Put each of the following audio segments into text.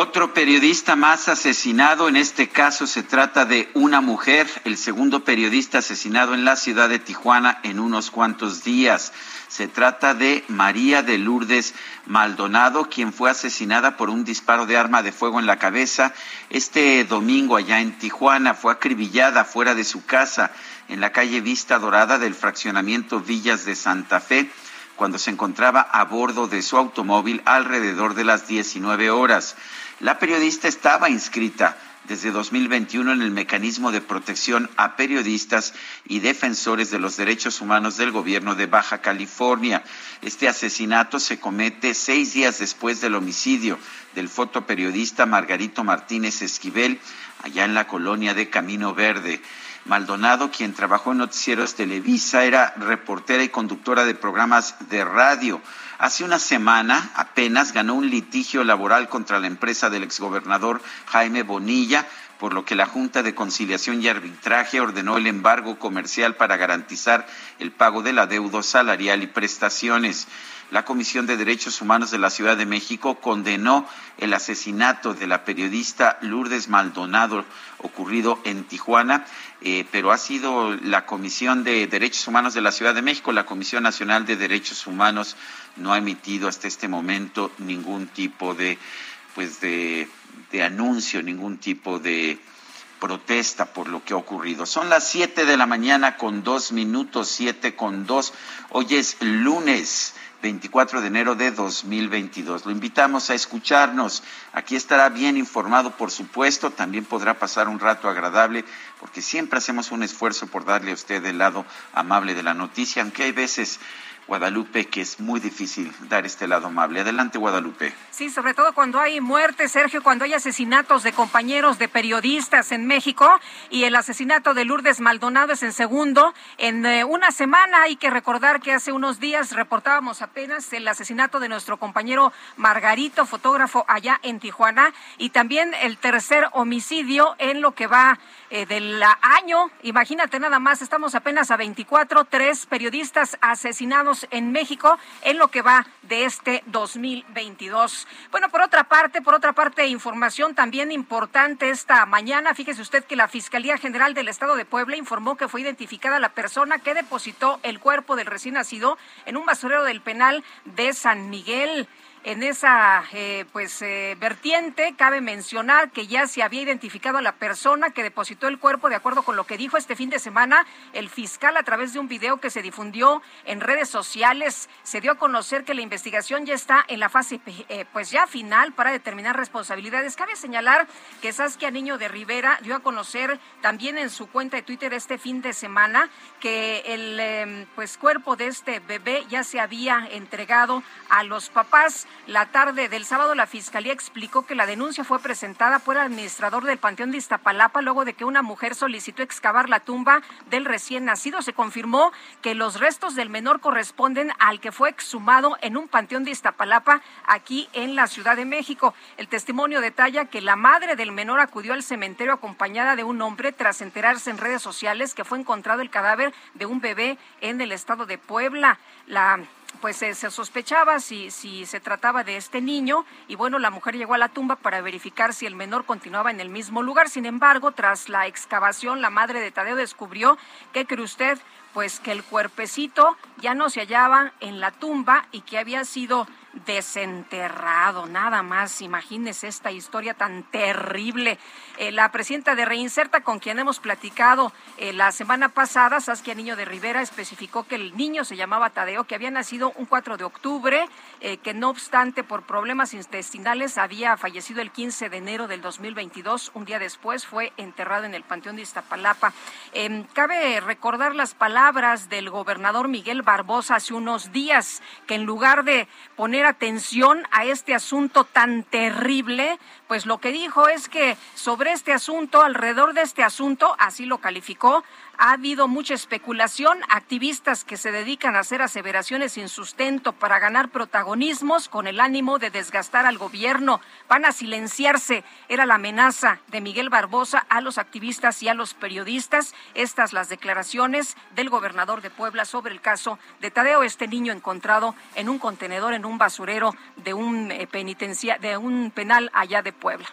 Otro periodista más asesinado, en este caso se trata de una mujer, el segundo periodista asesinado en la ciudad de Tijuana en unos cuantos días. Se trata de María de Lourdes Maldonado, quien fue asesinada por un disparo de arma de fuego en la cabeza este domingo allá en Tijuana. Fue acribillada fuera de su casa en la calle Vista Dorada del fraccionamiento Villas de Santa Fe cuando se encontraba a bordo de su automóvil alrededor de las 19 horas. La periodista estaba inscrita desde 2021 en el mecanismo de protección a periodistas y defensores de los derechos humanos del gobierno de Baja California. Este asesinato se comete seis días después del homicidio del fotoperiodista Margarito Martínez Esquivel, allá en la colonia de Camino Verde. Maldonado, quien trabajó en Noticieros Televisa, era reportera y conductora de programas de radio. Hace una semana apenas ganó un litigio laboral contra la empresa del exgobernador Jaime Bonilla, por lo que la Junta de Conciliación y Arbitraje ordenó el embargo comercial para garantizar el pago del adeudo salarial y prestaciones. La Comisión de Derechos Humanos de la Ciudad de México condenó el asesinato de la periodista Lourdes Maldonado ocurrido en Tijuana, eh, pero ha sido la Comisión de Derechos Humanos de la Ciudad de México, la Comisión Nacional de Derechos Humanos, no ha emitido hasta este momento ningún tipo de, pues de, de anuncio, ningún tipo de protesta por lo que ha ocurrido. Son las siete de la mañana con dos minutos, siete con dos. Hoy es lunes. 24 de enero de 2022. Lo invitamos a escucharnos. Aquí estará bien informado, por supuesto. También podrá pasar un rato agradable, porque siempre hacemos un esfuerzo por darle a usted el lado amable de la noticia, aunque hay veces Guadalupe, que es muy difícil dar este lado amable. Adelante, Guadalupe. Sí, sobre todo cuando hay muertes, Sergio, cuando hay asesinatos de compañeros, de periodistas en México, y el asesinato de Lourdes Maldonado es en segundo. En eh, una semana hay que recordar que hace unos días reportábamos apenas el asesinato de nuestro compañero Margarito, fotógrafo allá en Tijuana, y también el tercer homicidio en lo que va eh, del año. Imagínate nada más, estamos apenas a 24, tres periodistas asesinados en México en lo que va de este 2022. Bueno, por otra parte, por otra parte, información también importante esta mañana. Fíjese usted que la Fiscalía General del Estado de Puebla informó que fue identificada la persona que depositó el cuerpo del recién nacido en un basurero del penal de San Miguel. En esa eh, pues eh, vertiente cabe mencionar que ya se había identificado a la persona que depositó el cuerpo de acuerdo con lo que dijo este fin de semana el fiscal a través de un video que se difundió en redes sociales. Se dio a conocer que la investigación ya está en la fase eh, pues ya final para determinar responsabilidades. Cabe señalar que Saskia Niño de Rivera dio a conocer también en su cuenta de Twitter este fin de semana que el em, pues cuerpo de este bebé ya se había entregado a los papás. La tarde del sábado la Fiscalía explicó que la denuncia fue presentada por el administrador del Panteón de Iztapalapa luego de que una mujer solicitó excavar la tumba del recién nacido. Se confirmó que los restos del menor corresponden al que fue exhumado en un Panteón de Iztapalapa aquí en la Ciudad de México. El testimonio detalla que la madre del menor acudió al cementerio acompañada de un hombre tras enterarse en redes sociales que fue encontrado el cadáver de un bebé en el estado de Puebla. La pues se sospechaba si, si se trataba de este niño y bueno, la mujer llegó a la tumba para verificar si el menor continuaba en el mismo lugar. Sin embargo, tras la excavación, la madre de Tadeo descubrió, ¿qué cree usted? Pues que el cuerpecito ya no se hallaba en la tumba y que había sido desenterrado, nada más. Imagínese esta historia tan terrible. Eh, la presidenta de Reinserta, con quien hemos platicado eh, la semana pasada, Saskia Niño de Rivera, especificó que el niño se llamaba Tadeo, que había nacido un 4 de octubre, eh, que no obstante por problemas intestinales había fallecido el 15 de enero del 2022. Un día después fue enterrado en el Panteón de Iztapalapa. Em, cabe recordar las palabras del gobernador Miguel Barbosa hace unos días, que en lugar de poner atención a este asunto tan terrible, pues lo que dijo es que sobre este asunto, alrededor de este asunto, así lo calificó, ha habido mucha especulación, activistas que se dedican a hacer aseveraciones sin sustento para ganar protagonismos con el ánimo de desgastar al gobierno. Van a silenciarse. Era la amenaza de Miguel Barbosa a los activistas y a los periodistas. Estas las declaraciones del gobernador de Puebla sobre el caso de Tadeo, este niño encontrado en un contenedor en un basurero de un eh, penitencia, de un penal allá de Puebla.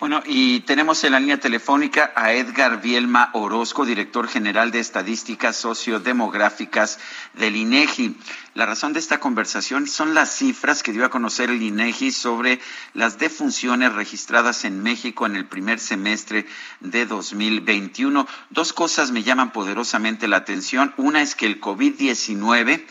Bueno, y tenemos en la línea telefónica a Edgar Bielma Orozco, director general de Estadísticas Sociodemográficas del INEGI. La razón de esta conversación son las cifras que dio a conocer el INEGI sobre las defunciones registradas en México en el primer semestre de 2021. Dos cosas me llaman poderosamente la atención. Una es que el COVID-19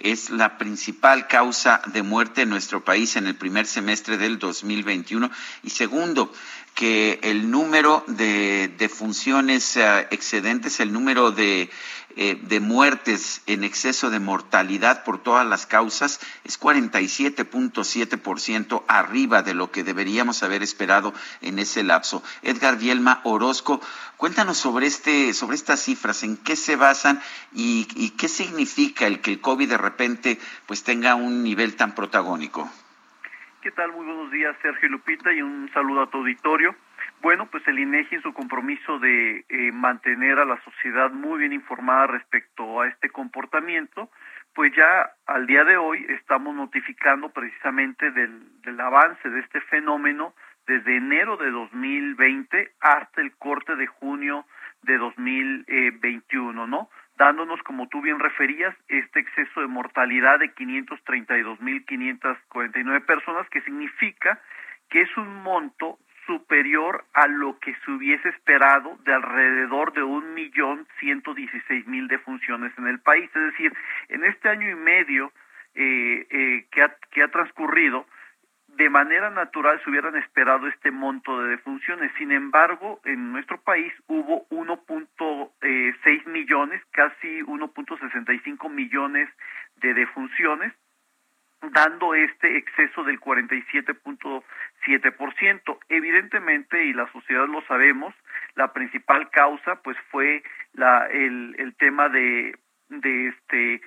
es la principal causa de muerte en nuestro país en el primer semestre del 2021. Y segundo, que el número de, defunciones eh, excedentes, el número de, eh, de, muertes en exceso de mortalidad por todas las causas es 47.7% arriba de lo que deberíamos haber esperado en ese lapso. Edgar Bielma Orozco, cuéntanos sobre, este, sobre estas cifras, en qué se basan y, qué significa el que el COVID de repente pues tenga un nivel tan protagónico. ¿Qué tal? Muy buenos días, Sergio Lupita, y un saludo a tu auditorio. Bueno, pues el INEGI en su compromiso de eh, mantener a la sociedad muy bien informada respecto a este comportamiento, pues ya al día de hoy estamos notificando precisamente del, del avance de este fenómeno desde enero de 2020 hasta el corte de junio de 2021, ¿no? dándonos, como tú bien referías, este exceso de mortalidad de 532.549 personas, que significa que es un monto superior a lo que se hubiese esperado de alrededor de un millón ciento dieciséis mil defunciones en el país. Es decir, en este año y medio eh, eh, que, ha, que ha transcurrido, de manera natural se hubieran esperado este monto de defunciones. Sin embargo, en nuestro país hubo 1.6 millones, casi 1.65 millones de defunciones, dando este exceso del 47.7%. Evidentemente, y la sociedad lo sabemos, la principal causa pues fue la, el, el tema de, de, este,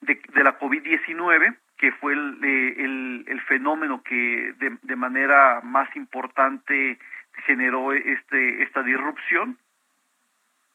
de, de la COVID-19, que fue el, eh, el, el fenómeno que de, de, manera más importante generó este, esta disrupción.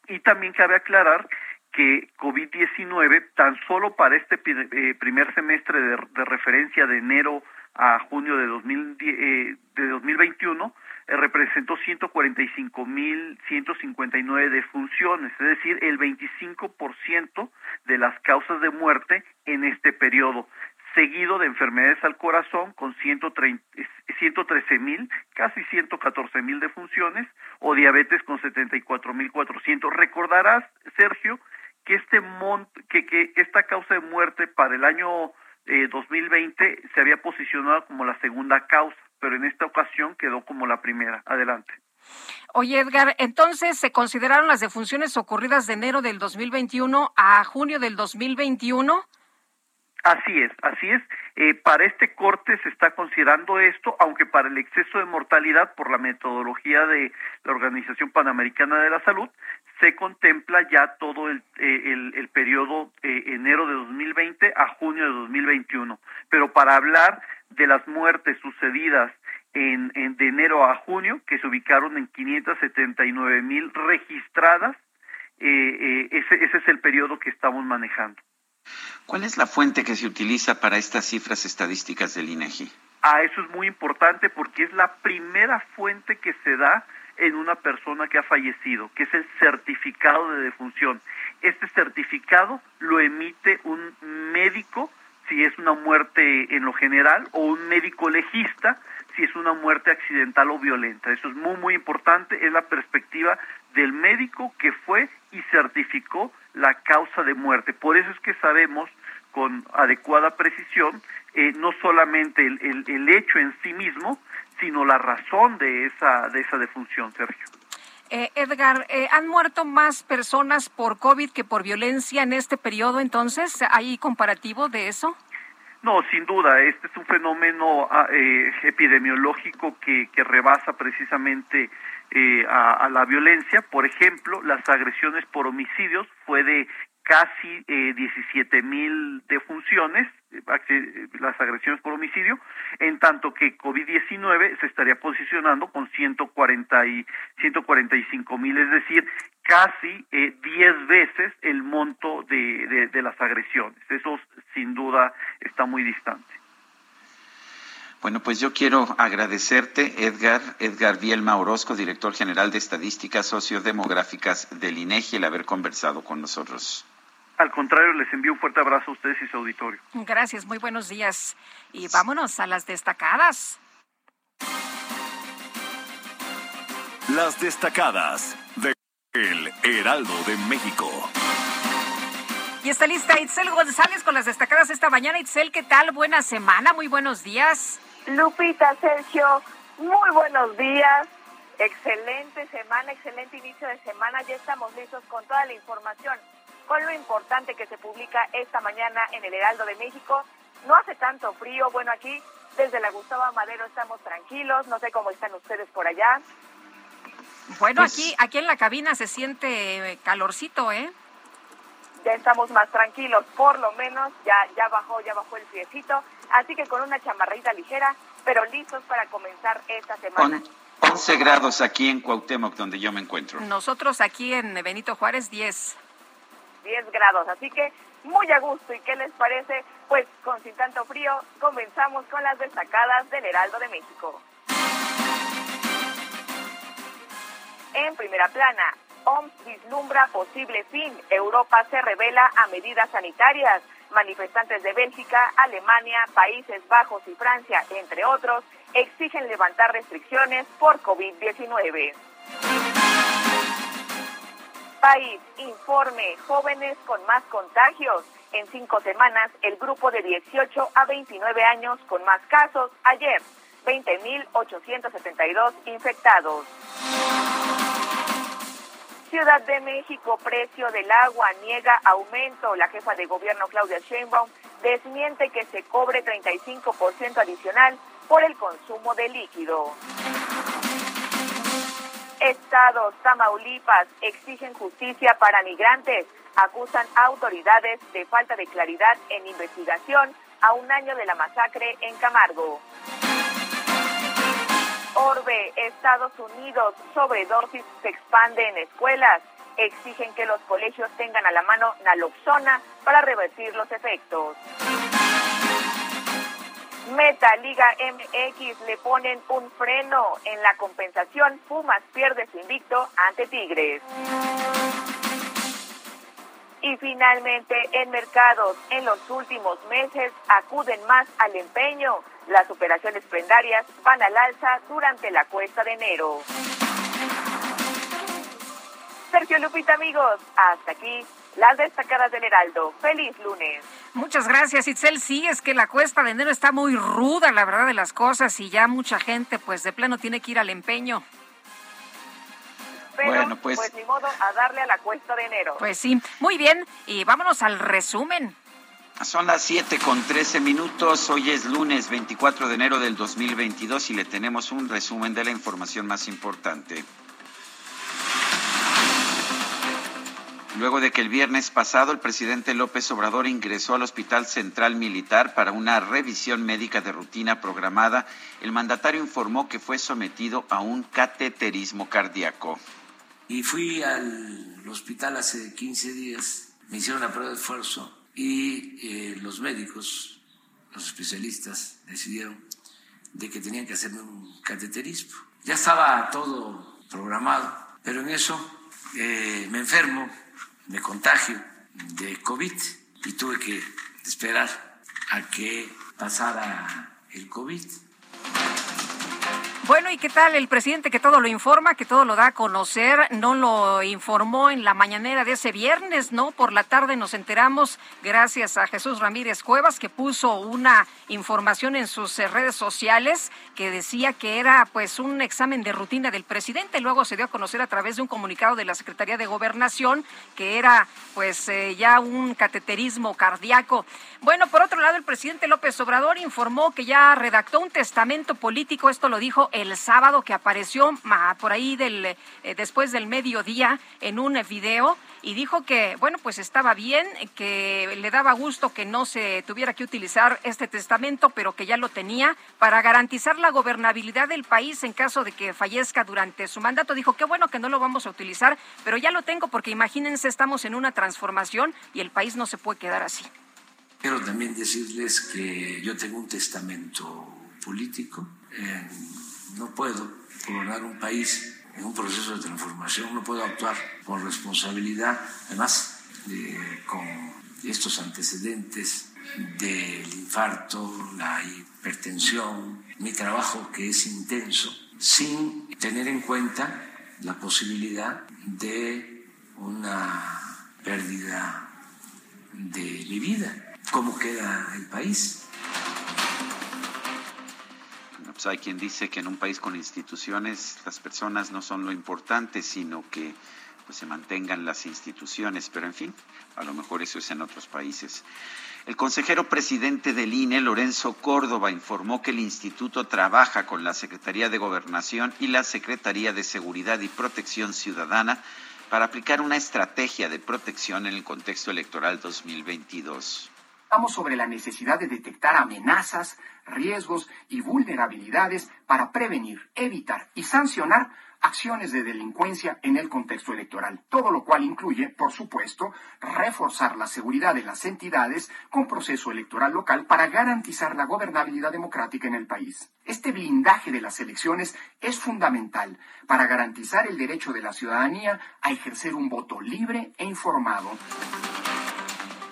Y también cabe aclarar que COVID-19, tan solo para este eh, primer semestre de, referencia de enero a junio de, 2000, eh, de 2021, eh, representó 145.159 defunciones, es decir, el 25% de las causas de muerte en este periodo seguido de enfermedades al corazón con 113 mil, casi 114 mil defunciones, o diabetes con 74 mil 400. Recordarás, Sergio, que este que, que esta causa de muerte para el año eh, 2020 se había posicionado como la segunda causa, pero en esta ocasión quedó como la primera. Adelante. Oye, Edgar, entonces se consideraron las defunciones ocurridas de enero del 2021 a junio del 2021. Así es, así es. Eh, para este corte se está considerando esto, aunque para el exceso de mortalidad, por la metodología de la Organización Panamericana de la Salud, se contempla ya todo el, eh, el, el, periodo eh, enero de 2020 a junio de 2021. Pero para hablar de las muertes sucedidas en, en de enero a junio, que se ubicaron en 579 mil registradas, eh, ese, ese es el periodo que estamos manejando. ¿Cuál es la fuente que se utiliza para estas cifras estadísticas del INEGI? Ah, eso es muy importante porque es la primera fuente que se da en una persona que ha fallecido, que es el certificado de defunción. Este certificado lo emite un médico si es una muerte en lo general o un médico legista si es una muerte accidental o violenta. Eso es muy, muy importante, es la perspectiva del médico que fue y certificó la causa de muerte. Por eso es que sabemos con adecuada precisión eh, no solamente el, el, hecho en sí mismo, sino la razón de esa, de esa defunción, Sergio. Eh, Edgar, eh, ¿han muerto más personas por COVID que por violencia en este periodo entonces? ¿Hay comparativo de eso? No, sin duda, este es un fenómeno ah, eh, epidemiológico que, que, rebasa precisamente eh, a, a, la violencia. Por ejemplo, las agresiones por homicidios fue de casi eh, 17 mil defunciones, eh, las agresiones por homicidio, en tanto que COVID-19 se estaría posicionando con 140 y 145 mil, es decir, casi eh, 10 veces el monto de, de, las agresiones. Eso sin duda está muy distante. Bueno, pues yo quiero agradecerte, Edgar, Edgar Bielma Orozco, director general de Estadísticas Sociodemográficas del INEGI, el haber conversado con nosotros. Al contrario, les envío un fuerte abrazo a ustedes y su auditorio. Gracias, muy buenos días. Y vámonos a las destacadas. Las destacadas de El Heraldo de México. Y está lista Itzel González con las destacadas esta mañana. Itzel, ¿qué tal? Buena semana, muy buenos días. Lupita, Sergio, muy buenos días. Excelente semana, excelente inicio de semana. Ya estamos listos con toda la información con lo importante que se publica esta mañana en el Heraldo de México. No hace tanto frío, bueno, aquí desde la Gustavo Madero estamos tranquilos, no sé cómo están ustedes por allá. Bueno, pues... aquí aquí en la cabina se siente calorcito, ¿eh? Ya estamos más tranquilos, por lo menos ya ya bajó, ya bajó el friecito, así que con una chamarrita ligera, pero listos para comenzar esta semana. Con 11 grados aquí en Cuauhtémoc, donde yo me encuentro. Nosotros aquí en Benito Juárez, 10. 10 grados. Así que muy a gusto. ¿Y qué les parece? Pues con sin tanto frío, comenzamos con las destacadas del Heraldo de México. En primera plana, OMS vislumbra posible fin. Europa se revela a medidas sanitarias. Manifestantes de Bélgica, Alemania, Países Bajos y Francia, entre otros, exigen levantar restricciones por COVID-19. País, informe, jóvenes con más contagios. En cinco semanas, el grupo de 18 a 29 años con más casos. Ayer, 20.872 infectados. Ciudad de México, precio del agua niega aumento. La jefa de gobierno Claudia Sheinbaum desmiente que se cobre 35% adicional por el consumo de líquido. Estados, Tamaulipas, exigen justicia para migrantes. Acusan autoridades de falta de claridad en investigación a un año de la masacre en Camargo. Orbe, Estados Unidos, sobredosis se expande en escuelas. Exigen que los colegios tengan a la mano naloxona para revertir los efectos. Meta Liga MX le ponen un freno en la compensación. Pumas pierde su invicto ante Tigres. Y finalmente, en mercados, en los últimos meses acuden más al empeño. Las operaciones prendarias van al alza durante la cuesta de enero. Sergio Lupita, amigos, hasta aquí las destacadas del Heraldo. Feliz lunes. Muchas gracias, Itzel. Sí, es que la cuesta de enero está muy ruda, la verdad de las cosas, y ya mucha gente, pues de plano, tiene que ir al empeño. Pero, bueno, pues... pues ni modo, a darle a la cuesta de enero. Pues sí, muy bien, y vámonos al resumen. Son las 7 con 13 minutos. Hoy es lunes 24 de enero del 2022 y le tenemos un resumen de la información más importante. Luego de que el viernes pasado el presidente López Obrador ingresó al Hospital Central Militar para una revisión médica de rutina programada, el mandatario informó que fue sometido a un cateterismo cardíaco. Y fui al hospital hace 15 días, me hicieron una prueba de esfuerzo y eh, los médicos, los especialistas, decidieron de que tenían que hacerme un cateterismo. Ya estaba todo programado, pero en eso eh, me enfermo, me contagio de COVID y tuve que esperar a que pasara el COVID bueno, ¿y qué tal el presidente que todo lo informa, que todo lo da a conocer? No lo informó en la mañanera de ese viernes, ¿no? Por la tarde nos enteramos, gracias a Jesús Ramírez Cuevas, que puso una información en sus eh, redes sociales que decía que era pues un examen de rutina del presidente. Luego se dio a conocer a través de un comunicado de la Secretaría de Gobernación que era pues eh, ya un cateterismo cardíaco. Bueno, por otro lado, el presidente López Obrador informó que ya redactó un testamento político, esto lo dijo el sábado que apareció por ahí del, eh, después del mediodía en un video y dijo que, bueno, pues estaba bien, que le daba gusto que no se tuviera que utilizar este testamento, pero que ya lo tenía para garantizar la gobernabilidad del país en caso de que fallezca durante su mandato. Dijo, qué bueno que no lo vamos a utilizar, pero ya lo tengo porque imagínense, estamos en una transformación y el país no se puede quedar así. Quiero también decirles que yo tengo un testamento político no puedo gobernar un país en un proceso de transformación, no puedo actuar con responsabilidad, además con estos antecedentes del infarto, la hipertensión, mi trabajo que es intenso, sin tener en cuenta la posibilidad de una pérdida de mi vida, cómo queda el país. Pues hay quien dice que en un país con instituciones las personas no son lo importante, sino que pues, se mantengan las instituciones. Pero en fin, a lo mejor eso es en otros países. El consejero presidente del INE, Lorenzo Córdoba, informó que el instituto trabaja con la Secretaría de Gobernación y la Secretaría de Seguridad y Protección Ciudadana para aplicar una estrategia de protección en el contexto electoral 2022 sobre la necesidad de detectar amenazas, riesgos y vulnerabilidades para prevenir, evitar y sancionar acciones de delincuencia en el contexto electoral, todo lo cual incluye, por supuesto, reforzar la seguridad de las entidades con proceso electoral local para garantizar la gobernabilidad democrática en el país. Este blindaje de las elecciones es fundamental para garantizar el derecho de la ciudadanía a ejercer un voto libre e informado.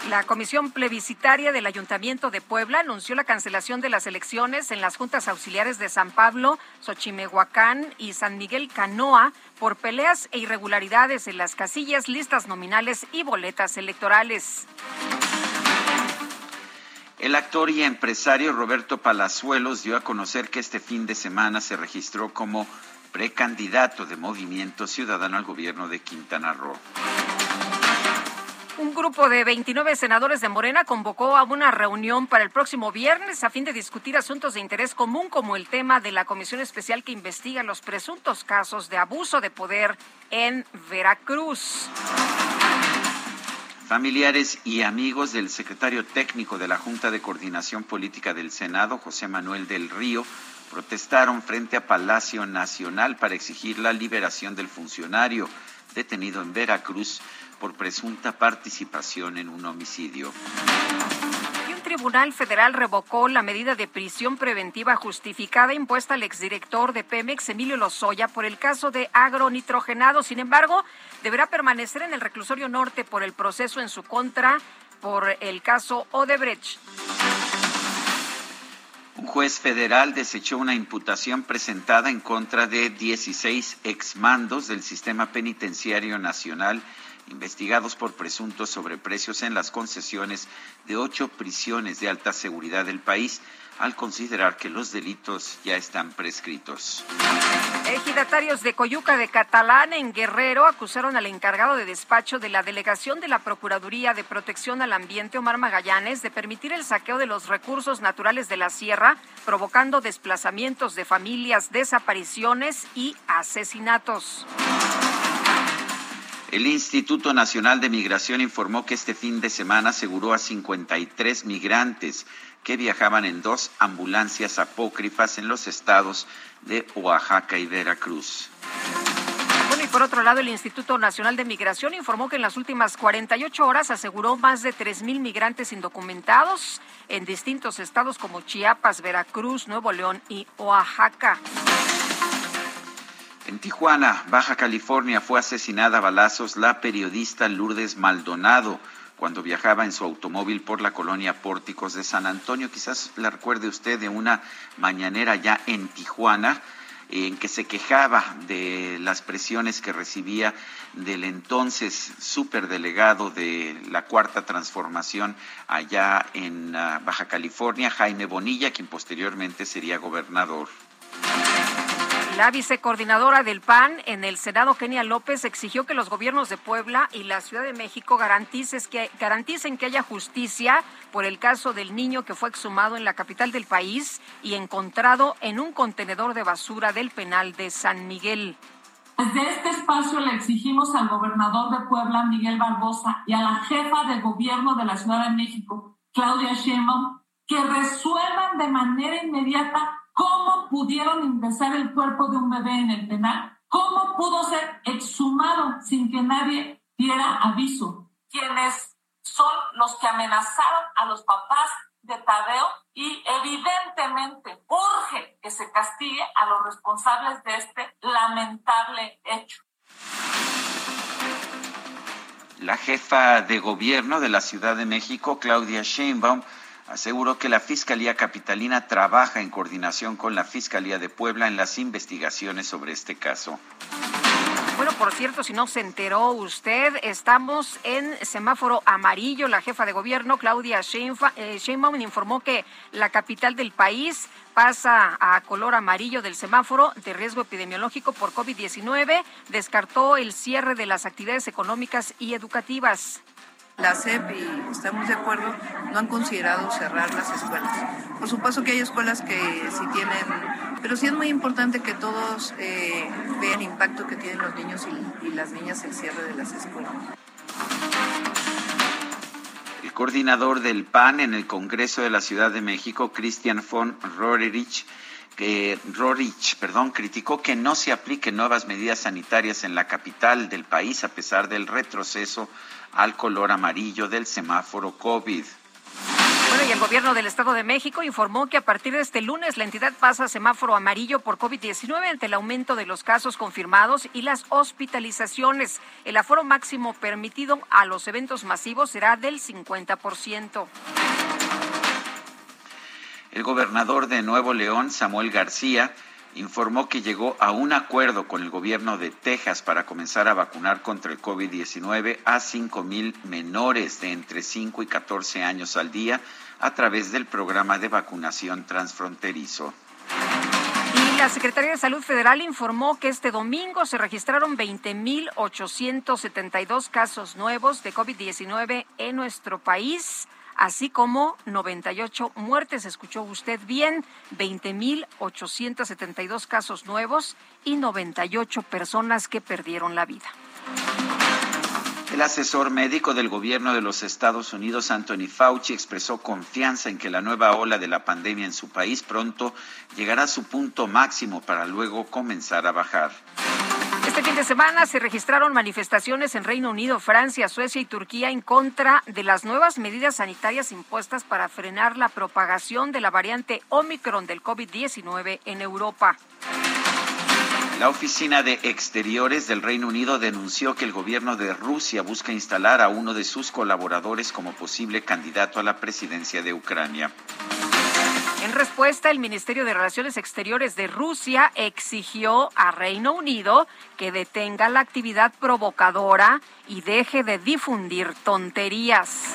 La comisión plebiscitaria del Ayuntamiento de Puebla anunció la cancelación de las elecciones en las juntas auxiliares de San Pablo, Xochimehuacán y San Miguel Canoa por peleas e irregularidades en las casillas, listas nominales y boletas electorales. El actor y empresario Roberto Palazuelos dio a conocer que este fin de semana se registró como precandidato de Movimiento Ciudadano al gobierno de Quintana Roo. Un grupo de 29 senadores de Morena convocó a una reunión para el próximo viernes a fin de discutir asuntos de interés común como el tema de la comisión especial que investiga los presuntos casos de abuso de poder en Veracruz. Familiares y amigos del secretario técnico de la Junta de Coordinación Política del Senado, José Manuel del Río, protestaron frente a Palacio Nacional para exigir la liberación del funcionario detenido en Veracruz por presunta participación en un homicidio. Un tribunal federal revocó la medida de prisión preventiva justificada impuesta al exdirector de Pemex, Emilio Lozoya, por el caso de agronitrogenado. Sin embargo, deberá permanecer en el reclusorio norte por el proceso en su contra por el caso Odebrecht. Un juez federal desechó una imputación presentada en contra de 16 exmandos del sistema penitenciario nacional investigados por presuntos sobreprecios en las concesiones de ocho prisiones de alta seguridad del país, al considerar que los delitos ya están prescritos. Ejidatarios de Coyuca de Catalán en Guerrero acusaron al encargado de despacho de la delegación de la Procuraduría de Protección al Ambiente, Omar Magallanes, de permitir el saqueo de los recursos naturales de la sierra, provocando desplazamientos de familias, desapariciones y asesinatos. El Instituto Nacional de Migración informó que este fin de semana aseguró a 53 migrantes que viajaban en dos ambulancias apócrifas en los estados de Oaxaca y Veracruz. Bueno, y por otro lado, el Instituto Nacional de Migración informó que en las últimas 48 horas aseguró más de 3.000 migrantes indocumentados en distintos estados como Chiapas, Veracruz, Nuevo León y Oaxaca. En Tijuana, Baja California, fue asesinada a balazos la periodista Lourdes Maldonado cuando viajaba en su automóvil por la colonia Pórticos de San Antonio. Quizás la recuerde usted de una mañanera ya en Tijuana en que se quejaba de las presiones que recibía del entonces superdelegado de la Cuarta Transformación allá en ah, Baja California, Jaime Bonilla, quien posteriormente sería gobernador. La vicecoordinadora del PAN en el Senado, Kenia López, exigió que los gobiernos de Puebla y la Ciudad de México garanticen que haya justicia por el caso del niño que fue exhumado en la capital del país y encontrado en un contenedor de basura del penal de San Miguel. Desde este espacio le exigimos al gobernador de Puebla, Miguel Barbosa, y a la jefa de gobierno de la Ciudad de México, Claudia Sheinbaum, que resuelvan de manera inmediata ¿Cómo pudieron ingresar el cuerpo de un bebé en el penal? ¿Cómo pudo ser exhumado sin que nadie diera aviso? Quienes son los que amenazaron a los papás de Tadeo y evidentemente urge que se castigue a los responsables de este lamentable hecho. La jefa de gobierno de la Ciudad de México, Claudia Sheinbaum, aseguró que la Fiscalía Capitalina trabaja en coordinación con la Fiscalía de Puebla en las investigaciones sobre este caso. Bueno, por cierto, si no se enteró usted, estamos en semáforo amarillo. La jefa de gobierno, Claudia eh, Sheinbaum, informó que la capital del país pasa a color amarillo del semáforo de riesgo epidemiológico por COVID-19. Descartó el cierre de las actividades económicas y educativas la CEP, y estamos de acuerdo, no han considerado cerrar las escuelas. Por supuesto que hay escuelas que sí tienen, pero sí es muy importante que todos eh, vean el impacto que tienen los niños y, las niñas el cierre de las escuelas. El coordinador del PAN en el Congreso de la Ciudad de México, Christian von Roerich, que Rorich, perdón, criticó que no se apliquen nuevas medidas sanitarias en la capital del país a pesar del retroceso al color amarillo del semáforo COVID. Bueno, y el gobierno del Estado de México informó que a partir de este lunes la entidad pasa a semáforo amarillo por COVID-19 ante el aumento de los casos confirmados y las hospitalizaciones. El aforo máximo permitido a los eventos masivos será del 50%. El gobernador de Nuevo León, Samuel García, informó que llegó a un acuerdo con el gobierno de Texas para comenzar a vacunar contra el COVID-19 a 5 mil menores de entre 5 y 14 años al día a través del programa de vacunación transfronterizo. Y la Secretaría de Salud Federal informó que este domingo se registraron 20.872 casos nuevos de COVID-19 en nuestro país así como 98 muertes. Escuchó usted bien, 20.872 casos nuevos y 98 personas que perdieron la vida. El asesor médico del gobierno de los Estados Unidos, Anthony Fauci, expresó confianza en que la nueva ola de la pandemia en su país pronto llegará a su punto máximo para luego comenzar a bajar. Fin de semana se registraron manifestaciones en Reino Unido, Francia, Suecia y Turquía en contra de las nuevas medidas sanitarias impuestas para frenar la propagación de la variante Omicron del COVID-19 en Europa. La Oficina de Exteriores del Reino Unido denunció que el gobierno de Rusia busca instalar a uno de sus colaboradores como posible candidato a la presidencia de Ucrania. En respuesta, el Ministerio de Relaciones Exteriores de Rusia exigió a Reino Unido que detenga la actividad provocadora y deje de difundir tonterías.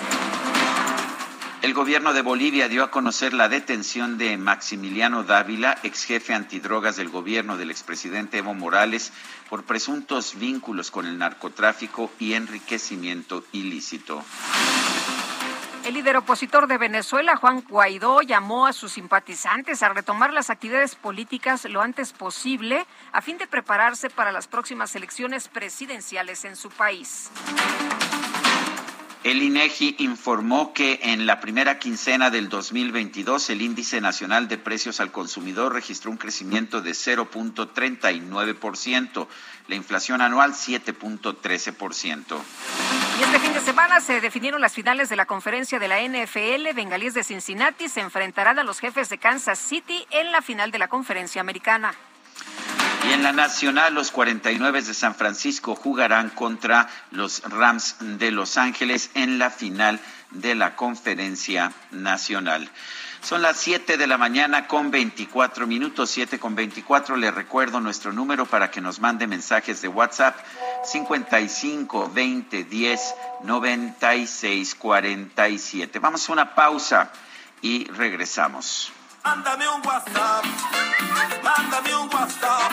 El gobierno de Bolivia dio a conocer la detención de Maximiliano Dávila, ex jefe antidrogas del gobierno del expresidente Evo Morales, por presuntos vínculos con el narcotráfico y enriquecimiento ilícito. El líder opositor de Venezuela, Juan Guaidó, llamó a sus simpatizantes a retomar las actividades políticas lo antes posible a fin de prepararse para las próximas elecciones presidenciales en su país. El INEGI informó que en la primera quincena del 2022 el índice nacional de precios al consumidor registró un crecimiento de 0.39%, la inflación anual 7.13%. Y este fin de semana se definieron las finales de la conferencia de la NFL. Bengalíes de Cincinnati se enfrentarán a los jefes de Kansas City en la final de la conferencia americana. Y en la nacional, los 49 de San Francisco jugarán contra los Rams de Los Ángeles en la final de la conferencia nacional. Son las 7 de la mañana con 24 minutos, 7 con 24. Le recuerdo nuestro número para que nos mande mensajes de WhatsApp 55 20 10 96 47. Vamos a una pausa y regresamos. Mándame un WhatsApp, mándame un WhatsApp,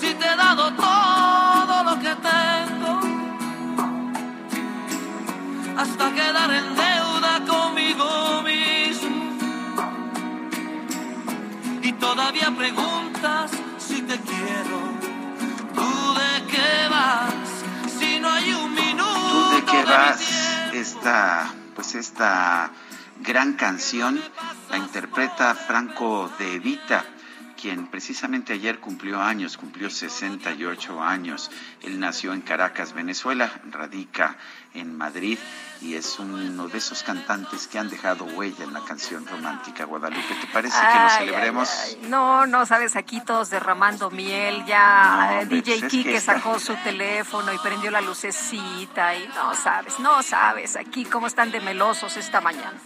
Si te he dado todo lo que tengo, hasta quedar en deuda conmigo mismo. Y todavía preguntas si te quiero. ¿Tú de qué vas? Si no hay un minuto. ¿Tú de qué vas? Esta, pues esta gran canción la interpreta Franco de Vita quien precisamente ayer cumplió años, cumplió 68 años. Él nació en Caracas, Venezuela, radica en Madrid y es uno de esos cantantes que han dejado huella en la canción romántica Guadalupe. ¿Te parece que lo Ay, celebremos? ay, ay. No, no, sabes, aquí todos derramando miel, ya No, eh, DJ pues es Kike esta- sacó su teléfono y prendió la lucecita y no sabes, no sabes aquí cómo están de melosos esta mañana.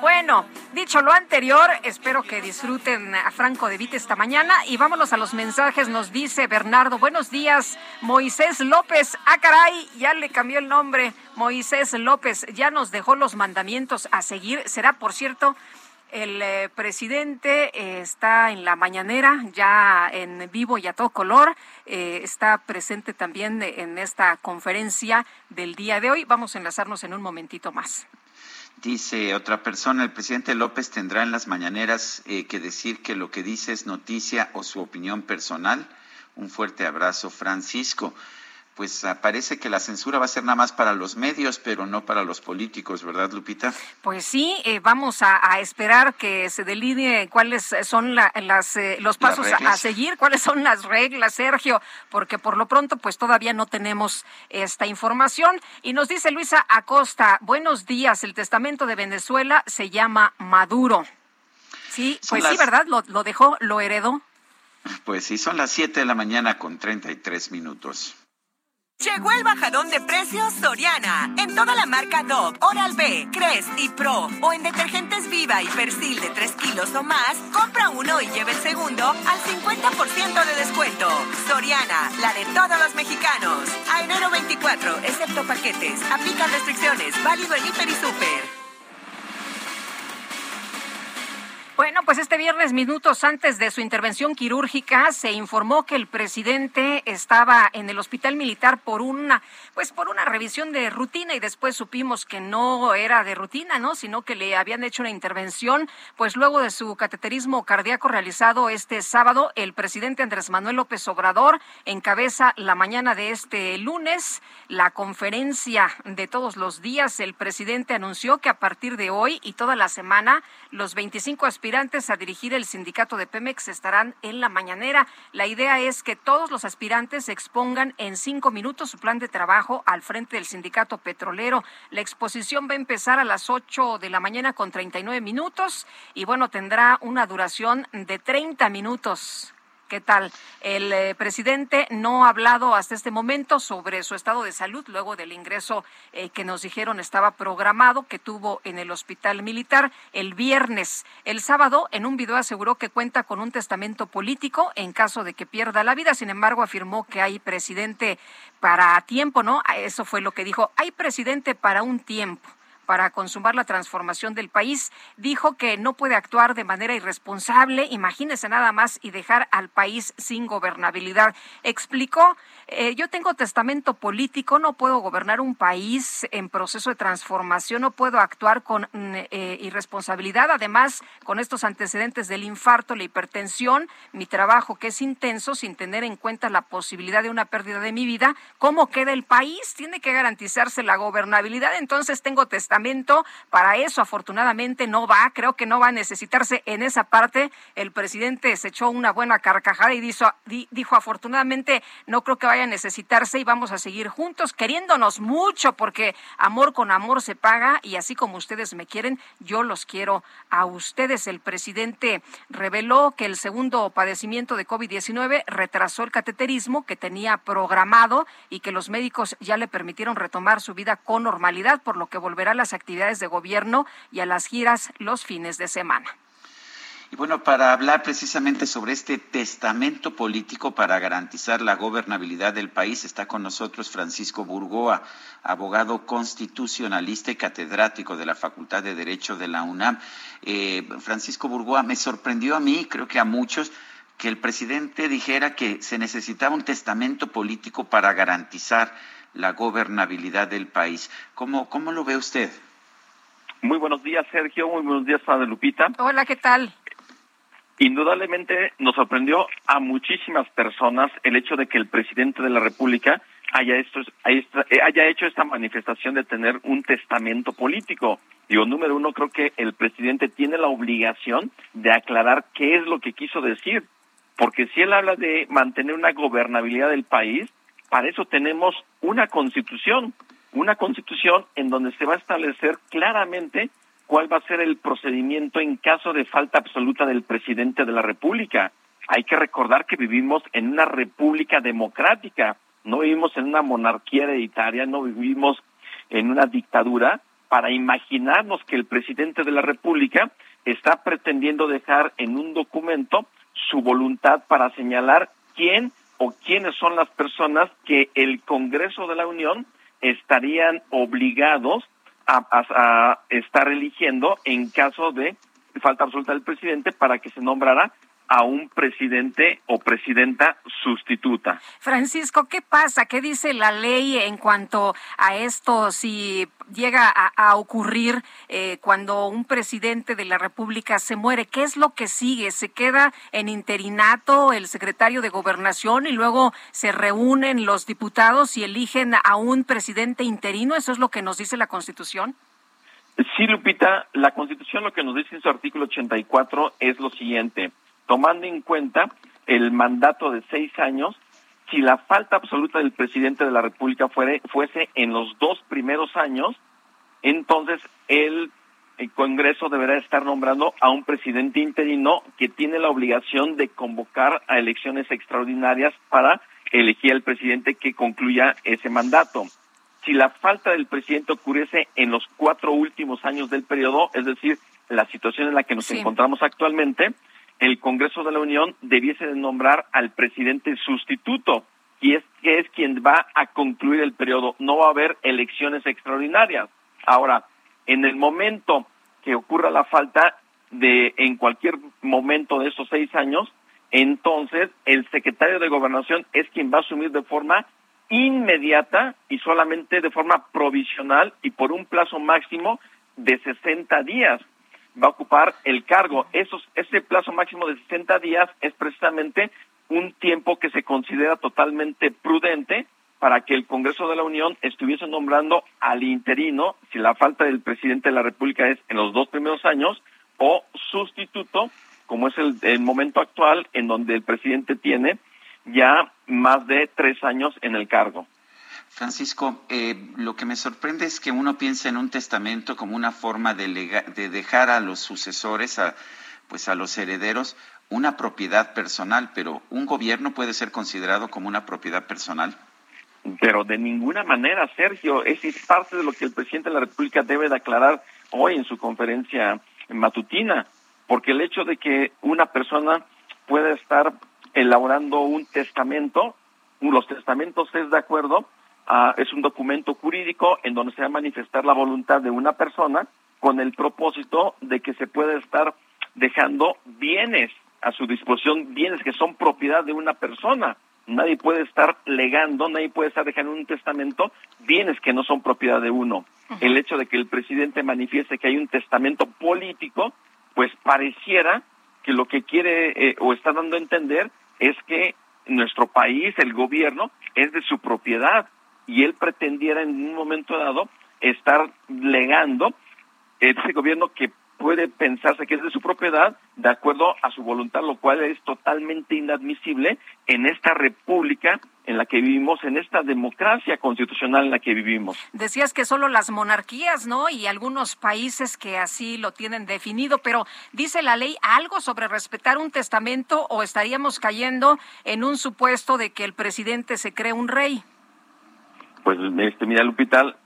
Bueno, dicho lo anterior, espero que disfruten a Franco de Vita esta mañana y vámonos a los mensajes. Nos dice Bernardo, buenos días, Moisés López. Ah, caray, ya le cambió el nombre. Moisés López ya nos dejó los mandamientos a seguir. Será, por cierto, el eh, presidente eh, está en la mañanera, ya en vivo y a todo color. eh, está presente también en esta conferencia del día de hoy. Vamos a enlazarnos en un momentito más. Dice otra persona, el presidente López tendrá en las mañaneras eh, que decir que lo que dice es noticia o su opinión personal. Un fuerte abrazo, Francisco. Pues ah, parece que la censura va a ser nada más para los medios, pero no para los políticos, ¿verdad, Lupita? Pues sí, eh, vamos a, a esperar que se delinee cuáles son la- las, eh, los Las pasos a, seguir, cuáles son las reglas, Sergio, porque por lo pronto pues todavía no tenemos esta información. Y nos dice Luisa Acosta, buenos días, el testamento de Venezuela se llama Maduro. Sí, pues sí, ¿verdad? Lo, lo dejó, lo heredó. Pues sí, son las 7 de la mañana con 33 minutos. Llegó el bajadón de precios Soriana. En toda la marca Dove, Oral-B, Crest y Pro. O en detergentes Viva y Persil de 3 kilos o más, compra uno y lleve el segundo al 50% de descuento. Soriana, la de todos los mexicanos. A enero 24, excepto paquetes. Aplican restricciones. Válido en Hiper y Super. Bueno, pues este viernes, minutos antes de su intervención quirúrgica, se informó que el presidente estaba en el hospital militar por una, pues por una revisión de rutina y después supimos que no era de rutina, ¿no? Sino que le habían hecho una intervención, pues luego de su cateterismo cardíaco realizado este sábado, el presidente Andrés Manuel López Obrador encabeza la mañana de este lunes la conferencia de todos los días. El presidente anunció que a partir de hoy y toda la semana, los 25 aspirantes a dirigir el sindicato de Pemex estarán en la mañanera. La idea es que todos los aspirantes expongan en cinco minutos su plan de trabajo al frente del sindicato petrolero. La exposición va a empezar a las 8 de la mañana con 39 minutos y bueno, tendrá una duración de 30 minutos. ¿Qué tal? El eh, presidente no ha hablado hasta este momento sobre su estado de salud luego del ingreso eh, que nos dijeron estaba programado que tuvo en el hospital militar el viernes. El sábado, en un video aseguró que cuenta con un testamento político en caso de que pierda la vida. Sin embargo, afirmó que hay presidente para tiempo, ¿no? Eso fue lo que dijo. Hay presidente para un tiempo para consumar la transformación del país. Dijo que no puede actuar de manera irresponsable, imagínese nada más, y dejar al país sin gobernabilidad. Explicó, eh, yo tengo testamento político, no puedo gobernar un país en proceso de transformación, no puedo actuar con eh, irresponsabilidad. Además, con estos antecedentes del infarto, la hipertensión, mi trabajo que es intenso, sin tener en cuenta la posibilidad de una pérdida de mi vida, ¿cómo queda el país? Tiene que garantizarse la gobernabilidad. Entonces, tengo testamento para eso, afortunadamente, no va. Creo que no va a necesitarse en esa parte. El presidente se echó una buena carcajada y dijo, dijo afortunadamente, no creo que vaya a necesitarse y vamos a seguir juntos, queriéndonos mucho, porque amor con amor se paga y así como ustedes me quieren, yo los quiero a ustedes. El presidente reveló que el segundo padecimiento de COVID-19 retrasó el cateterismo que tenía programado y que los médicos ya le permitieron retomar su vida con normalidad, por lo que volverá a las actividades de gobierno y a las giras los fines de semana. Y bueno, para hablar precisamente sobre este testamento político para garantizar la gobernabilidad del país, está con nosotros Francisco Burgoa, abogado constitucionalista y catedrático de la Facultad de Derecho de la UNAM. Eh, Francisco Burgoa, me sorprendió a mí, creo que a muchos, que el presidente dijera que se necesitaba un testamento político para garantizar la gobernabilidad del país. ¿Cómo, cómo lo ve usted? Muy buenos días, Sergio. Muy buenos días, Padre Lupita. Hola, ¿qué tal? Indudablemente nos sorprendió a muchísimas personas el hecho de que el presidente de la República haya, esto, haya hecho esta manifestación de tener un testamento político. Digo, número uno, creo que el presidente tiene la obligación de aclarar qué es lo que quiso decir, porque si él habla de mantener una gobernabilidad del país, para eso tenemos una constitución, una constitución en donde se va a establecer claramente cuál va a ser el procedimiento en caso de falta absoluta del presidente de la República. Hay que recordar que vivimos en una república democrática, no vivimos en una monarquía hereditaria, no vivimos en una dictadura para imaginarnos que el presidente de la República está pretendiendo dejar en un documento su voluntad para señalar quién o quiénes son las personas que el Congreso de la Unión estarían obligados a, estar eligiendo en caso de falta absoluta del presidente para que se nombrara a un presidente o presidenta sustituta. Francisco, ¿qué pasa? ¿Qué dice la ley en cuanto a esto? Si llega a, ocurrir eh, cuando un presidente de la República se muere, ¿qué es lo que sigue? ¿Se queda en interinato el secretario de Gobernación y luego se reúnen los diputados y eligen a un presidente interino? ¿Eso es lo que nos dice la Constitución? Sí, Lupita, la Constitución lo que nos dice en su artículo 84 es lo siguiente tomando en cuenta el mandato de seis años, si la falta absoluta del presidente de la República fuese en los dos primeros años, entonces el, el Congreso deberá estar nombrando a un presidente interino que tiene la obligación de convocar a elecciones extraordinarias para elegir al presidente que concluya ese mandato. Si la falta del presidente ocurriese en los cuatro últimos años del periodo, es decir, la situación en la que nos encontramos actualmente, el Congreso de la Unión debiese de nombrar al presidente sustituto, y es que es quien va a concluir el periodo. No va a haber elecciones extraordinarias. Ahora, en el momento que ocurra la falta, de en cualquier momento de esos seis años, entonces el secretario de Gobernación es quien va a asumir de forma inmediata y solamente de forma provisional y por un plazo máximo de 60 días va a ocupar el cargo. Esos, ese plazo máximo de 60 días es precisamente un tiempo que se considera totalmente prudente para que el Congreso de la Unión estuviese nombrando al interino, si la falta del presidente de la República es en los dos primeros años, o sustituto, como es el, el momento actual, en donde el presidente tiene ya más de tres años en el cargo. Francisco, eh, lo que me sorprende es que uno piensa en un testamento como una forma de, de dejar a los sucesores, a, pues a los herederos, una propiedad personal, pero un gobierno puede ser considerado como una propiedad personal. Pero de ninguna manera, Sergio, es parte de lo que el presidente de la República debe de aclarar hoy en su conferencia matutina, porque el hecho de que una persona pueda estar elaborando un testamento, los testamentos es de acuerdo, es un documento jurídico en donde se va a manifestar la voluntad de una persona con el propósito de que se pueda estar dejando bienes a su disposición, bienes que son propiedad de una persona. Nadie puede estar legando, nadie puede estar dejando un testamento bienes que no son propiedad de uno. El hecho de que el presidente manifieste que hay un testamento político, pues pareciera que lo que quiere eh, o está dando a entender es que nuestro país, el gobierno, es de su propiedad y él pretendiera en un momento dado estar legando ese gobierno que puede pensarse que es de su propiedad de acuerdo a su voluntad, lo cual es totalmente inadmisible en esta república en la que vivimos, en esta democracia constitucional en la que vivimos. Decías que solo las monarquías, ¿no? Y algunos países que así lo tienen definido, pero ¿dice la ley algo sobre respetar un testamento o estaríamos cayendo en un supuesto de que el presidente se cree un rey? Pues este, mira, Lupita,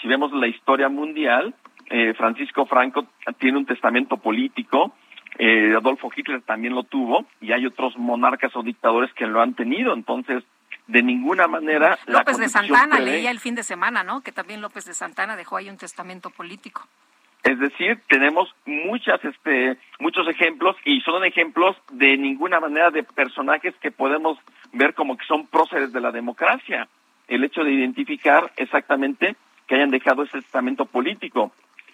si vemos la historia mundial, eh, Francisco Franco tiene un testamento político, eh, Adolfo Hitler también lo tuvo, y hay otros monarcas o dictadores que lo han tenido. Entonces, de ninguna manera. López de Santana leía el fin de semana, ¿no? Que también López de Santana dejó ahí un testamento político. Es decir, tenemos muchas, este, muchos ejemplos y son ejemplos de ninguna manera de personajes que podemos ver como que son próceres de la democracia. El hecho de identificar exactamente que hayan dejado ese testamento político.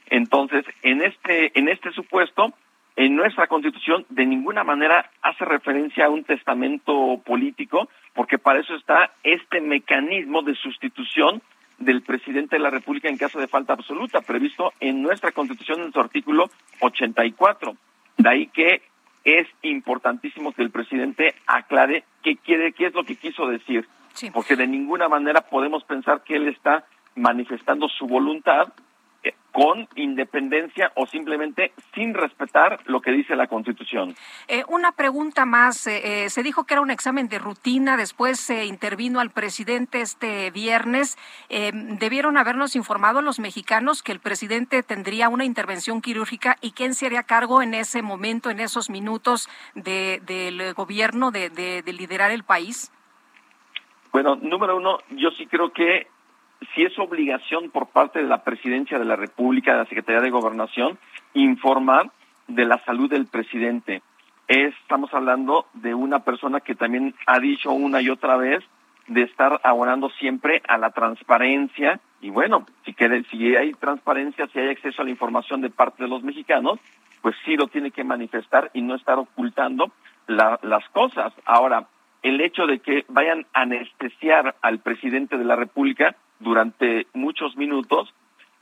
Entonces, en este, en este supuesto, en nuestra constitución de ninguna manera hace referencia a un testamento político, porque para eso está este mecanismo de sustitución del presidente de la República en caso de falta absoluta, previsto en nuestra constitución en su artículo 84. De ahí que es importantísimo que el presidente aclare qué quiere, qué es lo que quiso decir, porque de ninguna manera podemos pensar que él está manifestando su voluntad eh, con independencia o simplemente sin respetar lo que dice la Constitución. Eh, una pregunta más. Eh, se dijo que era un examen de rutina, después se intervino al presidente este viernes. debieron habernos informado los mexicanos que el presidente tendría una intervención quirúrgica y quién se haría cargo en ese momento, en esos minutos del gobierno de, de liderar el país. Bueno, número uno, yo sí creo que si es obligación por parte de la Presidencia de la República, de la Secretaría de Gobernación, informar de la salud del presidente. Estamos hablando de una persona que también ha dicho una y otra vez de estar abonando siempre a la transparencia y bueno, si, si hay transparencia, si hay acceso a la información de parte de los mexicanos, pues sí lo tiene que manifestar y no estar ocultando las cosas. Ahora, el hecho de que vayan a anestesiar al presidente de la República durante muchos minutos,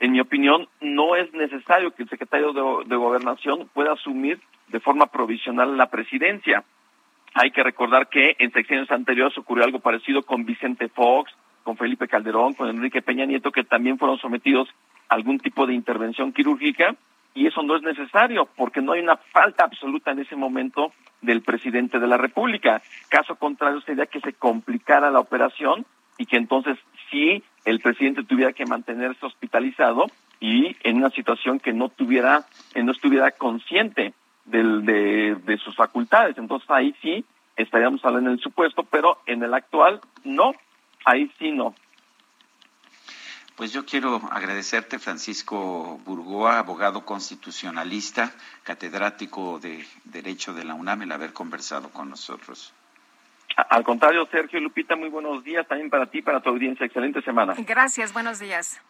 en mi opinión, no es necesario que el secretario de, Gobernación pueda asumir de forma provisional la presidencia. Hay que recordar que en secciones anteriores ocurrió algo parecido con Vicente Fox, con Felipe Calderón, con Enrique Peña Nieto, que también fueron sometidos a algún tipo de intervención quirúrgica, y eso no es necesario, porque no hay una falta absoluta en ese momento del presidente de la República. Caso contrario sería que se complicara la operación y que entonces sí el presidente tuviera que mantenerse hospitalizado y en una situación que no tuviera, eh, no estuviera consciente del, de, de sus facultades. Entonces ahí sí estaríamos hablando del supuesto, pero en el actual no, ahí sí no. Pues yo quiero agradecerte, Francisco Burgoa, abogado constitucionalista, catedrático de Derecho de la UNAM, el haber conversado con nosotros. Al contrario, Sergio Lupita, muy buenos días también para ti, para tu audiencia. Excelente semana. Gracias, buenos días.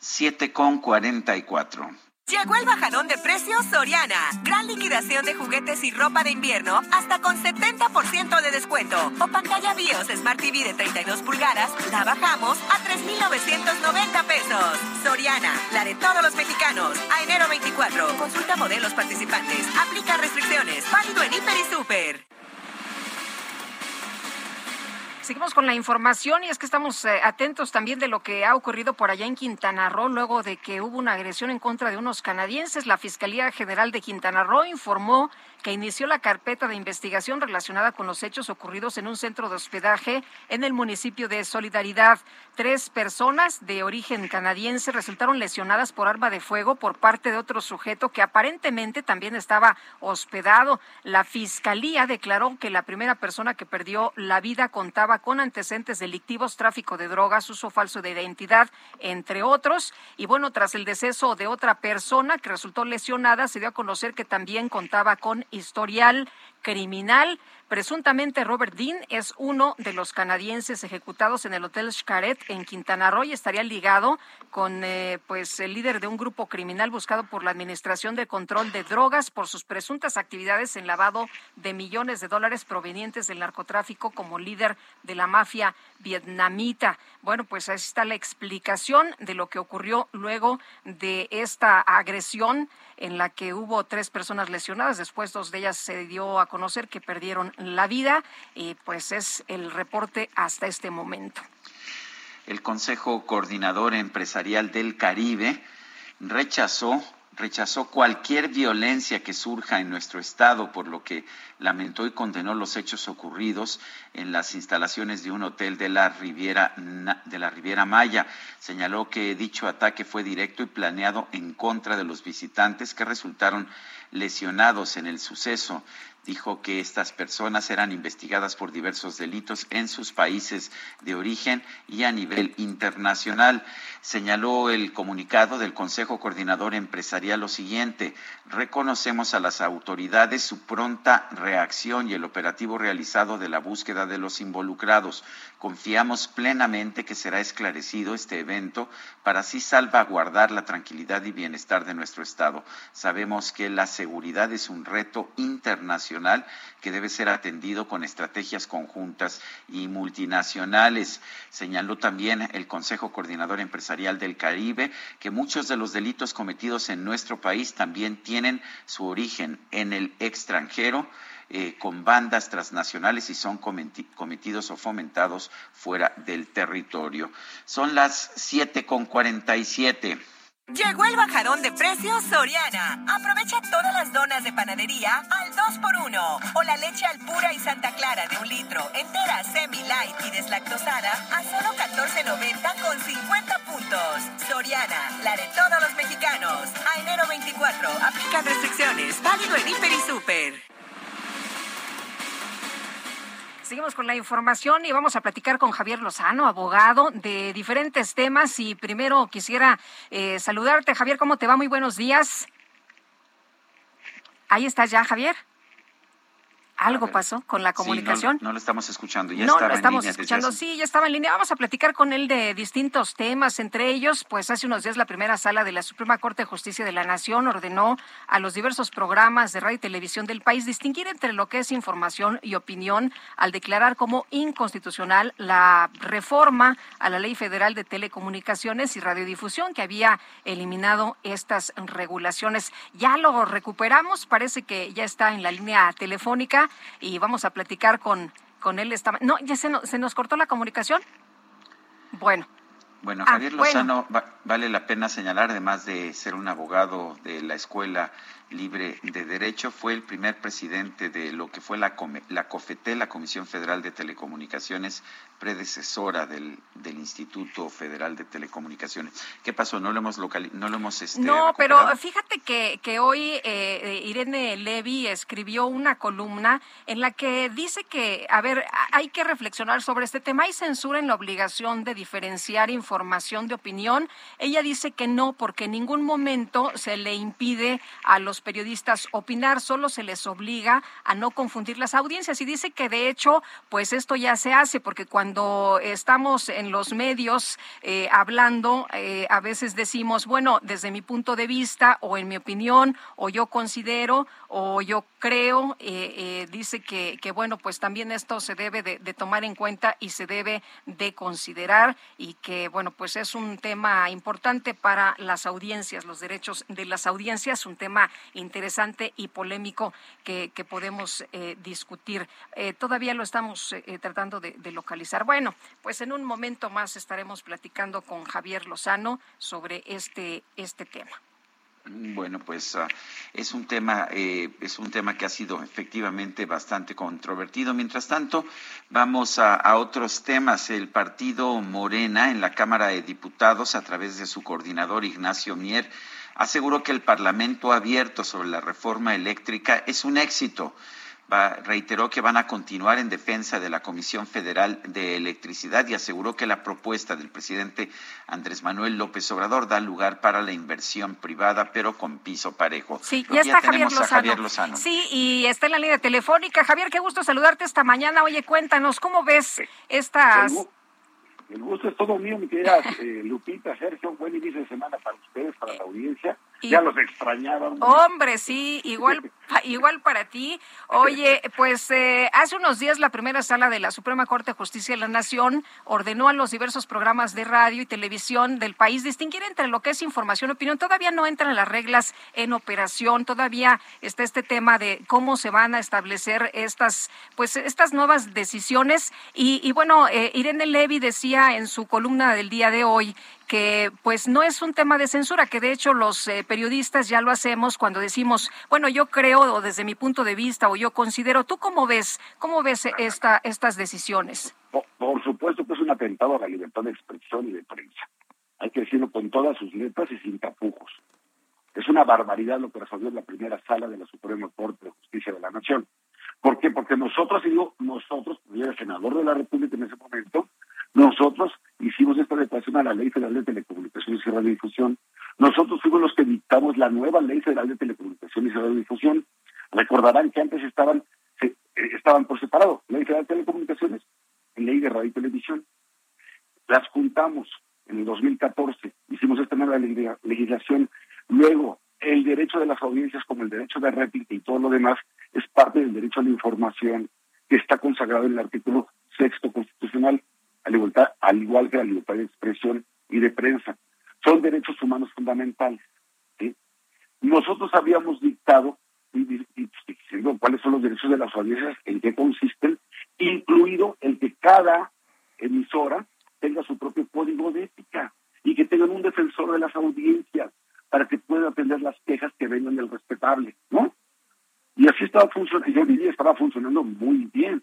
7 con 44. Llegó el bajadón de precios Soriana. Gran liquidación de juguetes y ropa de invierno hasta con 70% de descuento. O pantalla BIOS Smart TV de 32 pulgadas, la bajamos a 3,990 pesos. Soriana, la de todos los mexicanos. A enero 24. Consulta modelos participantes. Aplica restricciones. Válido en Hiper y Super. Seguimos con la información y es que estamos eh, atentos también de lo que ha ocurrido por allá en Quintana Roo luego de que hubo una agresión en contra de unos canadienses. La Fiscalía General de Quintana Roo informó que inició la carpeta de investigación relacionada con los hechos ocurridos en un centro de hospedaje en el municipio de Solidaridad. Tres personas de origen canadiense resultaron lesionadas por arma de fuego por parte de otro sujeto que aparentemente también estaba hospedado. La Fiscalía declaró que la primera persona que perdió la vida contaba con antecedentes delictivos, tráfico de drogas, uso falso de identidad, entre otros. Y bueno, tras el deceso de otra persona que resultó lesionada, se dio a conocer que también contaba con historial criminal. Presuntamente Robert Dean es uno de los canadienses ejecutados en el Hotel Xcaret en Quintana Roo y estaría ligado con eh, pues el líder de un grupo criminal buscado por la Administración de Control de Drogas por sus presuntas actividades en lavado de millones de dólares provenientes del narcotráfico como líder de la mafia vietnamita. Bueno, pues ahí está la explicación de lo que ocurrió luego de esta agresión en la que hubo tres personas lesionadas. Después dos de ellas se dio a que perdieron la vida y pues es el reporte hasta este momento. El Consejo Coordinador Empresarial del Caribe rechazó rechazó cualquier violencia que surja en nuestro estado, por lo que lamentó y condenó los hechos ocurridos en las instalaciones de un hotel de la Riviera de la Riviera Maya. Señaló que dicho ataque fue directo y planeado en contra de los visitantes que resultaron lesionados en el suceso dijo que estas personas eran investigadas por diversos delitos en sus países de origen y a nivel internacional. Señaló el comunicado del Consejo Coordinador Empresarial lo siguiente, reconocemos a las autoridades su pronta reacción y el operativo realizado de la búsqueda de los involucrados. Confiamos plenamente que será esclarecido este evento para así salvaguardar la tranquilidad y bienestar de nuestro Estado. Sabemos que la seguridad es un reto internacional que debe ser atendido con estrategias conjuntas y multinacionales. Señaló también el Consejo Coordinador Empresarial del Caribe que muchos de los delitos cometidos en nuestro país también tienen su origen en el extranjero. Eh, con bandas transnacionales y son cometidos o fomentados fuera del territorio. Son las siete con cuarenta y siete. Llegó el bajadón de precios Soriana. Aprovecha todas las donas de panadería al 2x1 o la leche al pura y Santa Clara de un litro entera, semi light y deslactosada a solo 14.90 con 50 puntos. Soriana, la de todos los mexicanos. Con la información y vamos a platicar con Javier Lozano, abogado de diferentes temas. Y primero quisiera eh, saludarte, Javier, ¿cómo te va? Muy buenos días. Ahí estás ya, Javier. ¿Algo pasó con la comunicación? no, lo estamos escuchando. Ya no lo estamos escuchando. Sí, ya estaba en línea. Vamos a platicar con él de distintos temas. Entre ellos, pues hace unos días la primera sala de la Suprema Corte de Justicia de la Nación ordenó a los diversos programas de radio y televisión del país distinguir entre lo que es información y opinión al declarar como inconstitucional la reforma a la Ley Federal de Telecomunicaciones y Radiodifusión que había eliminado estas regulaciones. Ya lo recuperamos. Parece que ya está en la línea telefónica y vamos a platicar con, con él. Esta... No, ya se, se nos cortó la comunicación. Bueno. Bueno, ah, Javier Lozano, vale la pena señalar, además de ser un abogado de la Escuela Libre de Derecho, fue el primer presidente de lo que fue la, la COFETE, la Comisión Federal de Telecomunicaciones, predecesora del, del Instituto Federal de Telecomunicaciones. ¿Qué pasó? ¿No lo hemos local, no lo hemos este, No, pero fíjate que, que hoy eh, Irene Levy escribió una columna en la que dice que, a ver, hay que reflexionar sobre este tema. Hay censura en la obligación de diferenciar información de opinión. Ella dice que no, porque en ningún momento se le impide a los periodistas opinar, solo se les obliga a no confundir las audiencias. Y dice que de hecho, pues esto ya se hace, porque cuando estamos en los medios eh, hablando, eh, a veces decimos, bueno, desde mi punto de vista o en mi opinión, o yo considero, o yo creo, eh, dice que, que, bueno, pues también esto se debe de, de tomar en cuenta y se debe de considerar y que, bueno, pues es un tema importante para las audiencias, los derechos de las audiencias, un tema interesante y polémico que, podemos eh, discutir. Eh, todavía lo estamos eh, tratando de, localizar. Bueno, pues en un momento más estaremos platicando con Javier Lozano sobre este, este tema. Bueno, pues uh, es un tema eh, es un tema que ha sido efectivamente bastante controvertido. Mientras tanto, vamos a, otros temas. El partido Morena en la Cámara de Diputados, a través de su coordinador Ignacio Mier, aseguró que el Parlamento abierto sobre la reforma eléctrica es un éxito va, reiteró que van a continuar en defensa de la Comisión Federal de Electricidad y aseguró que la propuesta del presidente Andrés Manuel López Obrador da lugar para la inversión privada, pero con piso parejo. Sí, ya está Javier Lozano. Javier Lozano. Sí, y está en la línea telefónica. Javier, qué gusto saludarte esta mañana. Oye, cuéntanos, ¿cómo ves estas el gusto es todo mío, mi querida eh, Lupita, Sergio. Buen inicio de semana para ustedes, para la audiencia. ya los extrañaba. Hombre, sí, igual, igual para ti. Oye, pues eh, hace unos días la primera sala de la Suprema Corte de Justicia de la Nación ordenó a los diversos programas de radio y televisión del país distinguir entre lo que es información y opinión. Todavía no entran las reglas en operación, todavía está este tema de cómo se van a establecer estas, pues, estas nuevas decisiones. Y, y bueno, eh, Irene Levy decía en su columna del día de hoy que pues no es un tema de censura, que de hecho los eh, periodistas ya lo hacemos cuando decimos, bueno, yo creo o desde mi punto de vista o yo considero, ¿tú cómo ves, cómo ves esta, estas decisiones? Por, supuesto que es un atentado a la libertad de expresión y de prensa. Hay que decirlo con todas sus letras y sin tapujos. Es una barbaridad lo que resolvió la primera sala de la Suprema Corte de Justicia de la Nación. ¿Por qué? Porque nosotros, y digo nosotros, yo era senador de la República en ese momento, nosotros hicimos esta adecuación a la Ley Federal de Telecomunicaciones y Radiodifusión. Nosotros fuimos los que dictamos la nueva Ley Federal de Telecomunicaciones y Radiodifusión. Recordarán que antes estaban eh, estaban por separado, Ley Federal de Telecomunicaciones y Ley de Radio y Televisión. Las juntamos en el 2014, hicimos esta nueva legislación. Luego, el derecho de las audiencias como el derecho de réplica y todo lo demás es parte del derecho a la información que está consagrado en el artículo sexto constitucional al igual, al igual que la libertad de expresión y de prensa. Son derechos humanos fundamentales. Nosotros habíamos dictado y, cuáles son los derechos de las audiencias, en qué consisten, incluido el que cada emisora tenga su propio código de ética y que tengan un defensor de las audiencias para que pueda atender las quejas que vengan del respetable, ¿no? Y así estaba funcionando, yo diría estaba funcionando muy bien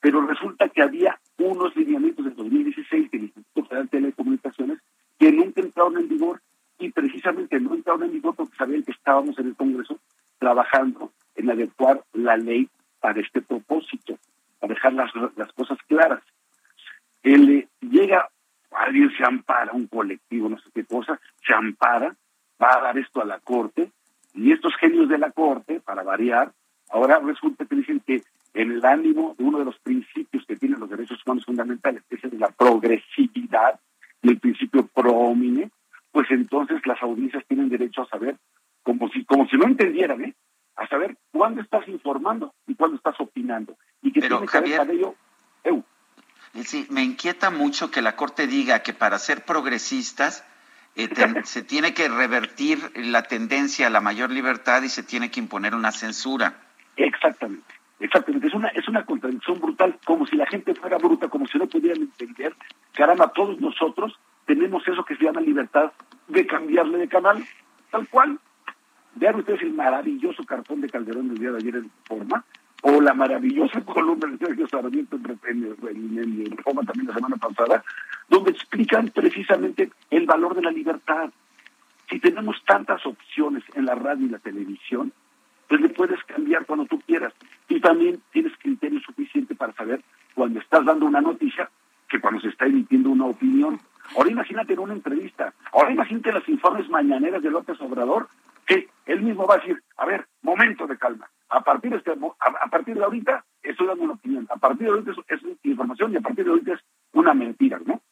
pero resulta que había unos lineamientos del 2016 del Instituto Federal de Telecomunicaciones que nunca entraron en vigor y precisamente no entraron en vigor porque sabían que estábamos en el Congreso trabajando en adecuar la ley para este propósito, para dejar las, las cosas claras. Él eh, llega, alguien se ampara, un colectivo, no sé qué cosa, se ampara, va a dar esto a la Corte, y estos genios de la Corte, para variar, ahora resulta que dicen que en el ánimo de uno de los principios que tienen los derechos humanos fundamentales, que es la progresividad y el principio promine, pues entonces las audiencias tienen derecho a saber, como si, como si no entendieran, ¿eh? a saber cuándo estás informando y cuándo estás opinando. Y que Pero, tiene Javier, que ver ello, eu. Sí, me inquieta mucho que la Corte diga que para ser progresistas eh, te, se tiene que revertir la tendencia a la mayor libertad y se tiene que imponer una censura. Exactamente. Exactamente, es una, es una contradicción brutal, como si la gente fuera bruta, como si no pudieran entender. Caramba, todos nosotros tenemos eso que se llama libertad de cambiarle de canal, tal cual. Vean ustedes el maravilloso cartón de Calderón del día de ayer en forma, o la maravillosa columna de Sergio Sarmiento en, en, Reforma también la semana pasada, donde explican precisamente el valor de la libertad. Si tenemos tantas opciones en la radio y la televisión, pues le puedes cambiar cuando tú quieras. Y también tienes criterio suficiente para saber cuando estás dando una noticia que cuando se está emitiendo una opinión. Ahora imagínate en una entrevista, ahora imagínate las informes mañaneras de López Obrador, que él mismo va a decir, a ver, momento de calma, a partir de, este, a, partir de ahorita estoy dando una opinión, a partir de ahorita es, información y a partir de ahorita es una mentira, ¿no?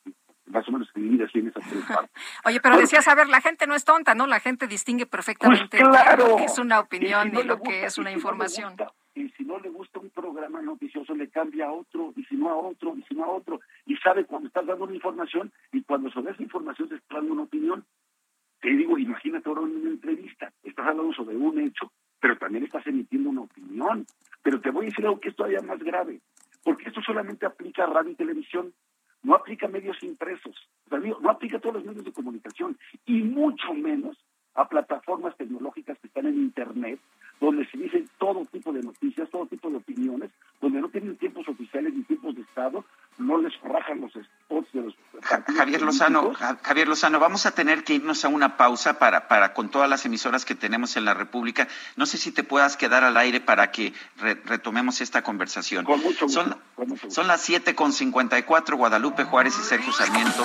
Más o menos divide así en esas tres partes. Oye, pero decías, a ver, la gente no es tonta, ¿no? La gente distingue perfectamente pues lo que es una opinión y, lo que es una información. y si no le gusta un programa noticioso, le cambia a otro, y si no a otro, y si no a otro, y sabe cuando estás dando una información y cuando sobre esa información se está dando una opinión. Te digo, imagínate ahora en una entrevista, estás hablando sobre un hecho, pero también estás emitiendo una opinión. Pero te voy a decir algo que es todavía más grave, porque esto solamente aplica a radio y televisión, no aplica medios impresos, no aplica todos los medios de comunicación, y mucho menos a plataformas tecnológicas que están en Internet, donde se dicen todo tipo de noticias, todo tipo de opiniones, donde no tienen tiempos oficiales ni tiempos de Estado, no les rajan los spots de los... Javier Lozano, Javier Lozano, vamos a tener que irnos a una pausa para, para con todas las emisoras que tenemos en la República. No sé si te puedas quedar al aire para que retomemos esta conversación. Con mucho gusto. Son, son las 7 con 54, Guadalupe Juárez y Sergio Sarmiento.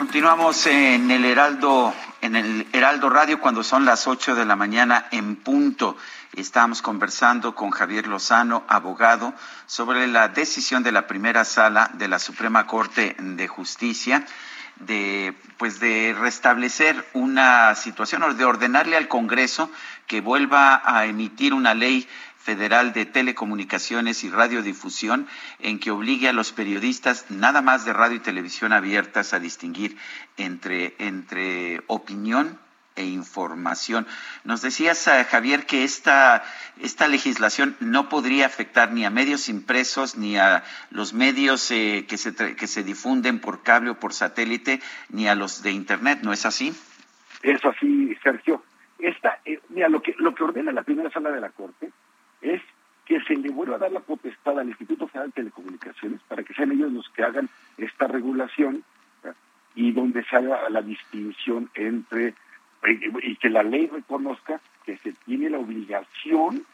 Continuamos en el Heraldo, en el Heraldo Radio cuando son las 8 de la mañana en punto. Estamos conversando con Javier Lozano, abogado, sobre la decisión de la primera sala de la Suprema Corte de Justicia de pues de restablecer una situación o de ordenarle al Congreso que vuelva a emitir una ley Federal de Telecomunicaciones y Radiodifusión en que obligue a los periodistas nada más de radio y televisión abiertas a distinguir entre, entre opinión e información. Nos decías, Javier, que esta, esta legislación no podría afectar ni a medios impresos ni a los medios eh, que, se, que se difunden por cable o por satélite, ni a los de Internet, ¿no es así? Es así, Sergio. Esta, eh, mira, lo que, lo que ordena la primera sala de la Corte es que se le vuelva a dar la potestad al Instituto Federal de Telecomunicaciones para que sean ellos los que hagan esta regulación y donde se haga la distinción entre y que la ley reconozca que se tiene la obligación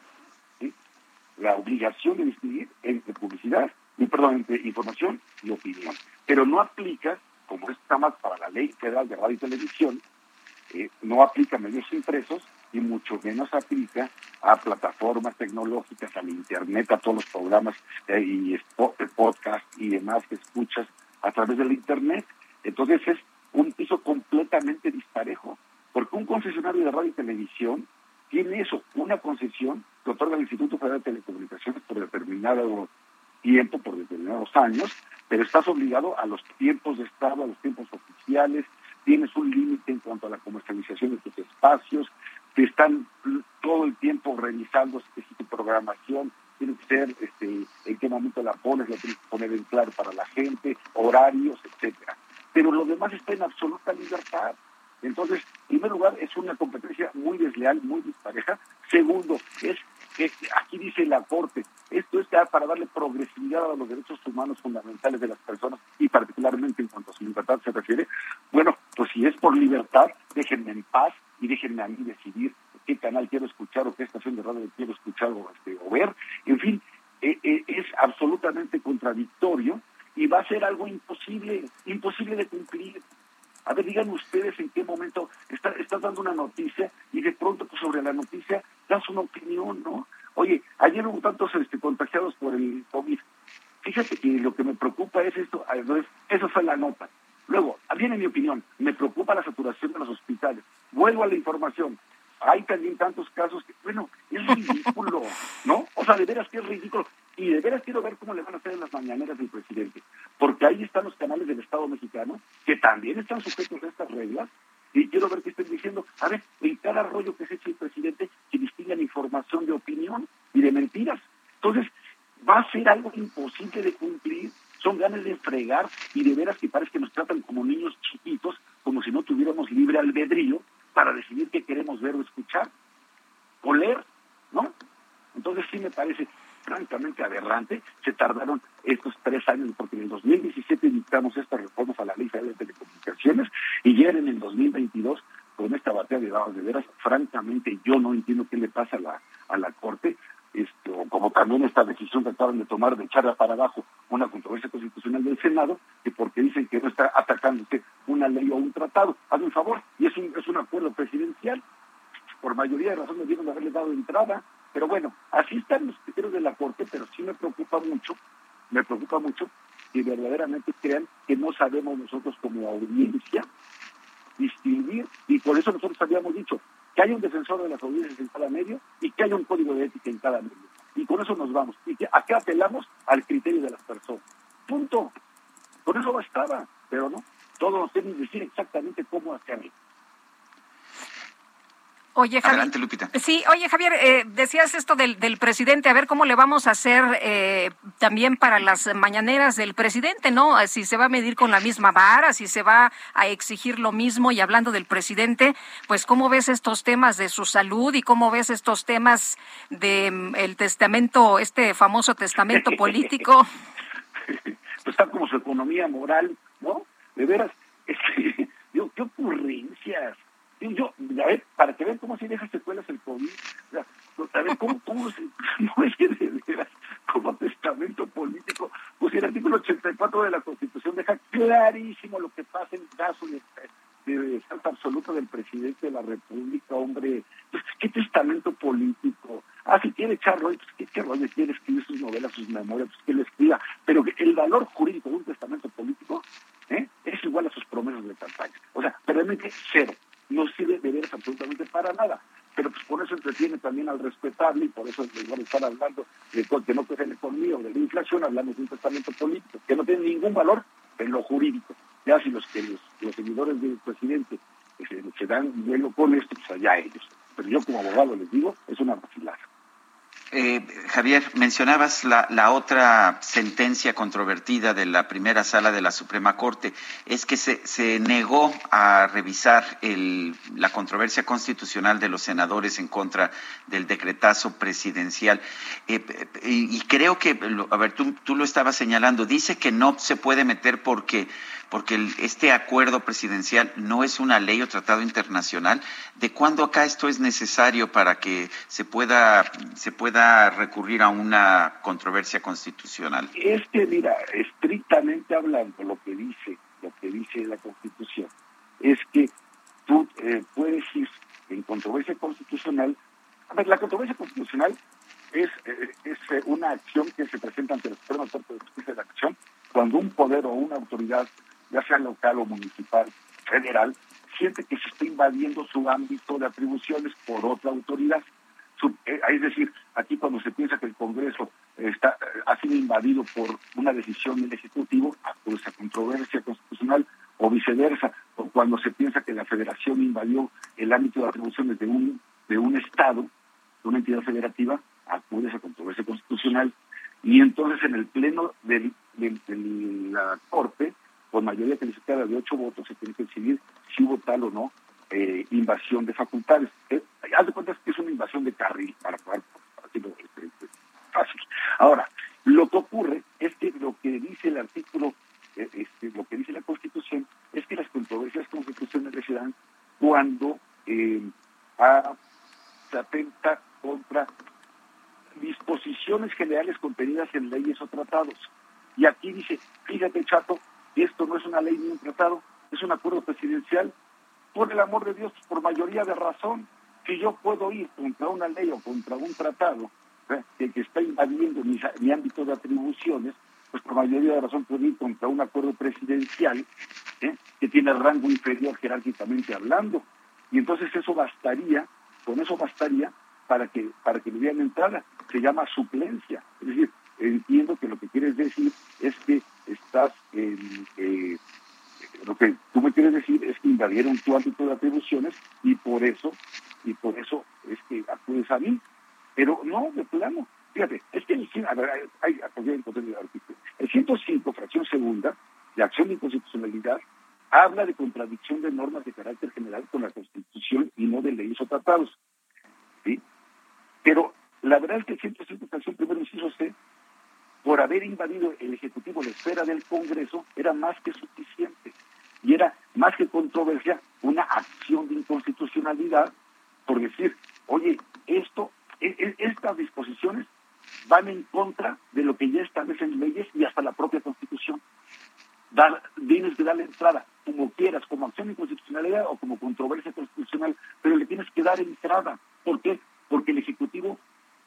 la obligación de distinguir entre publicidad y perdón entre información y opinión. Pero no aplica como está más para la ley federal de radio y televisión eh, no aplica medios impresos y mucho menos aplica a plataformas tecnológicas, al Internet, a todos los programas eh, y eh, podcast y demás que escuchas a través del Internet. Entonces es un piso completamente disparejo, porque un concesionario de radio y televisión tiene eso, una concesión que otorga el Instituto Federal de Telecomunicaciones por determinado tiempo, por determinados años, pero estás obligado a los tiempos de estado, a los tiempos oficiales, tienes un límite en cuanto a la comercialización de tus espacios, te están todo el tiempo revisando si tu programación, tiene que ser este, en qué momento la pones, la tienes que poner en claro para la gente, horarios, etcétera. Pero lo demás está en absoluta libertad. Entonces, en primer lugar, es una competencia muy desleal, muy dispareja. Segundo, es que aquí dice la Corte, esto es para darle progresividad a los derechos humanos fundamentales de las personas y particularmente en cuanto a su libertad se refiere. Bueno, pues si es por libertad, déjenme en paz y déjenme a mí decidir qué canal quiero escuchar o qué estación de radio quiero escuchar o, este, o ver. En fin, eh, eh, es absolutamente contradictorio y va a ser algo imposible, imposible de cumplir. A ver, digan ustedes en qué momento está, estás dando una noticia y de pronto pues, sobre la noticia das una opinión, ¿no? Oye, ayer hubo tantos este, contagiados por el COVID. Fíjate que lo que me preocupa es esto, eso fue la nota. Luego, viene mi opinión, me preocupa la saturación de los hospitales. Vuelvo a la información. Hay también tantos casos que, bueno, es ridículo, ¿no? O sea, de veras que es ridículo. Y de veras quiero ver cómo le van a hacer en las mañaneras del presidente. Porque ahí están los canales del Estado mexicano, que también están sujetos a estas reglas. Y quiero ver qué estén diciendo. A ver, en cada rollo que se eche el presidente, que distingan información de opinión y de mentiras. Entonces, decir algo imposible de cumplir, son ganas de fregar y de veras que parece que nos tratan como niños chiquitos, como si no tuviéramos libre albedrío para decidir qué queremos ver o escuchar o leer, ¿no? Entonces sí me parece francamente aberrante. Se tardaron estos tres años, porque en el 2017 dictamos estas reformas a la Ley de Telecomunicaciones y ya en el 2022 con esta batalla de dados de veras, francamente yo no entiendo qué le pasa a la, a la Corte, esto, como también esta decisión que acaban de tomar de echarla para abajo una controversia constitucional del Senado, que porque dicen que no está atacándose una ley o un tratado. Hazme un favor, y es un, es un acuerdo presidencial. Por mayoría de razones debieron haberle dado entrada, pero bueno, así están los criterios de la Corte, pero sí me preocupa mucho, me preocupa mucho que verdaderamente crean que no sabemos nosotros como audiencia distinguir, y por eso nosotros habíamos dicho que hay un defensor de las audiencias en cada medio y que hay un código de ética en cada medio. Y con eso nos vamos. Y que acá apelamos al criterio de las personas. Punto. Con eso bastaba, pero no. Todos nos que decir exactamente cómo hacerlo. Oye, Javier. Sí, oye, Javier, eh, decías esto del, del, presidente, a ver cómo le vamos a hacer eh, también para las mañaneras del presidente, ¿no? Si se va a medir con la misma vara, si se va a exigir lo mismo. Y hablando del presidente, pues, ¿cómo ves estos temas de su salud y cómo ves estos temas de mm, el testamento, este famoso testamento político? pues está como su economía moral, ¿no? De veras, este, qué ocurrencias yo, a ver, para que vean cómo si deja secuelas el COVID, a ver, ¿cómo, cómo se, no es que de veras, como testamento político, pues el artículo 84 de la Constitución deja clarísimo lo que pasa en caso de, de falta absoluta del presidente de la República, hombre, pues, ¿qué testamento político? Ah, si quiere echarlo, pues ¿qué, qué rollo quiere escribir sus novelas, sus memorias? Pues que lo escriba, pero el valor jurídico de un testamento político ¿eh? es igual a sus promesas de campaña. O sea, realmente cero no sirve de veras absolutamente para nada. Pero pues por eso entretiene también al respetable y por eso en lugar de estar hablando de que no crece la economía o de la inflación, hablamos de un testamento político que no tiene ningún valor en lo jurídico. Ya si los que los, seguidores del presidente se, se dan vuelo con esto, pues allá ellos. Pero yo como abogado les digo, es una vacilada. Eh, Javier, mencionabas la, otra sentencia controvertida de la primera sala de la Suprema Corte, es que se, negó a revisar el, la controversia constitucional de los senadores en contra del decretazo presidencial. Eh, y, y, creo que, a ver, tú, tú lo estabas señalando, dice que no se puede meter porque porque este acuerdo presidencial no es una ley o tratado internacional. ¿De cuándo acá esto es necesario para que se pueda, se pueda recurrir a una controversia constitucional? Es que, mira, estrictamente hablando, lo que dice, lo que dice la Constitución, es que tú eh, puedes ir en controversia constitucional. A ver, la controversia constitucional es, eh, es eh, una acción que se presenta ante la Suprema Corte de Justicia de la Acción cuando un poder o una autoridad ya sea local o municipal, federal, siente que se está invadiendo su ámbito de atribuciones por otra autoridad. Eh, es decir, aquí cuando se piensa que el Congreso está, eh, ha sido invadido por una decisión del Ejecutivo, acude esa controversia constitucional, o viceversa, cuando se piensa que la Federación invadió el ámbito de atribuciones de un, de un Estado, de una entidad federativa, acude esa controversia constitucional. Y entonces en el Pleno de la Corte con mayoría calificada de ocho votos se tiene que decidir si hubo tal o no eh, invasión de facultades. Eh, haz de cuenta que es una invasión de carril, para poder decirlo fácil. Ahora, lo que ocurre es que lo que dice el artículo, eh, este, lo que dice la Constitución, es que las controversias constitucionales se dan cuando eh, se atenta contra disposiciones generales contenidas en leyes o tratados. Y aquí dice, fíjate, Chato, esto no es una ley ni un tratado, es un acuerdo presidencial. Por el amor de Dios, por mayoría de razón, si yo puedo ir contra una ley o contra un tratado ¿eh? que, está invadiendo mi, ámbito de atribuciones, pues por mayoría de razón puedo ir contra un acuerdo presidencial ¿eh? que tiene rango inferior jerárquicamente hablando. Y entonces eso bastaría, con eso bastaría para que, para que me dieran entrada. Se llama suplencia. Es decir, entiendo que lo que quieres decir es que estás en, eh, lo que tú me quieres decir es que invadieron tu ámbito de atribuciones y por eso y por eso es que acudes a mí pero no de plano fíjate es que a ver, hay, el. El 105, fracción segunda, de acción de inconstitucionalidad, habla de contradicción de normas de carácter general con la Constitución y no de leyes o tratados. ¿sí? Pero la verdad es que el 105, fracción primero, inciso C, por haber invadido el Ejecutivo la esfera del Congreso, era más que suficiente. Y era más que controversia una acción de inconstitucionalidad por decir, oye, esto, e, e, estas disposiciones van en contra de lo que ya establecen leyes y hasta la propia Constitución. Dar, tienes que darle entrada, como quieras, como acción de inconstitucionalidad o como controversia constitucional, pero le tienes que dar entrada. ¿Por qué? Porque el Ejecutivo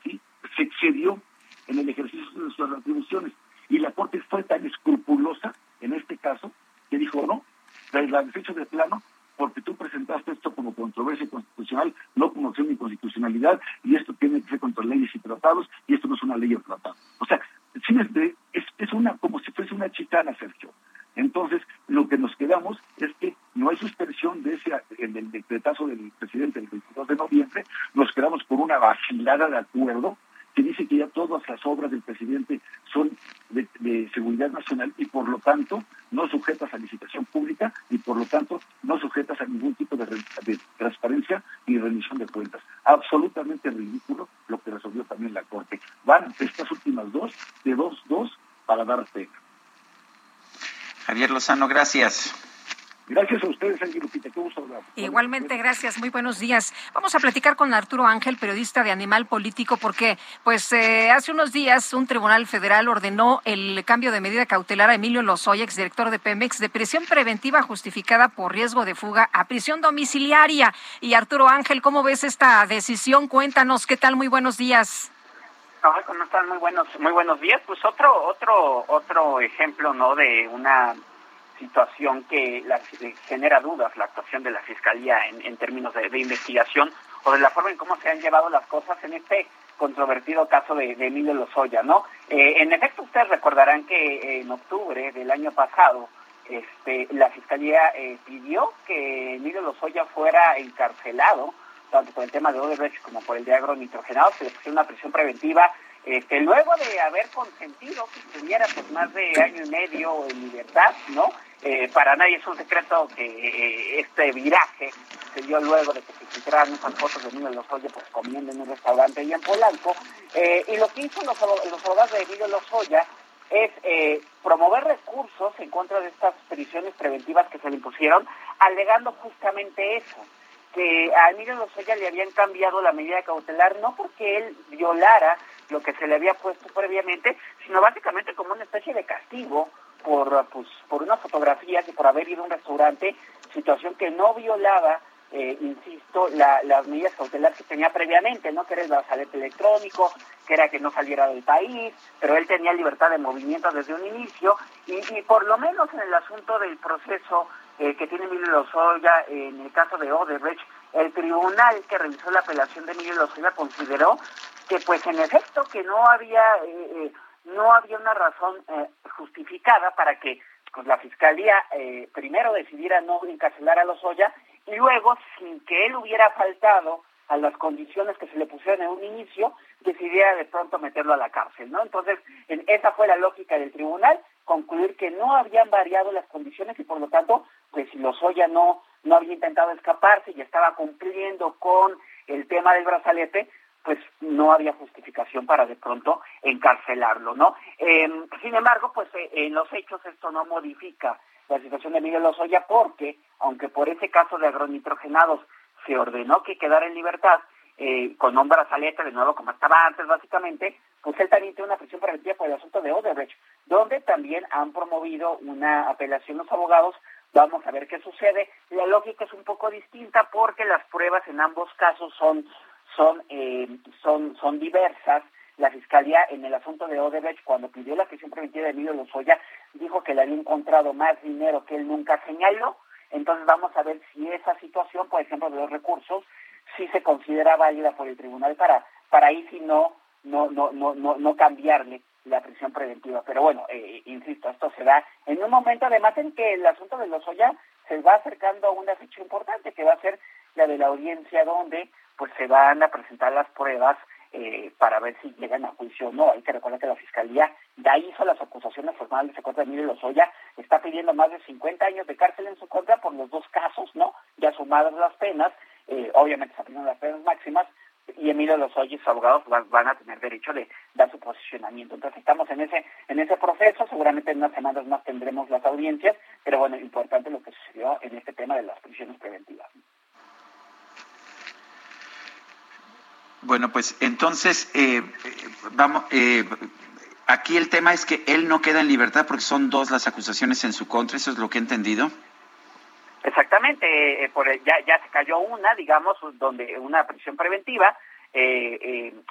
¿sí? se excedió en el ejercicio de sus atribuciones. Y la Corte fue tan escrupulosa, en este caso, que dijo, no, la desecho de plano porque tú presentaste esto como controversia constitucional, no como acción de inconstitucionalidad, y esto tiene que ser contra leyes y tratados, y esto no es una ley o tratado. O sea, es, es una como si fuese una chicana, Sergio. Entonces, lo que nos quedamos es que no hay suspensión de ese, en el decretazo del presidente el 22 de noviembre, nos quedamos por una vacilada de acuerdo que dice que ya todas las obras del presidente son de, seguridad nacional y por lo tanto no sujetas a licitación pública y por lo tanto no sujetas a ningún tipo de, transparencia ni rendición de cuentas. Absolutamente ridículo lo que resolvió también la Corte. Van estas últimas dos, de dos, dos, para dar pena. Javier Lozano, gracias. Gracias a ustedes, Ángel Lupita. Qué gusto hablar. Igualmente, gracias. Muy buenos días. Vamos a platicar con Arturo Ángel, periodista de Animal Político, porque pues eh, hace unos días un tribunal federal ordenó el cambio de medida cautelar a Emilio Lozoya, exdirector de Pemex, de prisión preventiva justificada por riesgo de fuga a prisión domiciliaria. Y Arturo Ángel, ¿cómo ves esta decisión? Cuéntanos, ¿qué tal? Muy buenos días. ¿cómo están? Muy buenos, muy buenos días. Pues otro, otro, otro ejemplo, ¿no? De una situación que la, genera dudas la actuación de la Fiscalía en, términos de, investigación o de la forma en cómo se han llevado las cosas en este controvertido caso de, Emilio Lozoya, ¿no? Eh, en efecto, ustedes recordarán que en octubre del año pasado este, la Fiscalía eh, pidió que Emilio Lozoya fuera encarcelado, tanto por el tema de Odebrecht como por el de agronitrogenado, se le puso una prisión preventiva este, luego de haber consentido que estuviera pues más de año y medio en libertad, ¿no? Eh, para nadie es un secreto que eh, este viraje se dio luego de que se filtraron esas fotos de Emilio Lozoya pues comiendo en un restaurante ahí en Polanco. Eh, y lo que hizo los, los abogados de Emilio Lozoya es promover recursos en contra de estas prisiones preventivas que se le impusieron, alegando justamente eso, que a Emilio Lozoya le habían cambiado la medida cautelar no porque él violara lo que se le había puesto previamente, sino básicamente como una especie de castigo por, pues, por unas fotografías y por haber ido a un restaurante, situación que no violaba, eh, insisto, la, las medidas cautelares que tenía previamente, ¿no? Que era el brazalete electrónico, que era que no saliera del país, pero él tenía libertad de movimiento desde un inicio, y, por lo menos en el asunto del proceso eh, que tiene Emilio Lozoya, en el caso de Odebrecht, el tribunal que revisó la apelación de Emilio Lozoya consideró que pues en efecto que no había eh, no había una razón eh, justificada para que pues, la fiscalía eh, primero decidiera no encarcelar a Lozoya y luego, sin que él hubiera faltado a las condiciones que se le pusieron en un inicio, decidiera de pronto meterlo a la cárcel, ¿no? Entonces, en, esa fue la lógica del tribunal, concluir que no habían variado las condiciones y por lo tanto, pues si Lozoya no, no había intentado escaparse y estaba cumpliendo con el tema del brazalete, pues no había justificación para de pronto encarcelarlo, ¿no? Em, sin embargo, pues eh, en los hechos esto no modifica la situación de Miguel Lozoya porque, aunque por ese caso de agronitrogenados se ordenó que quedara en libertad, eh, con un brazalete de nuevo como estaba antes básicamente, pues él también tiene una prisión preventiva por el asunto de Odebrecht, donde también han promovido una apelación los abogados. Vamos a ver qué sucede. La lógica es un poco distinta porque las pruebas en ambos casos son son, eh, son, son diversas. La Fiscalía en el asunto de Odebrecht, cuando pidió la prisión preventiva de Emilio Lozoya, dijo que le había encontrado más dinero que él nunca señaló. Entonces vamos a ver si esa situación, por ejemplo, de los recursos, sí se considera válida por el tribunal para, para ahí si no, no, no, no, no, no cambiarle la prisión preventiva. Pero bueno, eh, insisto, esto se da en un momento además en que el asunto de Lozoya se va acercando a una fecha importante que va a ser la de la audiencia donde pues se van a presentar las pruebas eh, para ver si llegan a juicio o no. Hay que recordar que la Fiscalía ya hizo las acusaciones formales en contra de Emilio Lozoya, está pidiendo más de 50 años de cárcel en su contra por los dos casos, ¿no? Ya sumadas las penas, eh, obviamente se aplican las penas máximas, y Emilio Lozoya y sus abogados van, a tener derecho de dar su posicionamiento. Entonces estamos en ese en ese proceso, seguramente en unas semanas más tendremos las audiencias, pero bueno, importante lo que sucedió en este tema de las prisiones preventivas. Bueno, pues entonces, eh, vamos, eh, aquí el tema es que él no queda en libertad porque son dos las acusaciones en su contra, ¿eso es lo que he entendido? Exactamente, eh, por ya, ya se cayó una, digamos, donde una prisión preventiva,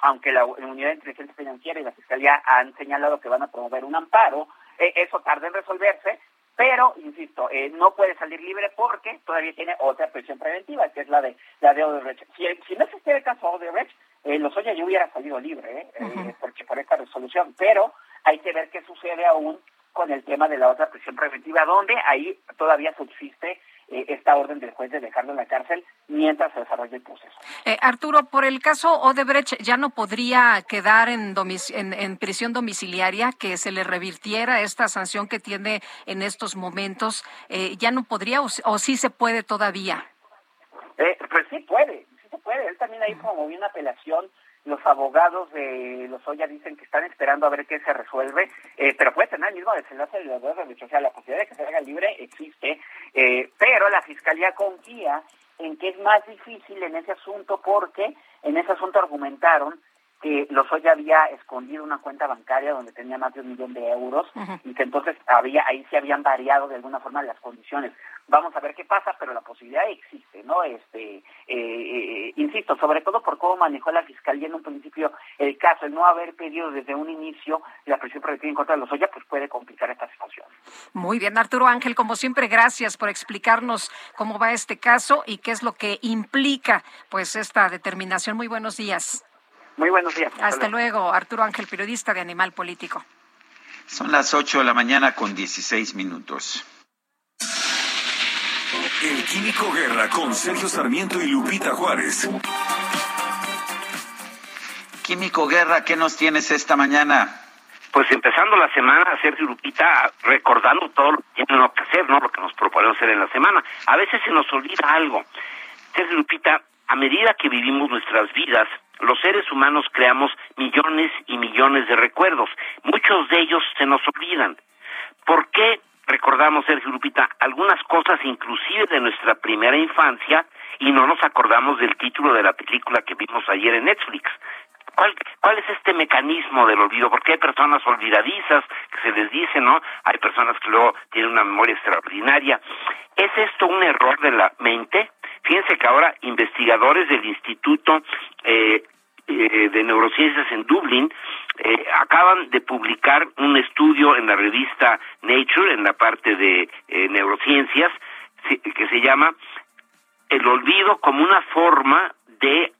aunque la, Unidad de Inteligencia Financiera y la Fiscalía han señalado que van a promover un amparo, eso tarda en resolverse, pero insisto, no puede salir libre porque todavía tiene otra prisión preventiva, que es la de la de Odebrecht. Si, si no existiera el caso Odebrecht, eh, Lozoya ya hubiera salido libre, ¿eh? eh porque por esta resolución, pero hay que ver qué sucede aún con el tema de la otra prisión preventiva, donde ahí todavía subsiste eh, esta orden del juez de dejarlo en la cárcel mientras se desarrolla el proceso. Eh, Arturo, por el caso Odebrecht, ¿ya no podría quedar en, en, prisión domiciliaria, que se le revirtiera esta sanción que tiene en estos momentos? ¿Ya no podría o, o, sí se puede todavía? pues sí puede, se puede. Él también ahí promovió una apelación. Los abogados de los Oya dicen que están esperando a ver qué se resuelve, eh, pero puede tener el mismo desenlace de los dos O sea, la posibilidad de que se haga libre existe, eh, pero la fiscalía confía en que es más difícil en ese asunto porque en ese asunto argumentaron que Lozoya había escondido una cuenta bancaria donde tenía más de un millón de euros y que entonces había ahí se habían variado de alguna forma las condiciones. Vamos a ver qué pasa, pero la posibilidad existe, ¿no? Este, eh, eh, insisto, sobre todo por cómo manejó la fiscalía en un principio el caso, el no haber pedido desde un inicio la presión preventiva en contra de Lozoya, pues puede complicar esta situación. Muy bien, Arturo Ángel, como siempre, gracias por explicarnos cómo va este caso y qué es lo que implica, pues, esta determinación. Muy buenos días. Muy buenos días. Hasta, luego. Arturo Ángel, periodista de Animal Político. Son las 8 de la mañana con 16 minutos. El Químico Guerra con Sergio Sarmiento y Lupita Juárez. Químico Guerra, ¿qué nos tienes esta mañana? Pues empezando la semana, Sergio Lupita, recordando todo lo que tenemos que hacer, ¿no? Lo que nos proponemos hacer en la semana. A veces se nos olvida algo. Sergio Lupita, a medida que vivimos nuestras vidas, los seres humanos creamos millones y millones de recuerdos. Muchos de ellos se nos olvidan. ¿Por qué recordamos, Sergio Lupita, algunas cosas inclusive de nuestra primera infancia y no nos acordamos del título de la película que vimos ayer en Netflix? ¿Cuál, ¿Cuál es este mecanismo del olvido? Porque hay personas olvidadizas que se les dice, ¿no? Hay personas que luego tienen una memoria extraordinaria. ¿Es esto un error de la mente? Fíjense que ahora investigadores del Instituto eh, eh, de Neurociencias en Dublín eh, acaban de publicar un estudio en la revista Nature, en la parte de neurociencias, que se llama El olvido como una forma de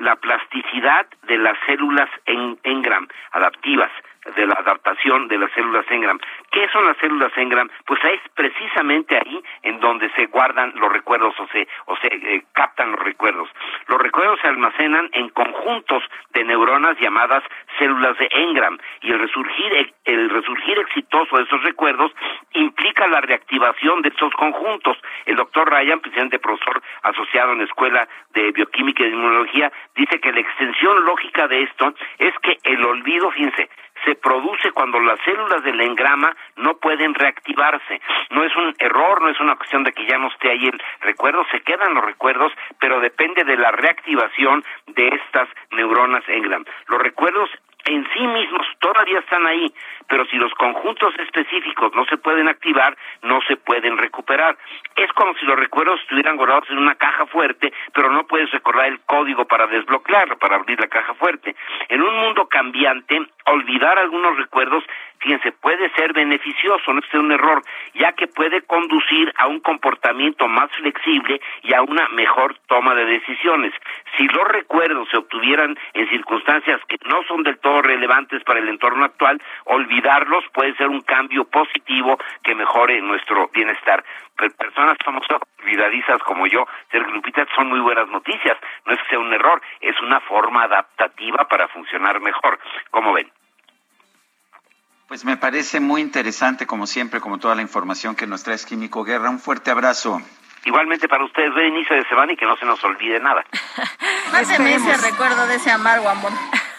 la plasticidad de las células en engram adaptivas de la adaptación de las células Engram. ¿Qué son las células Engram? Pues es precisamente ahí en donde se guardan los recuerdos o se, o se eh, captan los recuerdos. Los recuerdos se almacenan en conjuntos de neuronas llamadas células de Engram y el resurgir, el resurgir exitoso de esos recuerdos implica la reactivación de estos conjuntos. El doctor Ryan, presidente profesor asociado en la Escuela de Bioquímica y Inmunología, dice que la extensión lógica de esto es que el olvido, fíjense, se produce cuando las células del engrama no pueden reactivarse. No es un error, no es una cuestión de que ya no esté ahí el recuerdo, se quedan los recuerdos, pero depende de la reactivación de estas neuronas engram. Los recuerdos en sí mismos todavía están ahí, pero si los conjuntos específicos no se pueden activar, no se pueden recuperar. Es como si los recuerdos estuvieran guardados en una caja fuerte, pero no puedes recordar el código para desbloquearlo, para abrir la caja fuerte. En un mundo cambiante, olvidar algunos recuerdos fíjense, puede ser beneficioso, no es un error, ya que puede conducir a un comportamiento más flexible y a una mejor toma de decisiones. Si los recuerdos se obtuvieran en circunstancias que no son del todo no relevantes para el entorno actual, olvidarlos puede ser un cambio positivo que mejore nuestro bienestar. personas famosas olvidadizas como yo, Sergio Lupita, son muy buenas noticias. No es que sea un error, es una forma adaptativa para funcionar mejor. ¿Cómo ven? Pues me parece muy interesante, como siempre, como toda la información que nos trae Químico Guerra. Un fuerte abrazo. Igualmente para ustedes, buen inicio de semana y que no se nos olvide nada. Mándeme ese recuerdo de ese amargo amor.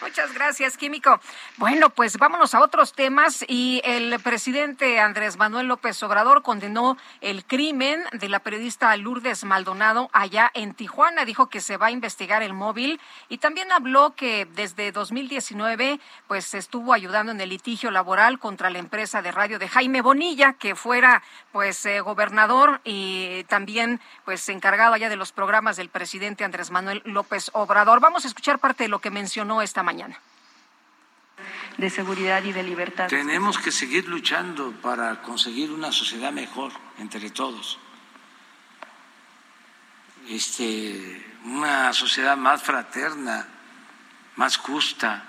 Muchas gracias, Químico. Bueno, pues vámonos a otros temas y el presidente Andrés Manuel López Obrador condenó el crimen de la periodista Lourdes Maldonado allá en Tijuana. Dijo que se va a investigar el móvil y también habló que desde 2019 pues estuvo ayudando en el litigio laboral contra la empresa de radio de Jaime Bonilla, que fuera pues eh, gobernador y también pues encargado allá de los programas del presidente Andrés Manuel López Obrador. Vamos a escuchar parte de lo que mencionó esta mañana de seguridad y de libertad. Tenemos que seguir luchando para conseguir una sociedad mejor entre todos. Este, una sociedad más fraterna, más justa,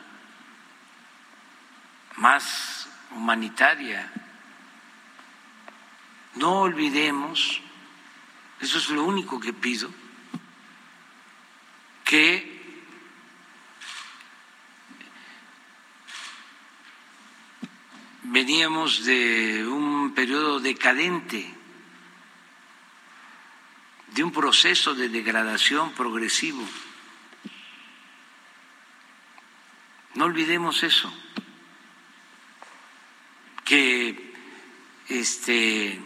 más humanitaria. No olvidemos, eso es lo único que pido, que veníamos de un periodo decadente, de un proceso de degradación progresivo. No olvidemos eso, que este,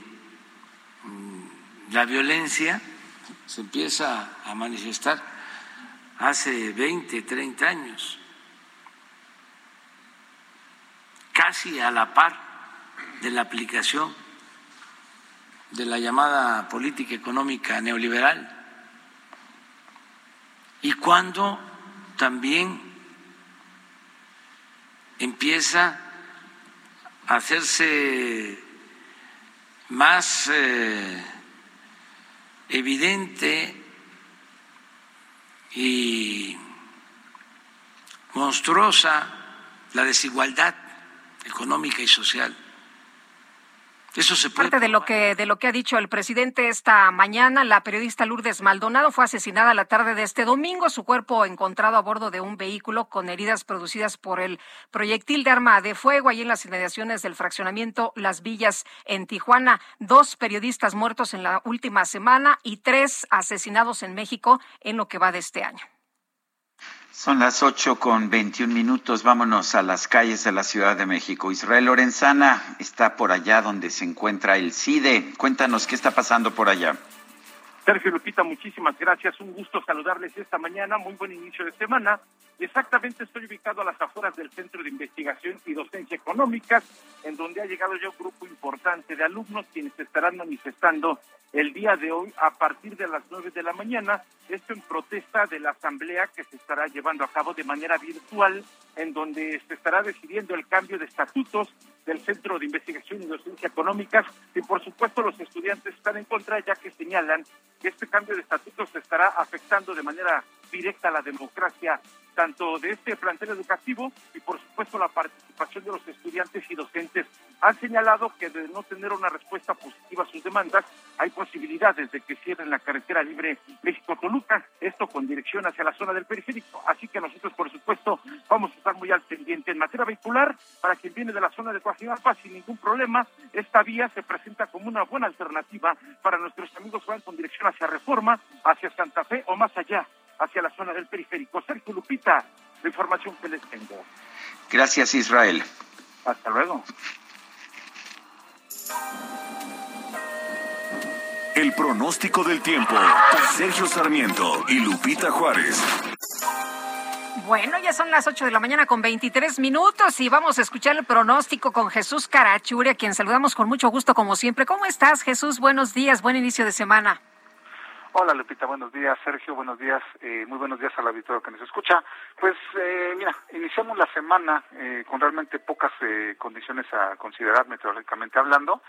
la violencia se empieza a manifestar hace 20, 30 años casi a la par de la aplicación de la llamada política económica neoliberal. Y cuando también empieza a hacerse más eh, evidente y monstruosa la desigualdad económica y social. Eso se puede. Parte de lo que de lo que ha dicho el presidente esta mañana, la periodista Lourdes Maldonado fue asesinada la tarde de este domingo. Su cuerpo encontrado a bordo de un vehículo con heridas producidas por el proyectil de arma de fuego ahí en las inmediaciones del fraccionamiento Las Villas en Tijuana. Dos periodistas muertos en la última semana y tres asesinados en México en lo que va de este año. Son las ocho con veintiún minutos. Vámonos a las calles de la Ciudad de México. Israel Lorenzana está por allá donde se encuentra el CIDE. Cuéntanos qué está pasando por allá. Sergio Lupita, muchísimas gracias. Un gusto saludarles esta mañana. Muy buen inicio de semana. Exactamente estoy ubicado a las afueras del Centro de Investigación y Docencia Económicas, en donde ha llegado ya un grupo importante de alumnos quienes estarán manifestando el día de hoy a partir de las nueve de la mañana, esto en protesta de la asamblea que se estará llevando a cabo de manera virtual, en donde se estará decidiendo el cambio de estatutos del Centro de Investigación y Docencia Económicas y por supuesto los estudiantes están en contra ya que señalan que este cambio de estatutos estará afectando de manera directa a la democracia tanto de este plantel educativo y por supuesto la participación de los estudiantes y docentes. Han señalado que de no tener una respuesta positiva a sus demandas hay posibilidades de que cierren la carretera libre México-Toluca, esto con dirección hacia la zona del periférico, así que nosotros por supuesto vamos a estar muy al pendiente. En materia vehicular para quien viene de la zona de Coajimalpa sin ningún problema, esta vía se presenta como una buena alternativa para nuestros amigos que van con dirección hacia Reforma, hacia Santa Fe o más allá hacia la zona del periférico. Sergio Lupita, la información que les tengo. Gracias, Israel. Hasta luego. El pronóstico del tiempo. Sergio Sarmiento y Lupita Juárez. Bueno, ya son las 8 de la mañana con 23 minutos y vamos a escuchar el pronóstico con Jesús Carachuri, a quien saludamos con mucho gusto como siempre. ¿Cómo estás, Jesús? Buenos días, buen inicio de semana. Hola Lupita, buenos días. Sergio, buenos días. Eh, muy buenos días al auditorio que nos escucha. Pues eh, mira, iniciamos la semana eh, con realmente pocas condiciones a considerar meteorológicamente hablando.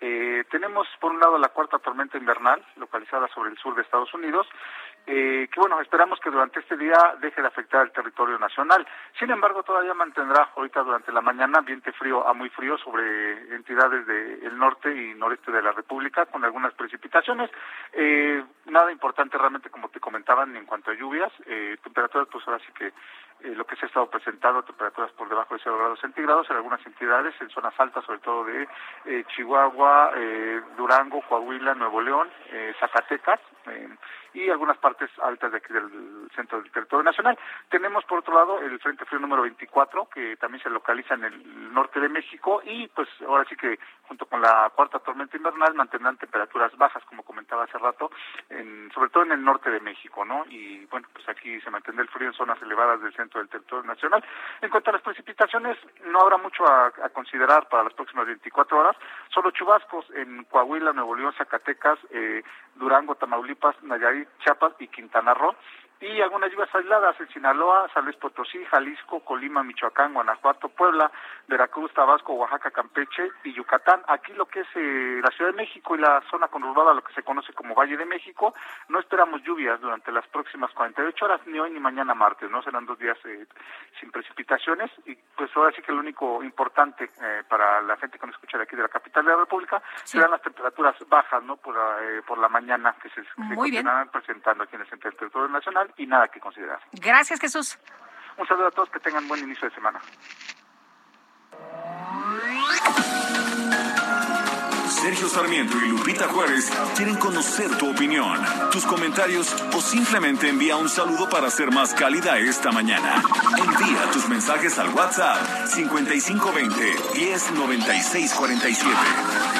Eh, tenemos por un lado la cuarta tormenta invernal localizada sobre el sur de Estados Unidos eh, que bueno, esperamos que durante este día deje de afectar el territorio nacional. Sin embargo, todavía mantendrá ahorita durante la mañana ambiente frío a muy frío sobre entidades del norte y noreste de la República con algunas precipitaciones. Eh, nada importante realmente, como te comentaban, en cuanto a lluvias. Eh, temperaturas, pues ahora sí que eh, lo que se ha estado presentando, temperaturas por debajo de 0 grados centígrados en algunas entidades, en zonas altas, sobre todo de eh, Chihuahua, eh, Durango, Coahuila, Nuevo León, Zacatecas y algunas partes altas de aquí del centro del territorio nacional. Tenemos por otro lado el Frente Frío número 24, que también se localiza en el norte de México y pues ahora sí que junto con la cuarta tormenta invernal mantendrán temperaturas bajas, como comentaba hace rato, en, sobre todo en el norte de México, ¿no? Y bueno, pues aquí se mantendrá el frío en zonas elevadas del centro del territorio nacional. En cuanto a las precipitaciones, no habrá mucho a, considerar para las próximas 24 horas, solo chubascos en Coahuila, Nuevo León, Zacatecas, eh, Durango, Tamaulipas, Nayarit, Chiapas y Quintana Roo y algunas lluvias aisladas en Sinaloa, San Luis Potosí, Jalisco, Colima, Michoacán, Guanajuato, Puebla, Veracruz, Tabasco, Oaxaca, Campeche y Yucatán. Aquí lo que es eh, la Ciudad de México y la zona conurbada, lo que se conoce como Valle de México, no esperamos lluvias durante las próximas 48 horas, ni hoy ni mañana martes, ¿no? Serán dos días eh, sin precipitaciones y pues ahora sí que lo único importante eh, para la gente que nos escucha de aquí de la capital de la República serán las temperaturas bajas, ¿no? Por, por la mañana que se, se presentando aquí en el centro del territorio nacional y nada que considerar. Gracias, Jesús. Un saludo a todos, que tengan buen inicio de semana. Sergio Sarmiento y Lupita Juárez quieren conocer tu opinión, tus comentarios o simplemente envía un saludo para ser más cálida esta mañana. Envía tus mensajes al WhatsApp 5520 109647.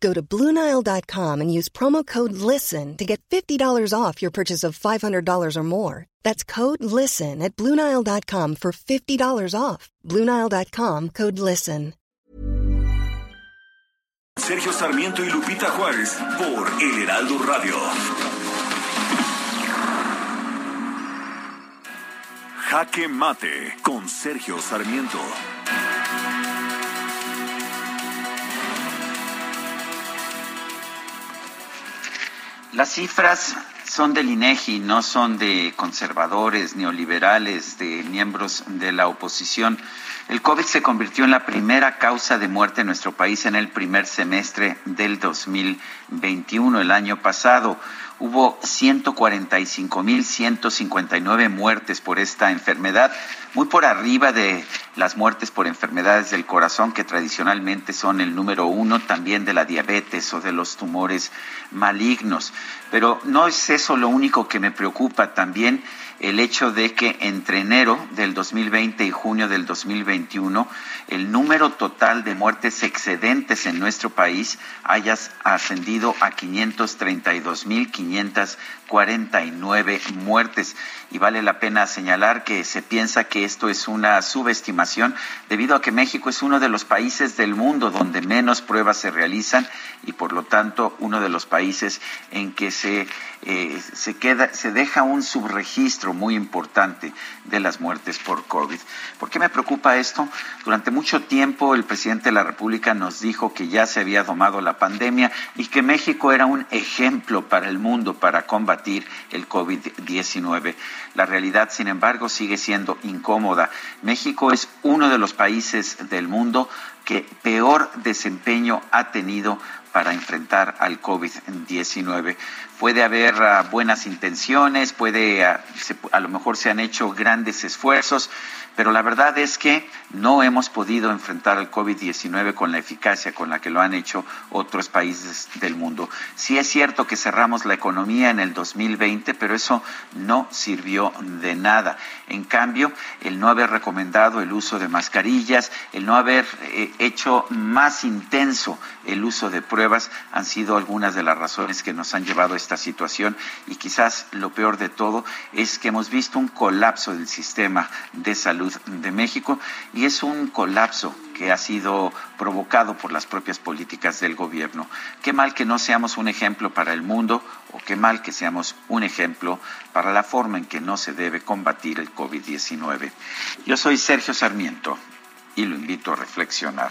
Go to Bluenile.com and use promo code LISTEN to get $50 off your purchase of $500 or more. That's code LISTEN at Bluenile.com for $50 off. Bluenile.com code LISTEN. Sergio Sarmiento y Lupita Juárez por El Heraldo Radio. Jaque Mate con Sergio Sarmiento. Las cifras son del INEGI, no son de conservadores, neoliberales, de miembros de la oposición. El COVID se convirtió en la primera causa de muerte en nuestro país en el primer semestre del 2021, el año pasado hubo 145.159 muertes por esta enfermedad, muy por arriba de las muertes por enfermedades del corazón, que tradicionalmente son el número uno, también de la diabetes o de los tumores malignos. Pero no es eso lo único que me preocupa, también el hecho de que entre enero del 2020 y junio del 2021 el número total de muertes excedentes en nuestro país haya ascendido a 532.549 muertes. Y vale la pena señalar que se piensa que esto es una subestimación debido a que México es uno de los países del mundo donde menos pruebas se realizan y por lo tanto uno de los países en que se, eh, se, queda, se deja un subregistro muy importante de las muertes por COVID. ¿Por qué me preocupa esto? Durante mucho tiempo el presidente de la República nos dijo que ya se había domado la pandemia y que México era un ejemplo para el mundo para combatir el COVID-19. La realidad, sin embargo, sigue siendo incómoda. México es uno de los países del mundo que peor desempeño ha tenido para enfrentar al COVID-19. Puede haber ah, buenas intenciones, puede, ah, a lo mejor se han hecho grandes esfuerzos, pero la verdad es que no hemos podido enfrentar al COVID-19 con la eficacia con la que lo han hecho otros países del mundo. Sí es cierto que cerramos la economía en el 2020, pero eso no sirvió de nada. En cambio, el no haber recomendado el uso de mascarillas, el no haber eh, hecho más intenso el uso de pruebas han sido algunas de las razones que nos han llevado a esta situación y quizás lo peor de todo es que hemos visto un colapso del sistema de salud de México y es un colapso que ha sido provocado por las propias políticas del gobierno. Qué mal que no seamos un ejemplo para el mundo o qué mal que seamos un ejemplo para la forma en que no se debe combatir el COVID-19. Yo soy Sergio Sarmiento y lo invito a reflexionar.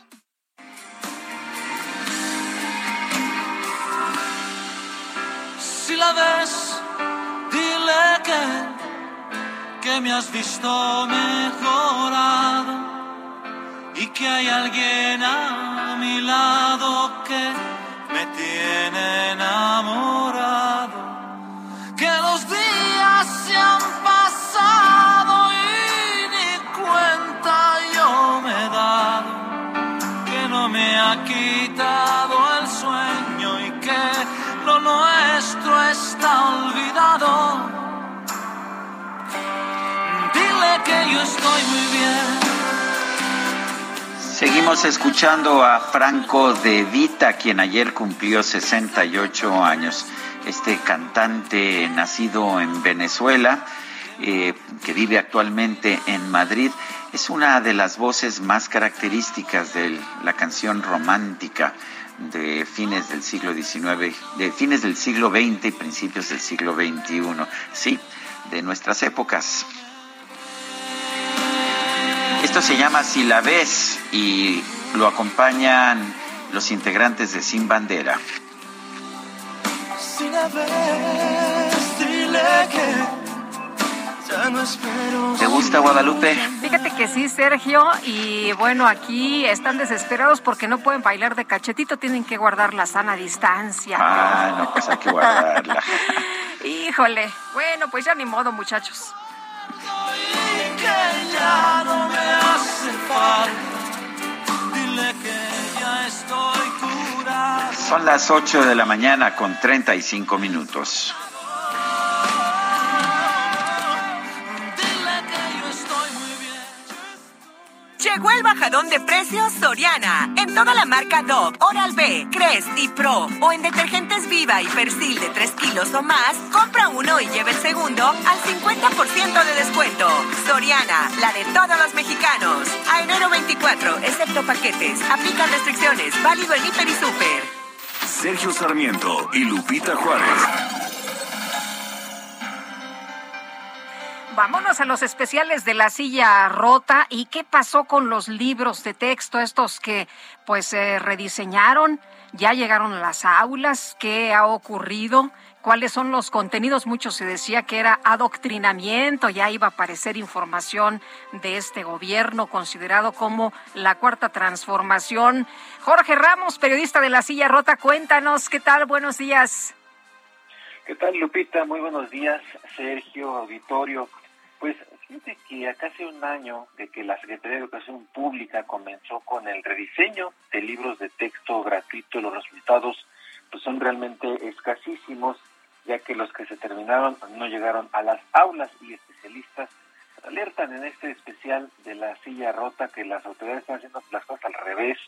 Si la ves, dile que, que me has visto mejorado y que hay alguien a mi lado que me tiene enamorado. Dile que yo estoy muy bien. Seguimos escuchando a Franco de Vita, quien ayer cumplió 68 años. Este cantante nacido en Venezuela, eh, que vive actualmente en Madrid, es una de las voces más características de la canción romántica de fines del siglo XIX, de fines del siglo XX y principios del siglo XXI. Sí, de nuestras épocas. Esto se llama Si la ves y lo acompañan los integrantes de Sin Bandera. Si la ves. ¿Te gusta Guadalupe? Fíjate que sí, Sergio, y bueno, aquí están desesperados porque no pueden bailar de cachetito, tienen que guardar la sana distancia. Ah, no, pues hay que guardarla. Híjole, bueno, pues ya ni modo, muchachos. que ya no me hace falta. Dile que ya estoy curado. Son las 8 de la mañana con 35 minutos. Llegó el bajadón de precios Soriana. En toda la marca Dove, Oral-B, Crest y Pro o en detergentes Viva y Persil de 3 kilos o más, compra uno y lleve el segundo al 50% de descuento. Soriana, la de todos los mexicanos. A enero 24, excepto paquetes. Aplica restricciones. Válido en Hiper y Super. Sergio Sarmiento y Lupita Juárez. Vámonos a los especiales de la silla rota y qué pasó con los libros de texto, estos que pues se rediseñaron, ya llegaron a las aulas, qué ha ocurrido, cuáles son los contenidos, mucho se decía que era adoctrinamiento, ya iba a aparecer información de este gobierno considerado como la cuarta transformación. Jorge Ramos, periodista de la silla rota, cuéntanos, ¿qué tal? Buenos días. ¿Qué tal, Lupita? Muy buenos días, Sergio, auditorio. Pues fíjate que a casi un año de que la Secretaría de Educación Pública comenzó con el rediseño de libros de texto gratuito, los resultados pues son realmente escasísimos, ya que los que se terminaron no llegaron a las aulas y especialistas alertan en este especial de la silla rota que las autoridades están haciendo las cosas al revés,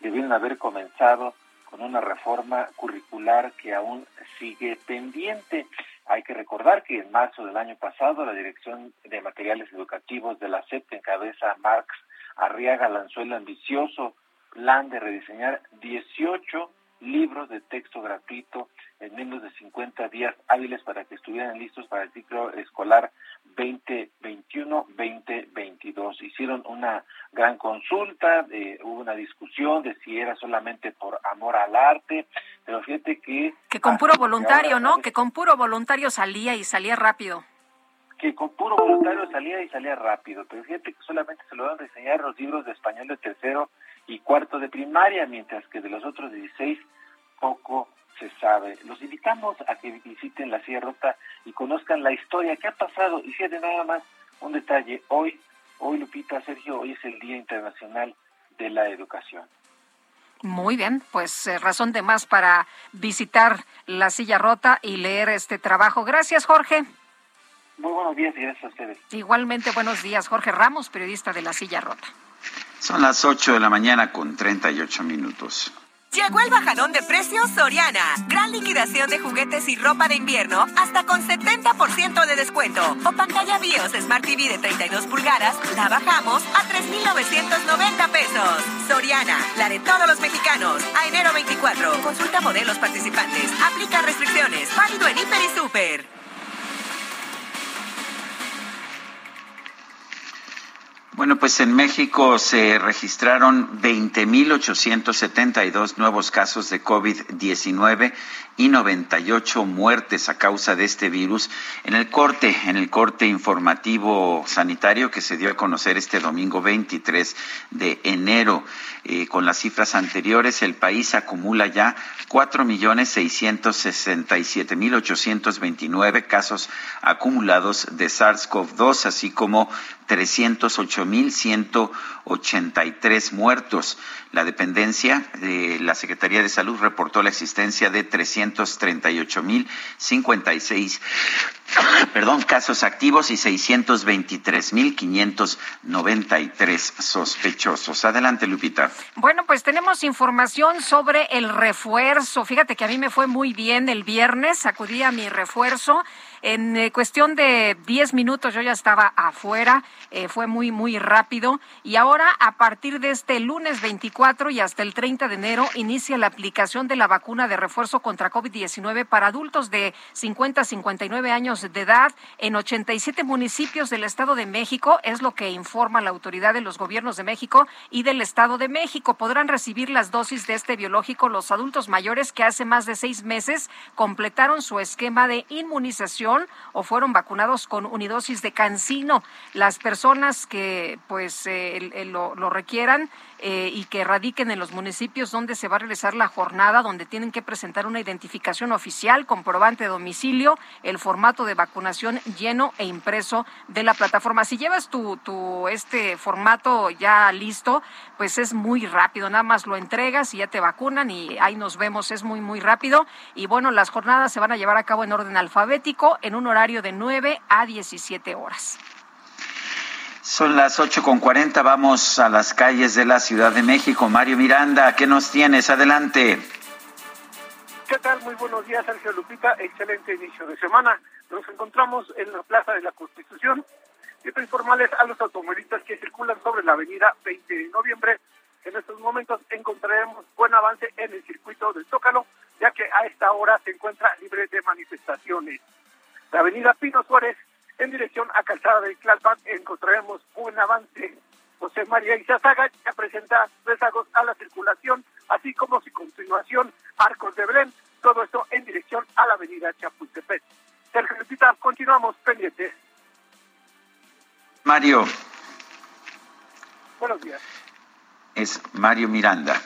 debieron haber comenzado con una reforma curricular que aún sigue pendiente. Hay que recordar que en marzo del año pasado la Dirección de Materiales Educativos de la SEP, que encabeza Marx Arriaga, lanzó el ambicioso plan de rediseñar 18 libros de texto gratuito en menos de 50 días hábiles para que estuvieran listos para el ciclo escolar 2021-2022. Hicieron una gran consulta, eh, hubo una discusión de si era solamente por amor al arte, pero fíjate que... Que con puro voluntario, ¿no? Que con puro voluntario salía y salía rápido. Que con puro voluntario salía y salía rápido, pero fíjate que solamente se lo van a enseñar los libros de español de tercero y cuarto de primaria, mientras que de los otros 16 poco se sabe. Los invitamos a que visiten la Sierra Rota y conozcan la historia que ha pasado. Y fíjate nada más un detalle, hoy Hoy, Lupita, Sergio, hoy es el Día Internacional de la Educación. Muy bien, pues eh, razón de más para visitar la silla rota y leer este trabajo. Gracias, Jorge. Muy buenos días y gracias a ustedes. Igualmente, buenos días, Jorge Ramos, periodista de la silla rota. Son las 8 de la mañana con 38 minutos. Llegó el bajadón de precios Soriana. Gran liquidación de juguetes y ropa de invierno hasta con 70% de descuento. O pantalla BIOS Smart TV de 32 pulgadas, la bajamos a 3,990 pesos. Soriana, la de todos los mexicanos. A enero 24. Consulta modelos participantes. Aplica restricciones. Válido en Hiper y Super. Bueno, pues en México se registraron 20.872 nuevos casos de COVID-19 y 98 muertes a causa de este virus en el corte, en el corte informativo sanitario que se dio a conocer este domingo 23 de enero. Eh, con las cifras anteriores, el país acumula ya 4.667.829 casos acumulados de SARS-CoV-2, así como trescientos ocho mil ciento 308.183 muertos. La dependencia de la Secretaría de Salud reportó la existencia de 338.056 perdón, casos activos y 623.593 sospechosos. Adelante, Lupita. Bueno, pues tenemos información sobre el refuerzo. Fíjate que a mí me fue muy bien el viernes, acudí a mi refuerzo. En eh, cuestión de 10 minutos yo ya estaba afuera, eh, fue muy, muy rápido. Y ahora, a partir de este lunes 24 y hasta el 30 de enero, inicia la aplicación de la vacuna de refuerzo contra COVID-19 para adultos de 50 a 59 años de edad en 87 municipios del Estado de México. Es lo que informa la autoridad de los gobiernos de México y del Estado de México. Podrán recibir las dosis de este biológico los adultos mayores que hace más de seis meses completaron su esquema de inmunización o fueron vacunados con unidosis de cancino. Las personas que pues eh, lo, requieran eh, y que radiquen en los municipios donde se va a realizar la jornada, donde tienen que presentar una identificación oficial, comprobante de domicilio, el formato de vacunación lleno e impreso de la plataforma. Si llevas tu, tu este formato ya listo, pues es muy rápido, nada más lo entregas y ya te vacunan y ahí nos vemos, es muy, muy rápido. Y bueno, las jornadas se van a llevar a cabo en orden alfabético en un horario de 9 a 17 horas. Son las ocho con cuarenta, vamos a las calles de la Ciudad de México. Mario Miranda, ¿qué nos tienes? Adelante. ¿Qué tal? Muy buenos días, Sergio Lupita. Excelente inicio de semana. Nos encontramos en la Plaza de la Constitución. Quiero informarles a los automovilistas que circulan sobre la avenida 20 de noviembre. En estos momentos encontraremos buen avance en el circuito del Zócalo, ya que a esta hora se encuentra libre de manifestaciones. La avenida Pino Suárez en dirección a Calzada de Tlalpan encontraremos un avance. José María Izazaga ya presenta rezagos a la circulación, así como su continuación Arcos de Belén, todo esto en dirección a la avenida Chapultepec. Sergio Lupita, continuamos pendientes. Mario. Buenos días. Es Mario Miranda.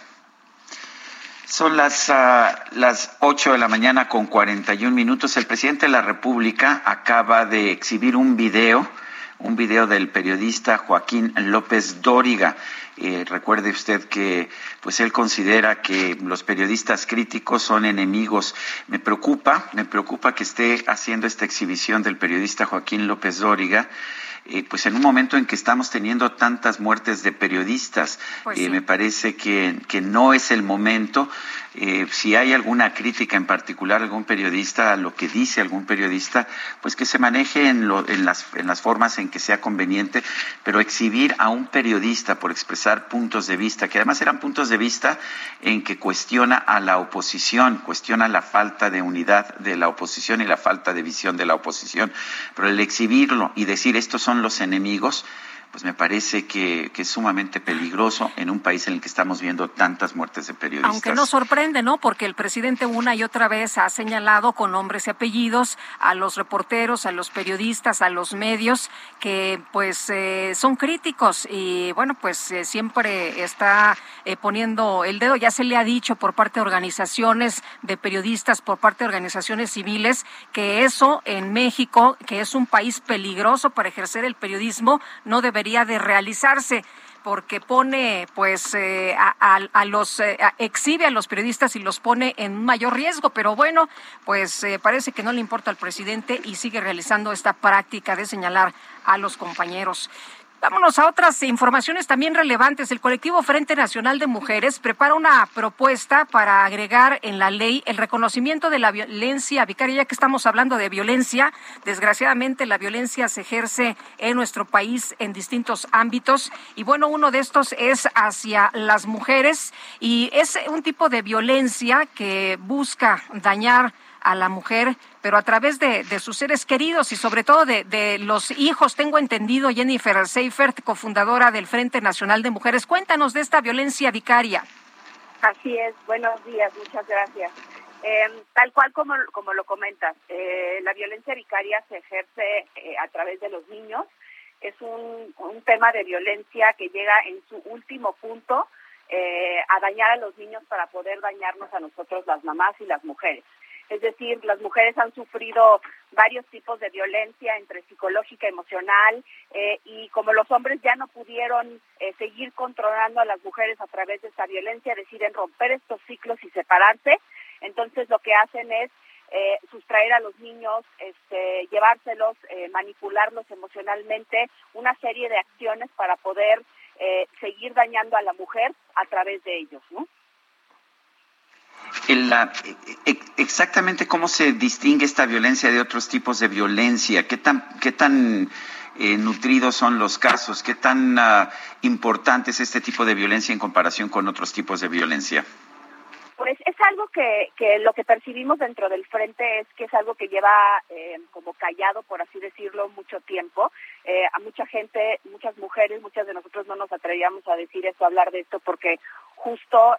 Son las, uh, las 8 de la mañana con 41 minutos. El presidente de la República acaba de exhibir un video, un video del periodista Joaquín López Dóriga. Eh, recuerde usted que pues él considera que los periodistas críticos son enemigos. Me preocupa, me preocupa que esté haciendo esta exhibición del periodista Joaquín López Dóriga eh, pues en un momento en que estamos teniendo tantas muertes de periodistas, pues eh, me parece que, que, no es el momento. Eh, si hay alguna crítica en particular, algún periodista, lo que dice algún periodista, pues que se maneje en, lo, en, las, en las formas en que sea conveniente, pero exhibir a un periodista por expresar puntos de vista, que además eran puntos de vista en que cuestiona a la oposición, cuestiona la falta de unidad de la oposición y la falta de visión de la oposición, pero el exhibirlo y decir estos son los enemigos, pues me parece que, que, es sumamente peligroso en un país en el que estamos viendo tantas muertes de periodistas. Aunque no sorprende, ¿no? Porque el presidente una y otra vez ha señalado con nombres y apellidos a los reporteros, a los periodistas, a los medios que pues eh, son críticos y bueno, pues eh, siempre está eh, poniendo el dedo. Ya se le ha dicho por parte de organizaciones de periodistas, por parte de organizaciones civiles, que eso en México, que es un país peligroso para ejercer el periodismo, no de realizarse porque pone, pues, eh, a, los, eh, exhibe a los periodistas y los pone en mayor riesgo. Pero bueno, pues eh, parece que no le importa al presidente y sigue realizando esta práctica de señalar a los compañeros. Vámonos a otras informaciones también relevantes. El colectivo Frente Nacional de Mujeres prepara una propuesta para agregar en la ley el reconocimiento de la violencia vicaria, ya que estamos hablando de violencia. Desgraciadamente la violencia se ejerce en nuestro país en distintos ámbitos y bueno, uno de estos es hacia las mujeres y es un tipo de violencia que busca dañar a la mujer, pero a través de, sus seres queridos y sobre todo de, los hijos. Tengo entendido, Jennifer Seifert, cofundadora del Frente Nacional de Mujeres. Cuéntanos de esta violencia vicaria. Así es, buenos días, muchas gracias. Em, tal cual como, como lo comentas, eh, la violencia vicaria se ejerce eh, a través de los niños. Es un, un, tema de violencia que llega en su último punto eh, a dañar a los niños para poder dañarnos a nosotros las mamás y las mujeres. Es decir, las mujeres han sufrido varios tipos de violencia entre psicológica, emocional, eh, y como los hombres ya no pudieron eh, seguir controlando a las mujeres a través de esta violencia, deciden romper estos ciclos y separarse. Entonces lo que hacen es eh, sustraer a los niños, este, llevárselos, manipularlos emocionalmente, una serie de acciones para poder seguir dañando a la mujer a través de ellos, ¿no? La, e, exactamente cómo se distingue esta violencia de otros tipos de violencia, qué tan, qué tan eh, nutridos son los casos, qué tan uh, importante es este tipo de violencia en comparación con otros tipos de violencia. Pues es algo que, que lo que percibimos dentro del frente es que es algo que lleva eh, como callado, por así decirlo, mucho tiempo. Eh, a mucha gente, muchas mujeres, muchas de nosotros no nos atrevíamos a decir esto, a hablar de esto, porque justo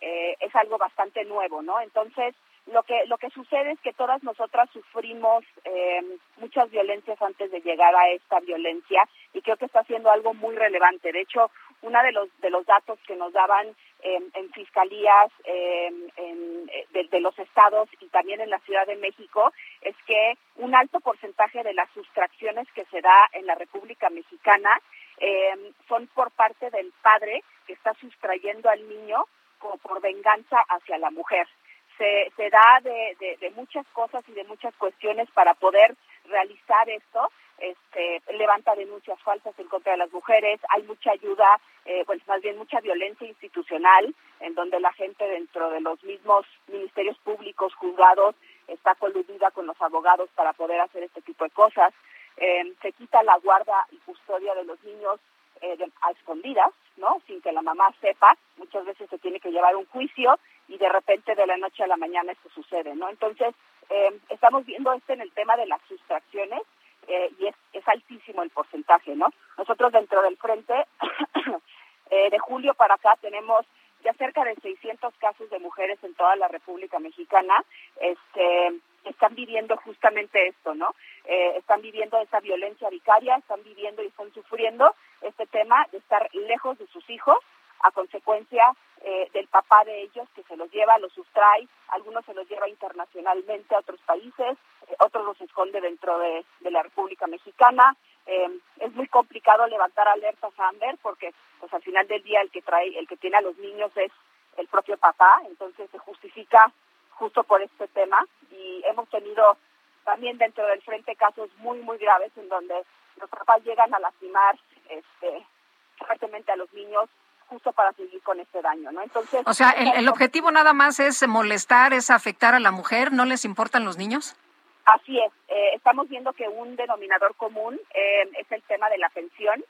eh, eh, es algo bastante nuevo, ¿no? Entonces, lo que lo que sucede es que todas nosotras sufrimos eh, muchas violencias antes de llegar a esta violencia y creo que está siendo algo muy relevante. De hecho, uno de los de los datos que nos daban en fiscalías en, de, de, los estados y también en la Ciudad de México es que un alto porcentaje de las sustracciones que se da en la República Mexicana eh, son por parte del padre que está sustrayendo al niño como por venganza hacia la mujer. Se, se da de, de, muchas cosas y de muchas cuestiones para poder realizar esto. Este, levanta denuncias falsas en contra de las mujeres, hay mucha ayuda, eh, pues más bien mucha violencia institucional, en donde la gente dentro de los mismos ministerios públicos, juzgados, está coludida con los abogados para poder hacer este tipo de cosas. Eh, se quita la guarda y custodia de los niños eh, a escondidas, ¿no? Sin que la mamá sepa. Muchas veces se tiene que llevar un juicio y de repente de la noche a la mañana esto sucede, ¿no? Entonces, eh, estamos viendo esto en el tema de las sustracciones eh, y es, es altísimo el porcentaje, ¿no? Nosotros dentro del frente, eh, de julio para acá tenemos ya cerca de 600 casos de mujeres en toda la República Mexicana este, están viviendo justamente esto, ¿no? Eh, están viviendo esa violencia vicaria, están viviendo y están sufriendo este tema de estar lejos de sus hijos a consecuencia eh, del papá de ellos que se los lleva, los sustrae, algunos se los lleva internacionalmente a otros países, eh, otros los esconde dentro de, de la República Mexicana, eh, es muy complicado levantar alertas a Amber porque pues al final del día el que trae, el que tiene a los niños es el propio papá, entonces se justifica justo por este tema y hemos tenido también dentro del frente casos muy muy graves en donde los papás llegan a lastimar este fuertemente a los niños justo para seguir con este daño, ¿no? Entonces, o sea, el, el objetivo nada más es molestar, es afectar a la mujer, ¿no les importan los niños? Así es, eh, estamos viendo que un denominador común eh, es el tema de la pensión.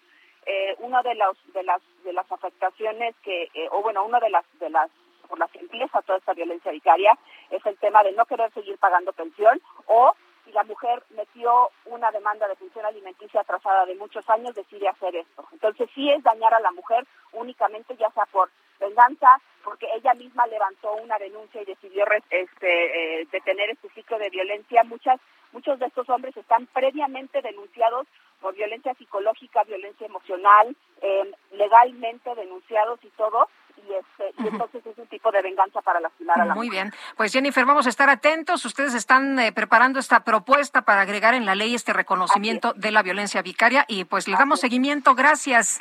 Eh, una de, los, de las de las afectaciones que, eh, o bueno, una de las de las por las que empieza toda esta violencia vicaria es el tema de no querer seguir pagando pensión o y la mujer metió una demanda de pensión alimenticia atrasada de muchos años, decide hacer esto. Entonces sí es dañar a la mujer únicamente ya sea por venganza, porque ella misma levantó una denuncia y decidió este, eh, detener este ciclo de violencia. Muchas, muchos de estos hombres están previamente denunciados por violencia psicológica, violencia emocional, eh, legalmente denunciados y todo, y, este, y entonces es un tipo de venganza para lastimar a la Muy bien, pues Jennifer, vamos a estar atentos. Ustedes están eh, preparando esta propuesta para agregar en la ley este reconocimiento de la violencia vicaria y pues le damos seguimiento. Gracias.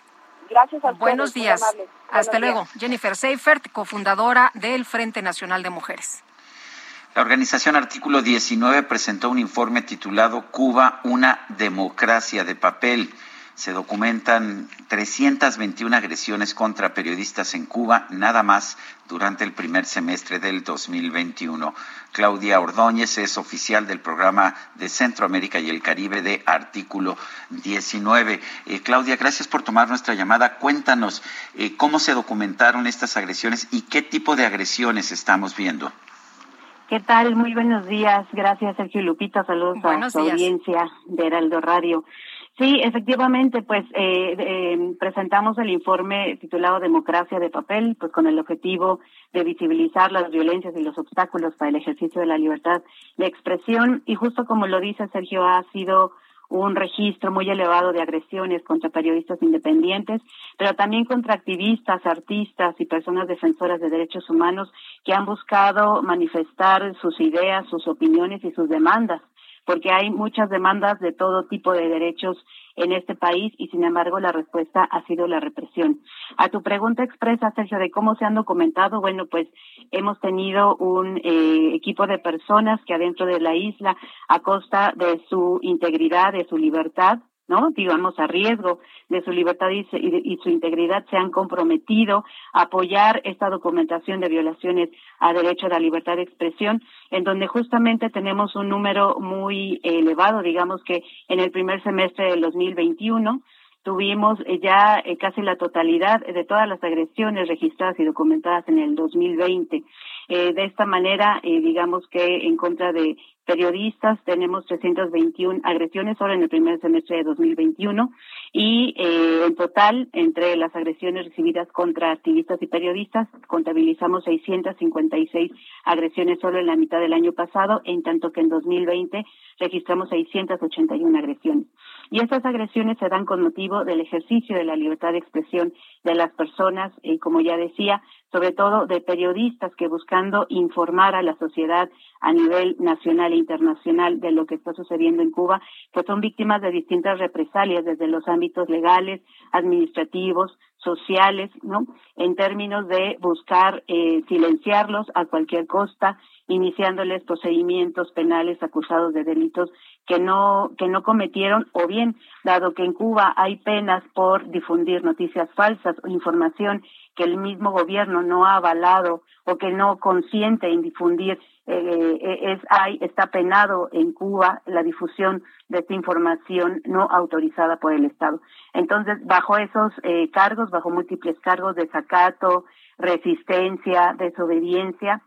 Gracias a ustedes. Buenos días. Hasta luego. Jennifer Seifert, cofundadora del Frente Nacional de Mujeres. La organización Artículo 19 presentó un informe titulado Cuba, una democracia de papel. Se documentan 321 agresiones contra periodistas en Cuba, nada más durante el primer semestre del 2021. Claudia Ordóñez es oficial del programa de Centroamérica y el Caribe de Artículo 19. Eh, Claudia, gracias por tomar nuestra llamada. Cuéntanos eh, cómo se documentaron estas agresiones y qué tipo de agresiones estamos viendo. ¿Qué tal? Muy buenos días. Gracias, Sergio Lupita. Saludos a su audiencia de Heraldo Radio. Sí, efectivamente, pues eh, eh, presentamos el informe titulado Democracia de Papel, pues con el objetivo de visibilizar las violencias y los obstáculos para el ejercicio de la libertad de expresión. Y justo como lo dice Sergio, ha sido un registro muy elevado de agresiones contra periodistas independientes, pero también contra activistas, artistas y personas defensoras de derechos humanos que han buscado manifestar sus ideas, sus opiniones y sus demandas, porque hay muchas demandas de todo tipo de derechos en este país y sin embargo la respuesta ha sido la represión. A tu pregunta expresa, Sergio, de cómo se han documentado, bueno, pues hemos tenido un eh, equipo de personas que adentro de la isla, a costa de su integridad, de su libertad, ¿no? Digamos, a riesgo de su libertad y, su integridad, se han comprometido a apoyar esta documentación de violaciones a derecho a la libertad de expresión, en donde justamente tenemos un número muy elevado, digamos que en el primer semestre del 2021 tuvimos eh, ya eh, casi la totalidad de todas las agresiones registradas y documentadas en el 2020. Eh, de esta manera, digamos que en contra de periodistas, tenemos 321 agresiones solo en el primer semestre de 2021 y eh, en total, entre las agresiones recibidas contra activistas y periodistas, contabilizamos 656 agresiones solo en la mitad del año pasado, en tanto que en 2020 registramos 681 agresiones. Y estas agresiones se dan con motivo del ejercicio de la libertad de expresión de las personas, y como ya decía, sobre todo de periodistas que buscando informar a la sociedad a nivel nacional e internacional de lo que está sucediendo en Cuba, pues son víctimas de distintas represalias desde los ámbitos legales, administrativos, sociales, ¿no? En términos de buscar eh, silenciarlos a cualquier costa, iniciándoles procedimientos penales acusados de delitos que no que no cometieron o bien dado que en Cuba hay penas por difundir noticias falsas o información que el mismo gobierno no ha avalado o que no consiente en difundir eh, eh, es hay está penado en Cuba la difusión de esta información no autorizada por el Estado. Entonces, bajo esos eh, cargos, bajo múltiples cargos de sacato, resistencia, desobediencia,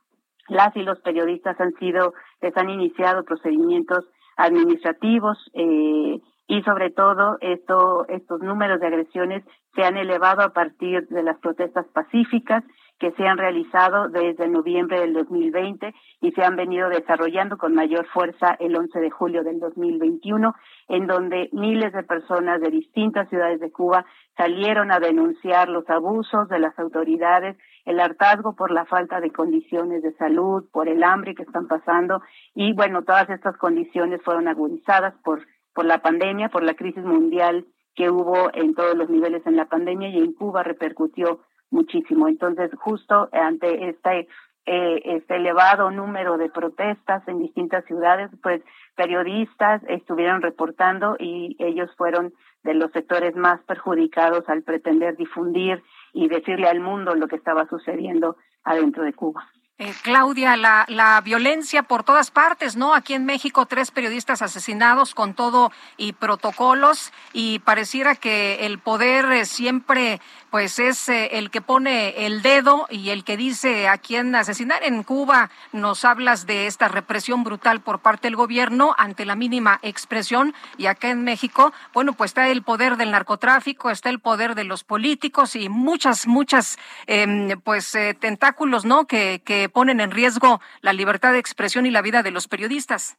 las y los periodistas han sido, les han iniciado procedimientos administrativos eh, y sobre todo esto, estos números de agresiones se han elevado a partir de las protestas pacíficas que se han realizado desde noviembre del 2020 y se han venido desarrollando con mayor fuerza el 11 de julio del 2021, en donde miles de personas de distintas ciudades de Cuba salieron a denunciar los abusos de las autoridades, el hartazgo por la falta de condiciones de salud, por el hambre que están pasando y bueno, todas estas condiciones fueron agudizadas por por la pandemia, por la crisis mundial que hubo en todos los niveles en la pandemia y en Cuba repercutió muchísimo. Entonces, justo ante este, eh, este elevado número de protestas en distintas ciudades, pues periodistas estuvieron reportando y ellos fueron de los sectores más perjudicados al pretender difundir y decirle al mundo lo que estaba sucediendo adentro de Cuba. Eh, Claudia, la, la, violencia por todas partes, ¿no? Aquí en México, tres periodistas asesinados con todo y protocolos y pareciera que el poder eh, siempre pues es eh, el que pone el dedo y el que dice a quién asesinar. En Cuba nos hablas de esta represión brutal por parte del gobierno ante la mínima expresión y acá en México, bueno, pues está el poder del narcotráfico, está el poder de los políticos y muchas, muchas, em, pues tentáculos, ¿no? Que, que ponen en riesgo la libertad de expresión y la vida de los periodistas.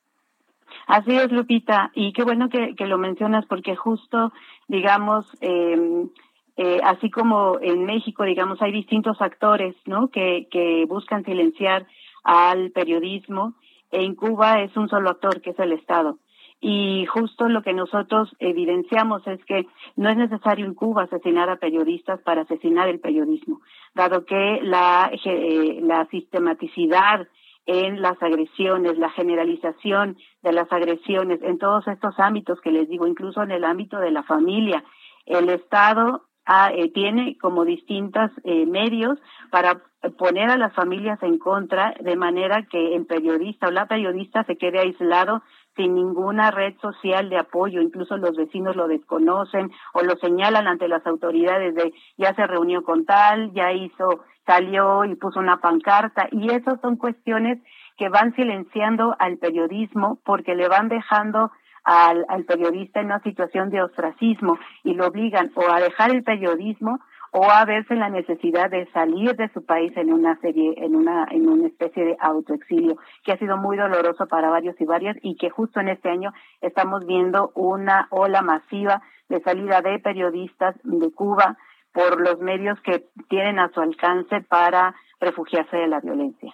Así es, Lupita, y qué bueno que, lo mencionas porque justo, digamos, em, eh, así como en México, digamos, hay distintos actores, ¿no? Que, que buscan silenciar al periodismo. En Cuba es un solo actor, que es el Estado. Y justo lo que nosotros evidenciamos es que no es necesario en Cuba asesinar a periodistas para asesinar el periodismo, dado que la, eh, la sistematicidad en las agresiones, la generalización de las agresiones en todos estos ámbitos que les digo, incluso en el ámbito de la familia, el Estado ah, eh, tiene como distintos eh, medios para poner a las familias en contra de manera que el periodista o la periodista se quede aislado sin ninguna red social de apoyo, incluso los vecinos lo desconocen o lo señalan ante las autoridades de ya se reunió con tal, ya hizo, salió y puso una pancarta y esas son cuestiones que van silenciando al periodismo porque le van dejando al, al periodista en una situación de ostracismo y lo obligan o a dejar el periodismo o a verse la necesidad de salir de su país en una serie, en una, en una especie de autoexilio, que ha sido muy doloroso para varios y varias y que justo en este año estamos viendo una ola masiva de salida de periodistas de Cuba por los medios que tienen a su alcance para refugiarse de la violencia.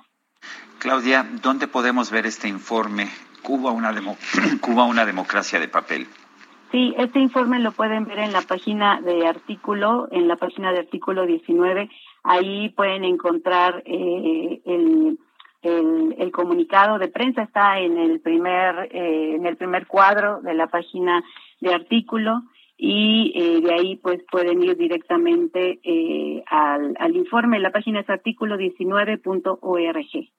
Claudia, ¿dónde podemos ver este informe? Cuba una, Cuba una democracia de papel. Sí, este informe lo pueden ver en la página de artículo, en la página de artículo 19. Ahí pueden encontrar eh, el, el, comunicado de prensa. Está en el primer eh, en el primer cuadro de la página de artículo y eh, de ahí pues pueden ir directamente al, al informe. La página es artículo 19.org.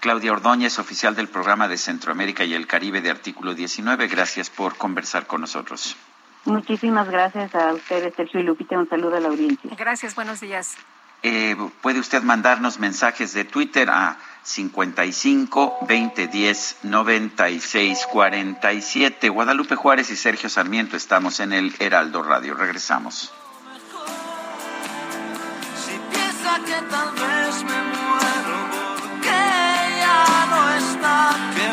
Claudia Ordóñez, oficial del programa de Centroamérica y el Caribe de Artículo 19. Gracias por conversar con nosotros. Muchísimas gracias a ustedes, Sergio y Lupita. Un saludo a la audiencia. Gracias, buenos días. Eh, puede usted mandarnos mensajes de Twitter a 55 2010 96 47. Guadalupe Juárez y Sergio Sarmiento estamos en el Heraldo Radio. Regresamos. Si piensa que tal vez me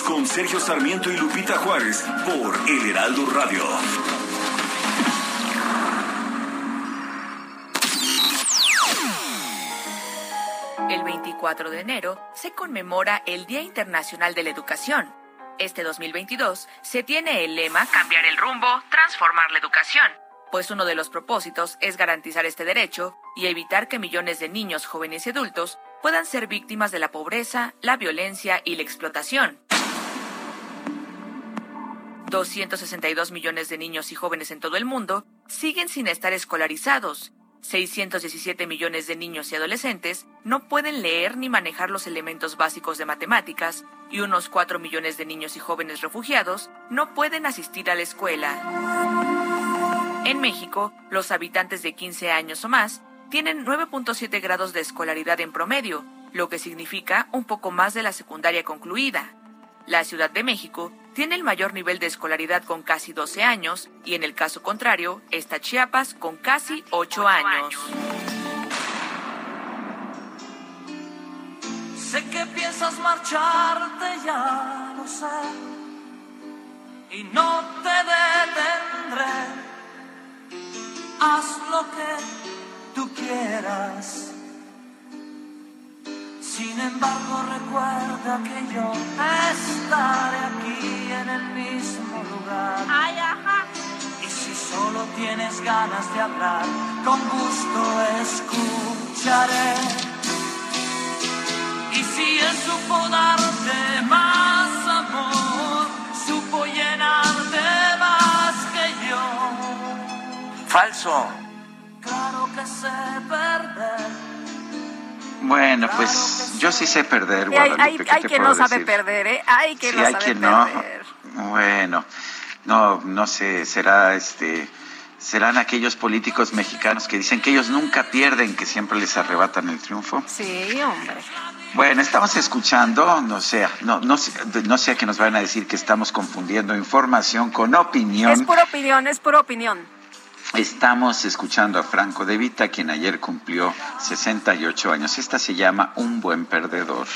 Con Sergio Sarmiento y Lupita Juárez por El Heraldo Radio. El 24 de enero se conmemora el Día Internacional de la Educación. Este 2022 se tiene el lema Cambiar el rumbo, transformar la educación, pues uno de los propósitos es garantizar este derecho y evitar que millones de niños, jóvenes y adultos puedan ser víctimas de la pobreza, la violencia y la explotación. 262 millones de niños y jóvenes en todo el mundo siguen sin estar escolarizados. 617 millones de niños y adolescentes no pueden leer ni manejar los elementos básicos de matemáticas y unos 4 millones de niños y jóvenes refugiados no pueden asistir a la escuela. En México, los habitantes de 15 años o más tienen 9.7 grados de escolaridad en promedio, lo que significa un poco más de la secundaria concluida. La Ciudad de México tiene el mayor nivel de escolaridad con casi 12 años y en el caso contrario está Chiapas con casi 8 años. Sé que piensas marcharte, ya lo sé, y no te detendré. Haz lo que tú quieras. Embargo recuerda que yo estaré aquí en el mismo lugar. Ay, ajá. Y si solo tienes ganas de hablar, con gusto escucharé. Y si él supo darte más amor, supo llenarte más que yo. Falso. Claro que sé perder bueno, pues yo sí sé perder, Guadalupe. Hay, hay, quien no sabe perder, ¿eh? Hay quien no sabe perder. Bueno, no, no sé, será este serán aquellos políticos mexicanos que dicen que ellos nunca pierden, que siempre les arrebatan el triunfo. Sí, hombre. Bueno, estamos escuchando, no sé, no, no, no sé que nos van a decir que estamos confundiendo información con opinión. Es pura opinión, es pura opinión. Estamos escuchando a Franco De Vita, quien ayer cumplió 68 años. Esta se llama Un buen perdedor.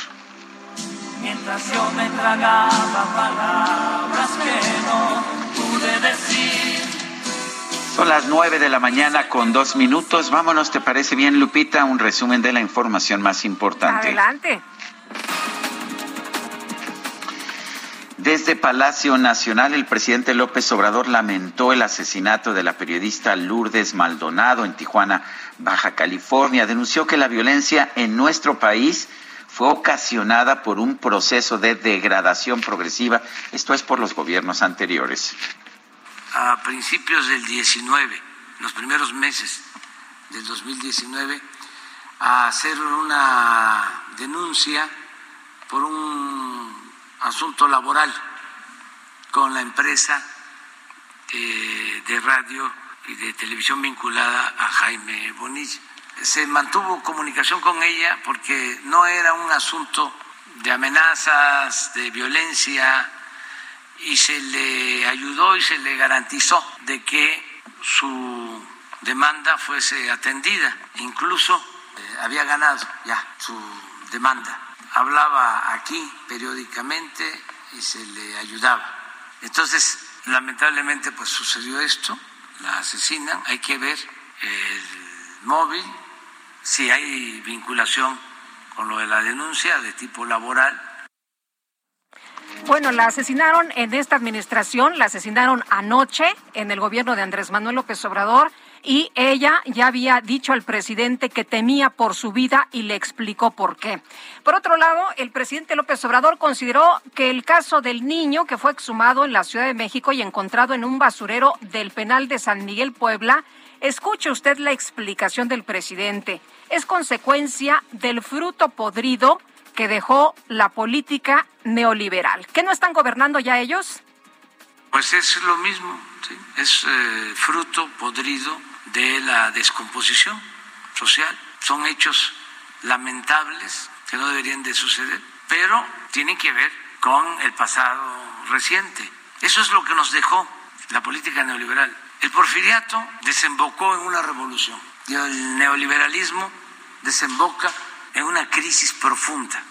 Mientras yo me tragaba palabras que no pude decir. Son las 9 de la mañana con dos minutos. Vámonos, ¿te parece bien, Lupita? Un resumen de la información más importante. Adelante. Desde Palacio Nacional, el presidente López Obrador lamentó el asesinato de la periodista Lourdes Maldonado en Tijuana, Baja California. Denunció que la violencia en nuestro país fue ocasionada por un proceso de degradación progresiva. Esto es por los gobiernos anteriores. A principios del 19, los primeros meses del 2019, a hacer una denuncia por un asunto laboral con la empresa eh, de radio y de televisión vinculada a Jaime Bonilla. Se mantuvo comunicación con ella porque no era un asunto de amenazas, de violencia, y se le ayudó y se le garantizó de que su demanda fuese atendida. Incluso eh, había ganado ya su demanda hablaba aquí periódicamente y se le ayudaba. Entonces, lamentablemente, pues sucedió esto, la asesinan, hay que ver el móvil, si hay vinculación con lo de la denuncia de tipo laboral. Bueno, la asesinaron en esta administración, la asesinaron anoche en el gobierno de Andrés Manuel López Obrador y ella ya había dicho al presidente que temía por su vida y le explicó por qué. Por otro lado, el presidente López Obrador consideró que el caso del niño que fue exhumado en la Ciudad de México y encontrado en un basurero del penal de San Miguel Puebla, escuche usted la explicación del presidente, es consecuencia del fruto podrido que dejó la política neoliberal. ¿Qué no están gobernando ya ellos? Pues es lo mismo, es eh, fruto podrido de la descomposición social. Son hechos lamentables que no deberían de suceder, pero tienen que ver con el pasado reciente. Eso es lo que nos dejó la política neoliberal. El porfiriato desembocó en una revolución y el neoliberalismo desemboca en una crisis profunda.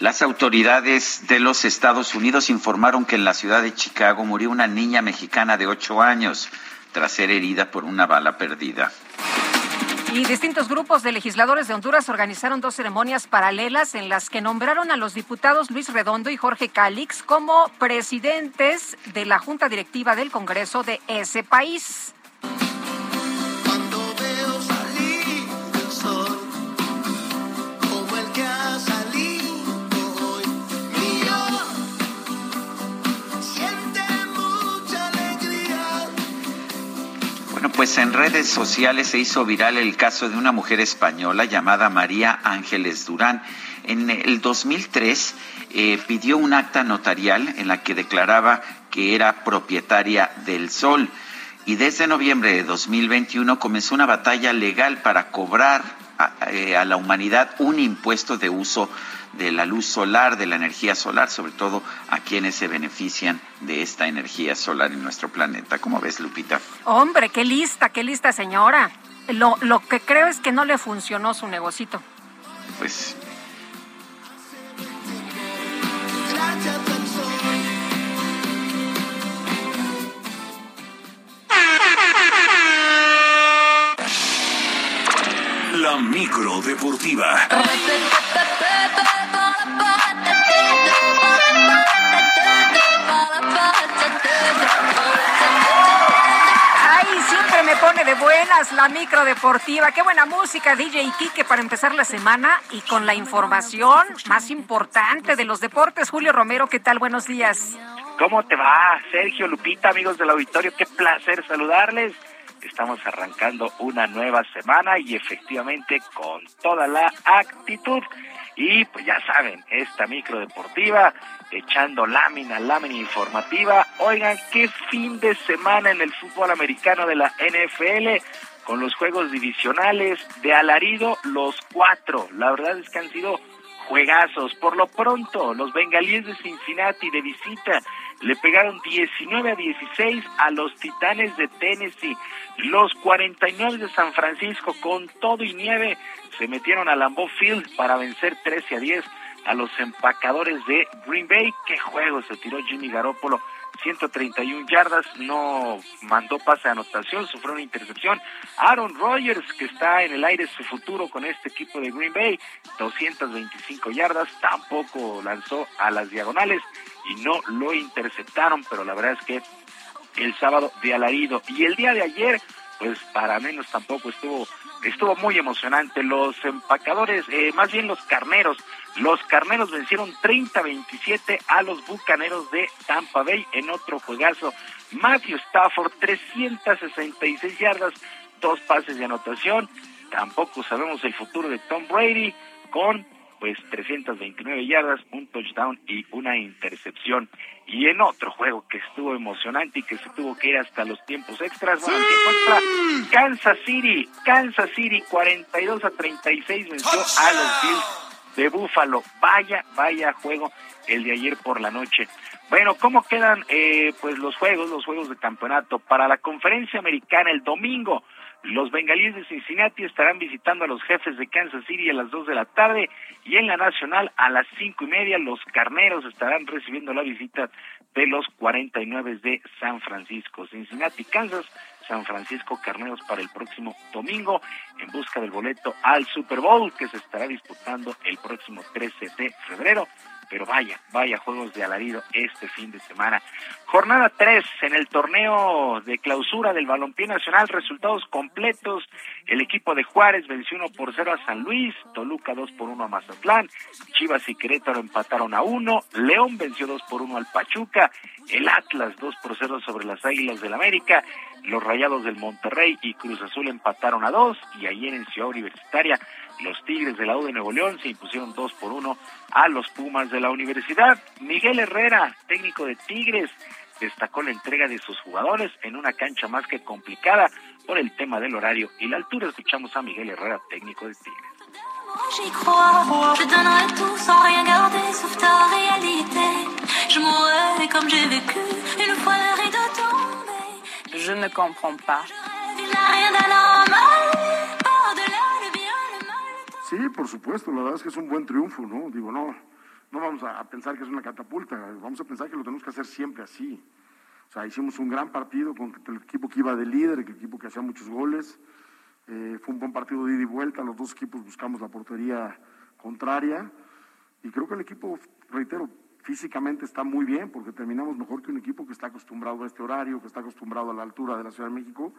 Las autoridades de los Estados Unidos informaron que en la ciudad de Chicago murió una niña mexicana de ocho años tras ser herida por una bala perdida. Y distintos grupos de legisladores de Honduras organizaron dos ceremonias paralelas en las que nombraron a los diputados Luis Redondo y Jorge Calix como presidentes de la Junta Directiva del Congreso de ese país. Pues en redes sociales se hizo viral el caso de una mujer española llamada María Ángeles Durán. En el 2003 eh, pidió un acta notarial en la que declaraba que era propietaria del sol y desde noviembre de 2021 comenzó una batalla legal para cobrar a, eh, a la humanidad un impuesto de uso de la luz solar, de la energía solar, sobre todo a quienes se benefician de esta energía solar en nuestro planeta. ¿Cómo ves, Lupita? Hombre, qué lista, qué lista, señora. Lo, lo que creo es que no le funcionó su negocito. Pues La micro Micro Deportiva. De buenas la micro deportiva. Qué buena música, DJ Kike, para empezar la semana y con la información más importante de los deportes. Julio Romero, ¿qué tal? Buenos días. ¿Cómo te va, Sergio Lupita, amigos del auditorio? Qué placer saludarles. Estamos arrancando una nueva semana y efectivamente con toda la actitud. Y pues ya saben, esta micro deportiva echando lámina, lámina informativa. Oigan, qué fin de semana en el fútbol americano de la NFL con los juegos divisionales de alarido, los cuatro. La verdad es que han sido juegazos. Por lo pronto, los bengalíes de Cincinnati de visita le pegaron 19 a 16 a los Titanes de Tennessee. Los 49 de San Francisco con todo y nieve se metieron a Lambeau Field para vencer 13 a 10 a los empacadores de Green Bay. Qué juego se tiró Jimmy Garoppolo. 131 yardas, no mandó pase de anotación, sufrió una intercepción. Aaron Rodgers, que está en el aire su futuro con este equipo de Green Bay, 225 yardas, tampoco lanzó a las diagonales y no lo interceptaron, pero la verdad es que el sábado de alarido y el día de ayer, pues para menos tampoco estuvo estuvo muy emocionante. Los empacadores, eh, más bien los carneros, los carneros vencieron 30-27 a los bucaneros de Tampa Bay en otro juegazo. Matthew Stafford, 366 yardas, dos pases de anotación. Tampoco sabemos el futuro de Tom Brady con pues 329 yardas, un touchdown y una intercepción. Y en otro juego que estuvo emocionante y que se tuvo que ir hasta los tiempos extras, bueno, tiempo Kansas City, Kansas City 42 a 36 venció a los Bills de Buffalo. Vaya, vaya juego el de ayer por la noche. Bueno, ¿cómo quedan eh, pues los juegos, los juegos de campeonato para la conferencia americana el domingo? Los bengalíes de Cincinnati estarán visitando a los jefes de Kansas City a las 2 de la tarde y en la nacional a las cinco y media los carneros estarán recibiendo la visita de los 49 de San Francisco. Cincinnati, Kansas, San Francisco Carneros para el próximo domingo en busca del boleto al Super Bowl que se estará disputando el próximo 13 de febrero pero vaya, vaya juegos de alarido este fin de semana. Jornada 3 en el torneo de clausura del Balompié Nacional, resultados completos. El equipo de Juárez venció 1 por 0 a San Luis, Toluca 2 por 1 a Mazatlán, Chivas y Querétaro empataron a 1, León venció 2 por 1 al Pachuca, el Atlas 2 por 0 sobre las Águilas del América, los Rayados del Monterrey y Cruz Azul empataron a 2 y ayer en Ciudad Universitaria los Tigres de la U de Nuevo León se impusieron 2 por 1 a los Pumas de la Universidad. Miguel Herrera, técnico de Tigres, destacó la entrega de sus jugadores en una cancha más que complicada por el tema del horario y la altura. Escuchamos a Miguel Herrera, técnico de Tigres. Ne comprends pas. Sí, por supuesto, la verdad es que es un buen triunfo, ¿no? Digo, no, no vamos a, pensar que es una catapulta, vamos a pensar que lo tenemos que hacer siempre así. O sea, hicimos un gran partido con el equipo que iba de líder, el equipo que hacía muchos goles. Eh, fue un buen partido de ida y vuelta, los dos equipos buscamos la portería contraria. Y creo que el equipo, reitero, físicamente está muy bien, porque terminamos mejor que un equipo que está acostumbrado a este horario, que está acostumbrado a la altura de la Ciudad de México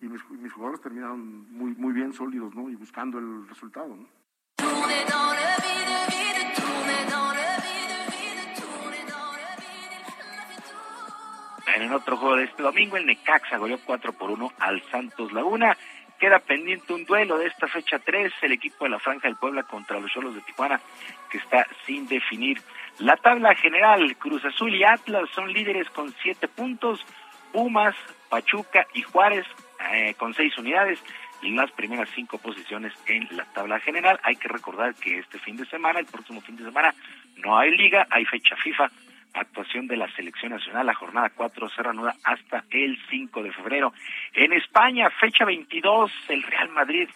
y mis, jugadores terminaron muy, muy bien sólidos ¿no? y buscando el resultado. ¿no? En otro juego de este domingo, el Necaxa goleó 4 por 1 al Santos Laguna. Queda pendiente un duelo de esta fecha 3, el equipo de la Franja del Puebla contra los Cholos de Tijuana, que está sin definir. La tabla general, Cruz Azul y Atlas son líderes con 7 puntos, Pumas, Pachuca y Juárez eh, con seis unidades y las primeras cinco posiciones en la tabla general. Hay que recordar que este fin de semana, el próximo fin de semana, no hay liga, hay fecha FIFA, actuación de la selección nacional, la jornada 4 se reanuda hasta el 5 de febrero. En España, fecha 22, el Real Madrid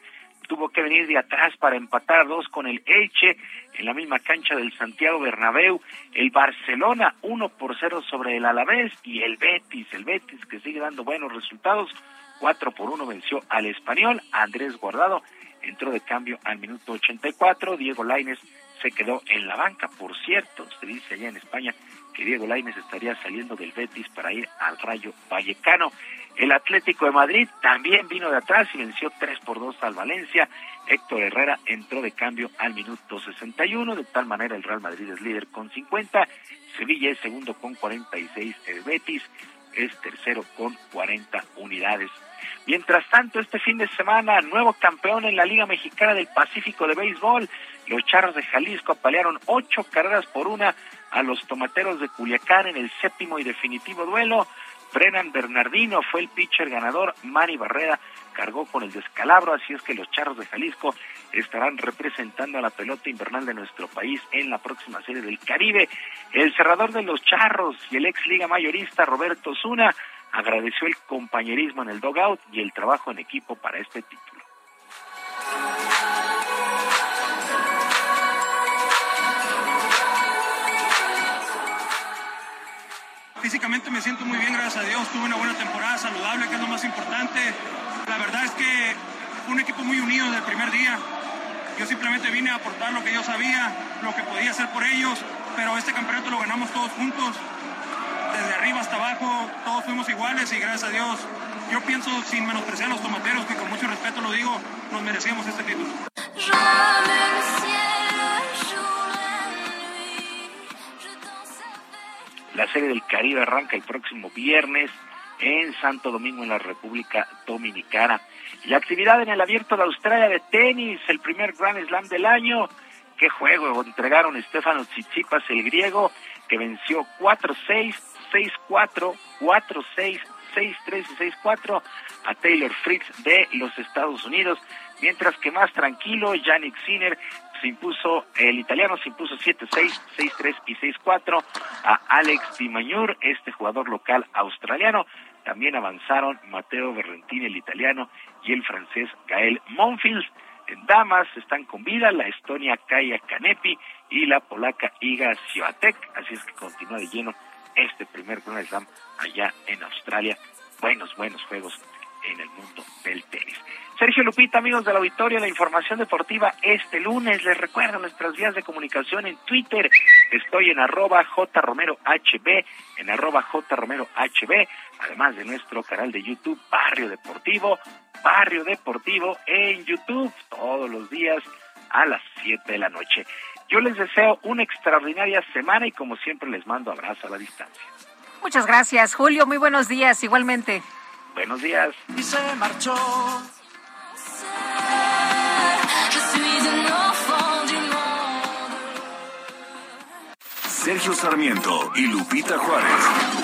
tuvo que venir de atrás para empatar dos con el Elche en la misma cancha del Santiago Bernabéu. El Barcelona 1 por 0 sobre el Alavés y el Betis, el Betis que sigue dando buenos resultados 4 por 1 venció al español. Andrés Guardado entró de cambio al minuto 84. Diego Laines se quedó en la banca. Por cierto, se dice allá en España que Diego Laines estaría saliendo del Betis para ir al Rayo Vallecano. El Atlético de Madrid también vino de atrás y venció 3 por 2 al Valencia. Héctor Herrera entró de cambio al minuto 61, de tal manera el Real Madrid es líder con 50, Sevilla es segundo con 46, el Betis es tercero con 40 unidades. Mientras tanto, este fin de semana, nuevo campeón en la Liga Mexicana del Pacífico de Béisbol, los Charros de Jalisco apalearon ocho carreras por una a los Tomateros de Culiacán en el séptimo y definitivo duelo. Brennan Bernardino fue el pitcher ganador, Mari Barrera cargó con el descalabro, así es que los Charros de Jalisco estarán representando a la pelota invernal de nuestro país en la próxima serie del Caribe. El cerrador de los Charros y el ex liga mayorista Roberto Zuna agradeció el compañerismo en el dogout y el trabajo en equipo para este título. Físicamente me siento muy bien, gracias a Dios. Tuve una buena temporada saludable, que es lo más importante. La verdad es que fue un equipo muy unido desde el primer día. Yo simplemente vine a aportar lo que yo sabía, lo que podía hacer por ellos, pero este campeonato lo ganamos todos juntos. Desde arriba hasta abajo, todos fuimos iguales y gracias a Dios, yo pienso sin menospreciar a los tomateros, que con mucho respeto lo digo, nos merecíamos este título. La serie del Caribe arranca el próximo viernes en Santo Domingo, en la República Dominicana. Y actividad en el Abierto de Australia de tenis, el primer Grand Slam del año. Qué juego entregaron Estefano Tsitsipas, el griego, que venció 4-6, 6-4, 4-6, 6-3 y 6-4 a Taylor Fritz de los Estados Unidos, mientras que más tranquilo, Yannick Sinner se impuso, el italiano se impuso 7-6, 6-3 y 6-4 a Alex Di Magnur, este jugador local australiano. También avanzaron Matteo Berrentini, el italiano, y el francés Gael Monfils. En damas están con vida la estonia Kaya Kanepi y la polaca Iga Swiatek, así es que continúa de lleno este primer Grand Slam allá en Australia. Buenos, buenos juegos en el mundo del tenis. Sergio Lupita, amigos del auditorio, la información deportiva este lunes. Les recuerdo nuestras vías de comunicación en Twitter. Estoy en arroba jromerohb, en arroba jromerohb, además de nuestro canal de YouTube Barrio Deportivo, Barrio Deportivo en YouTube, todos los días a las 7 de la noche. Yo les deseo una extraordinaria semana y como siempre les mando abrazo a la distancia. Muchas gracias, Julio. Muy buenos días, igualmente. Buenos días. Y se marchó. Sergio Sarmiento y Lupita Juárez.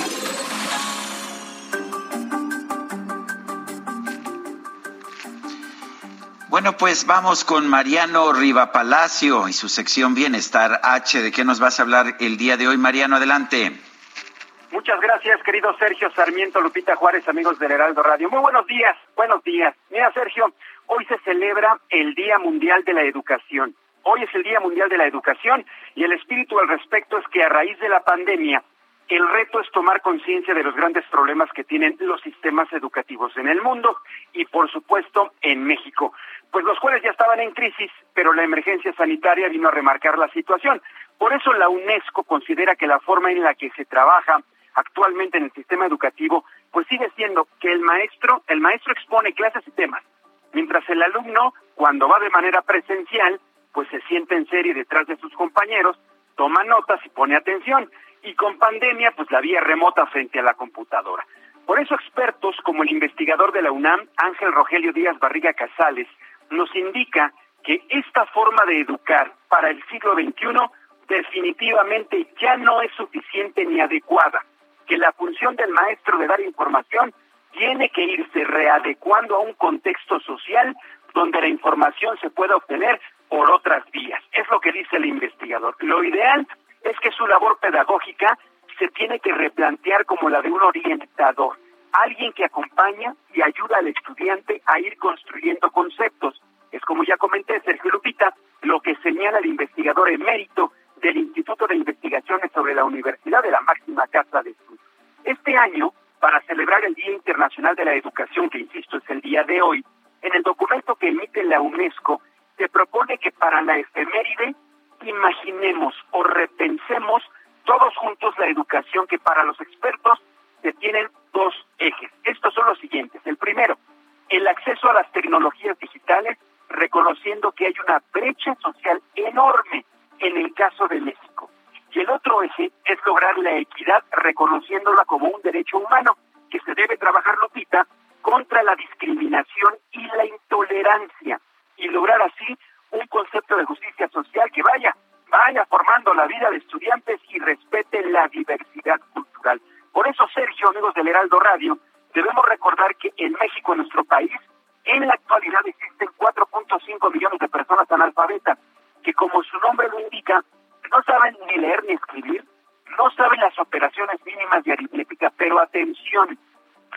Bueno, pues vamos con Mariano Riva Palacio y su sección Bienestar H. ¿De qué nos vas a hablar el día de hoy, Mariano? Adelante. Muchas gracias, querido Sergio Sarmiento, Lupita Juárez, amigos del Heraldo Radio. Muy buenos días, buenos días. Mira, Sergio, hoy se celebra el Día Mundial de la Educación. Hoy es el Día Mundial de la Educación y el espíritu al respecto es que a raíz de la pandemia, el reto es tomar conciencia de los grandes problemas que tienen los sistemas educativos en el mundo y, por supuesto, en México. Pues los cuales ya estaban en crisis, pero la emergencia sanitaria vino a remarcar la situación. Por eso la UNESCO considera que la forma en la que se trabaja actualmente en el sistema educativo, pues sigue siendo que el maestro, el maestro expone clases y temas, mientras el alumno, cuando va de manera presencial, pues se siente en serie detrás de sus compañeros, toma notas y pone atención, y con pandemia, pues la vía remota frente a la computadora. Por eso expertos como el investigador de la UNAM, Ángel Rogelio Díaz Barriga Casales, nos indica que esta forma de educar para el siglo XXI definitivamente ya no es suficiente ni adecuada que la función del maestro de dar información tiene que irse readecuando a un contexto social donde la información se pueda obtener por otras vías. Es lo que dice el investigador. Lo ideal es que su labor pedagógica se tiene que replantear como la de un orientador, alguien que acompaña y ayuda al estudiante a ir construyendo conceptos. Es como ya comenté, Sergio Lupita, lo que señala el investigador emérito del Instituto de Investigaciones sobre la Universidad de la Máxima Casa de Estudios. Este año, para celebrar el Día Internacional de la Educación, que insisto es el día de hoy, en el documento que emite la UNESCO se propone que para la efeméride imaginemos o repensemos todos juntos la educación que para los expertos se tienen dos ejes. Estos son los siguientes. El primero, el acceso a las tecnologías digitales, reconociendo que hay una brecha social enorme en el caso de México. Y el otro eje es lograr la equidad, reconociéndola como un derecho humano que se debe trabajar, Lupita, contra la discriminación y la intolerancia y lograr así un concepto de justicia social que vaya, vaya formando la vida de estudiantes y respete la diversidad cultural. Por eso, Sergio, amigos del Heraldo Radio, debemos recordar que en México, en nuestro país, en la actualidad existen 4.5 millones de personas analfabetas que, como su nombre lo indica, no saben ni leer ni escribir, no saben las operaciones mínimas de aritmética, pero atención,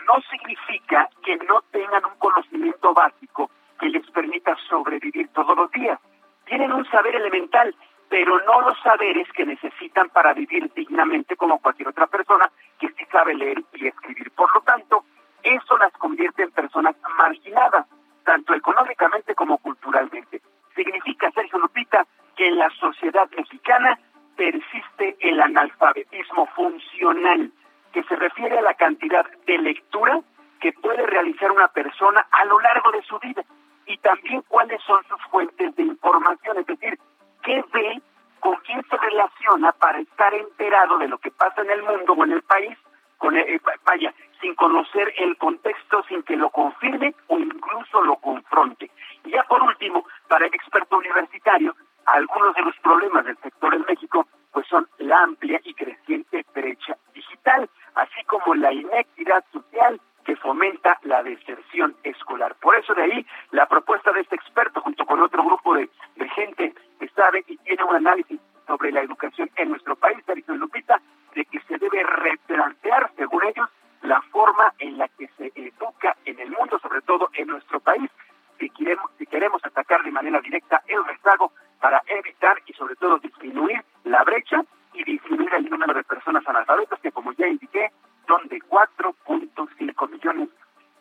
no significa que no tengan un conocimiento básico que les permita sobrevivir todos los días. Tienen un saber elemental, pero no los saberes que necesitan para vivir dignamente como cualquier otra persona que sí sabe leer y escribir. Por lo tanto, eso las convierte en personas marginadas, tanto económicamente como culturalmente. Significa, Sergio Lupita, que en la sociedad mexicana persiste el analfabetismo funcional, que se refiere a la cantidad de lectura que puede realizar una persona a lo largo de su vida y también cuáles son sus fuentes de información, es decir, qué ve, con quién se relaciona para estar enterado de lo que pasa en el mundo o en el país, con eh, vaya, sin conocer el contexto, sin que lo confirme o incluso lo confronte. Y ya por último, para el experto universitario, algunos de los problemas del sector en México pues son la amplia y creciente brecha digital, así como la inequidad social que fomenta la deserción escolar. Por eso de ahí la propuesta de este experto, junto con otro grupo de, gente que sabe y tiene un análisis sobre la educación en nuestro país, Sergio Lupita, de que se debe replantear, según ellos, la forma en la que se educa en el mundo, sobre todo en nuestro país, si queremos, si queremos atacar de manera directa el rezago para evitar y sobre todo disminuir la brecha y disminuir el número de personas analfabetas que, como ya indiqué, son de 4.5 millones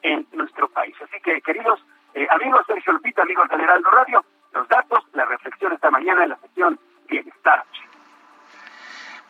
en nuestro país. Así que, queridos eh, amigos, Sergio Lupita, amigos del Heraldo Radio, los datos, la reflexión esta mañana en la sesión Bienestar.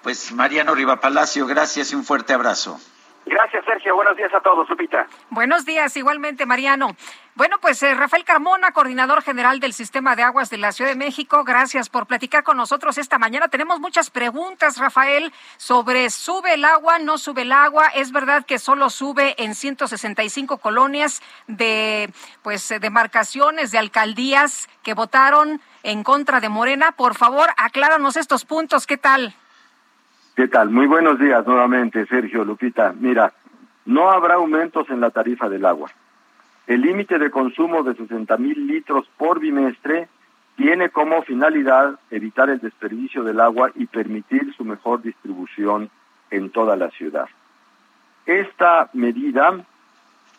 Pues Mariano Riva Palacio, gracias y un fuerte abrazo. Gracias, Sergio. Buenos días a todos, Lupita. Buenos días, igualmente, Mariano. Bueno, pues eh, Rafael Carmona, coordinador general del Sistema de Aguas de la Ciudad de México, gracias por platicar con nosotros esta mañana. Tenemos muchas preguntas, Rafael, sobre sube el agua, no sube el agua. Es verdad que solo sube en 165 colonias de pues demarcaciones de alcaldías que votaron en contra de Morena. Por favor, acláranos estos puntos. ¿Qué tal? ¿Qué tal? Muy buenos días nuevamente, Sergio Lupita. Mira, no habrá aumentos en la tarifa del agua. El límite de consumo de 60 mil litros por bimestre tiene como finalidad evitar el desperdicio del agua y permitir su mejor distribución en toda la ciudad. Esta medida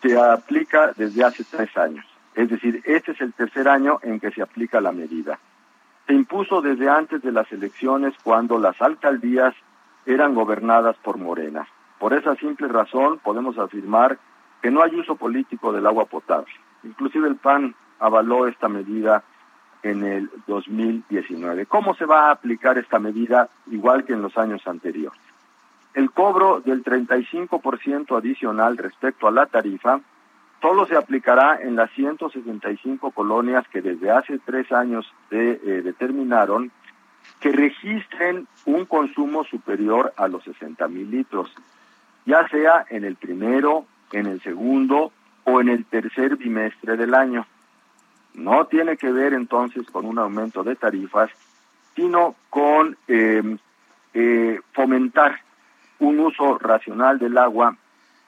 se aplica desde hace tres años, es decir, este es el tercer año en que se aplica la medida. Se impuso desde antes de las elecciones cuando las alcaldías eran gobernadas por Morena. Por esa simple razón podemos afirmar que no hay uso político del agua potable. Inclusive el PAN avaló esta medida en el 2019. ¿Cómo se va a aplicar esta medida igual que en los años anteriores? El cobro del 35% adicional respecto a la tarifa solo se aplicará en las 165 colonias que desde hace tres años de, eh, determinaron que registren un consumo superior a los 60 mil litros, ya sea en el primero, en el segundo o en el tercer bimestre del año. No tiene que ver entonces con un aumento de tarifas, sino con em, eh, fomentar un uso racional del agua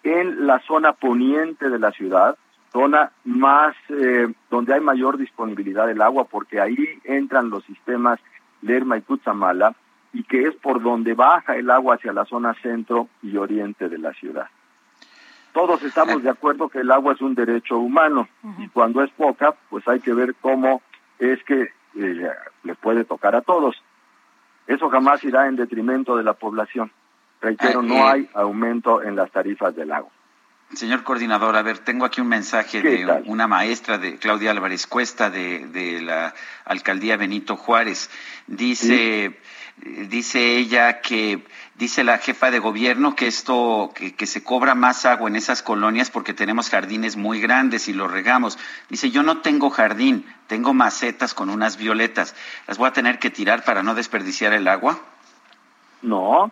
en la zona poniente de la ciudad, zona más eh, donde hay mayor disponibilidad del agua, porque ahí entran los sistemas Lerma y Cutzamala, y que es por donde baja el agua hacia la zona centro y oriente de la ciudad. Todos estamos de acuerdo que el agua es un derecho humano y cuando es poca, pues hay que ver cómo es que eh, le puede tocar a todos. Eso jamás irá en detrimento de la población. Reitero, no hay aumento en las tarifas del agua. Señor coordinador, a ver, tengo aquí un mensaje de una maestra de Claudia Álvarez Cuesta de, la alcaldía Benito Juárez. Dice, dice ella que dice la jefa de gobierno que esto, que, que, se cobra más agua en esas colonias porque tenemos jardines muy grandes y los regamos. Dice, yo no tengo jardín, tengo macetas con unas violetas. ¿Las voy a tener que tirar para no desperdiciar el agua? No,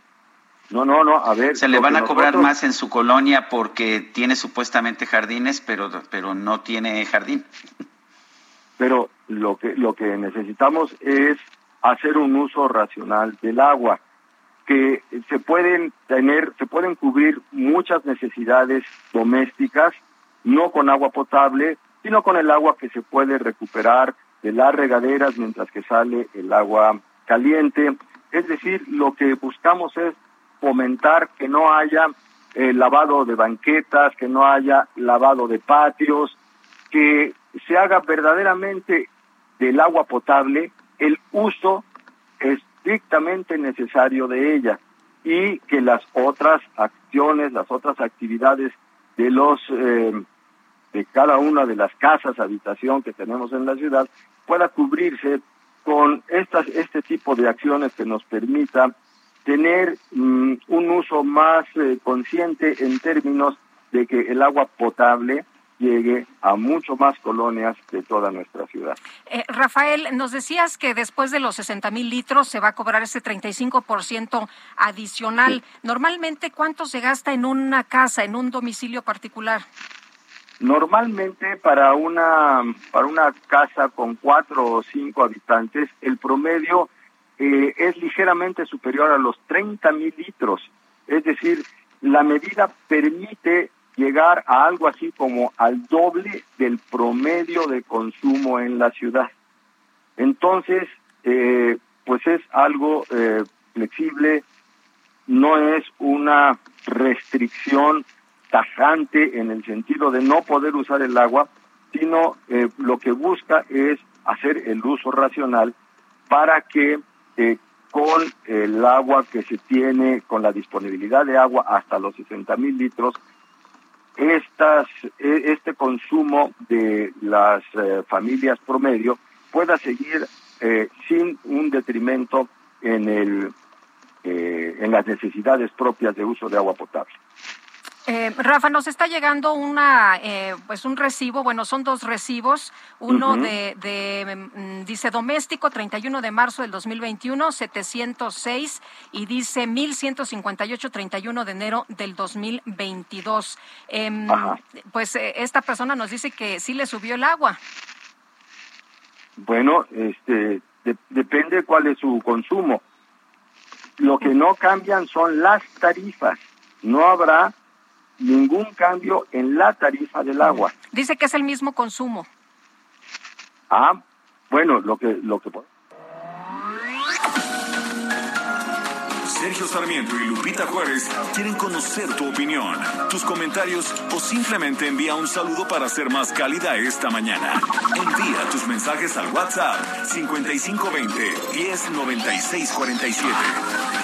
no, no, no, a ver. Se le van a cobrar más en su colonia porque tiene supuestamente jardines, pero, pero no tiene jardín. Pero lo que, lo que necesitamos es hacer un uso racional del agua, que se pueden tener, se pueden cubrir muchas necesidades domésticas, no con agua potable, sino con el agua que se puede recuperar de las regaderas mientras que sale el agua caliente. Es decir, lo que buscamos es fomentar que no haya eh, lavado de banquetas, que no haya lavado de patios, que se haga verdaderamente del agua potable el uso estrictamente necesario de ella y que las otras acciones, las otras actividades de los eh, de cada una de las casas, habitación que tenemos en la ciudad pueda cubrirse con estas este tipo de acciones que nos permita tener mm, un uso más eh, consciente en términos de que el agua potable llegue a mucho más colonias de toda nuestra ciudad. Eh, Rafael, nos decías que después de los 60 mil litros se va a cobrar ese 35% adicional. Normalmente, ¿cuánto se gasta en una casa, en un domicilio particular? Normalmente para una para una casa con cuatro o cinco habitantes, el promedio eh, es ligeramente superior a los 30 mil litros. Es decir, la medida permite llegar a algo así como al doble del promedio de consumo en la ciudad. Entonces, eh, pues es algo eh, flexible, no es una restricción tajante en el sentido de no poder usar el agua, sino lo que busca es hacer el uso racional para que eh, con el agua que se tiene, con la disponibilidad de agua hasta los 60 mil litros, estas, e, este consumo de las eh, familias promedio pueda seguir eh, sin un detrimento en, el, en las necesidades propias de uso de agua potable. Eh, Rafa, nos está llegando una, eh, pues un recibo, bueno, son dos recibos, uno de, mm, dice doméstico, 31 de marzo del 2021, 706, y dice 1158, 31 de enero del 2022. Em, pues eh, esta persona nos dice que sí le subió el agua. Bueno, este, depende cuál es su consumo. Lo que no cambian son las tarifas. No habrá ningún cambio en la tarifa del agua. Dice que es el mismo consumo. Ah, bueno, lo que lo que Sergio Sarmiento y Lupita Juárez quieren conocer tu opinión, tus comentarios o simplemente envía un saludo para ser más cálida esta mañana. Envía tus mensajes al WhatsApp 5520 109647.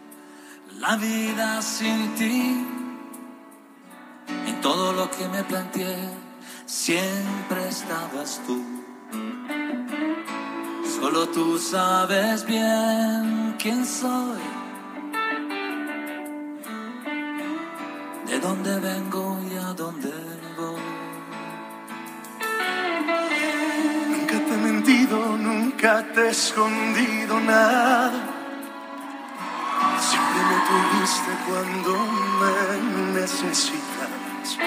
la vida sin ti. En todo lo que me planteé, siempre estabas tú. Solo tú sabes bien quién soy, de dónde vengo y a dónde voy. Nunca te he mentido, nunca te he escondido nada Siempre me tuviste cuando me necesitas.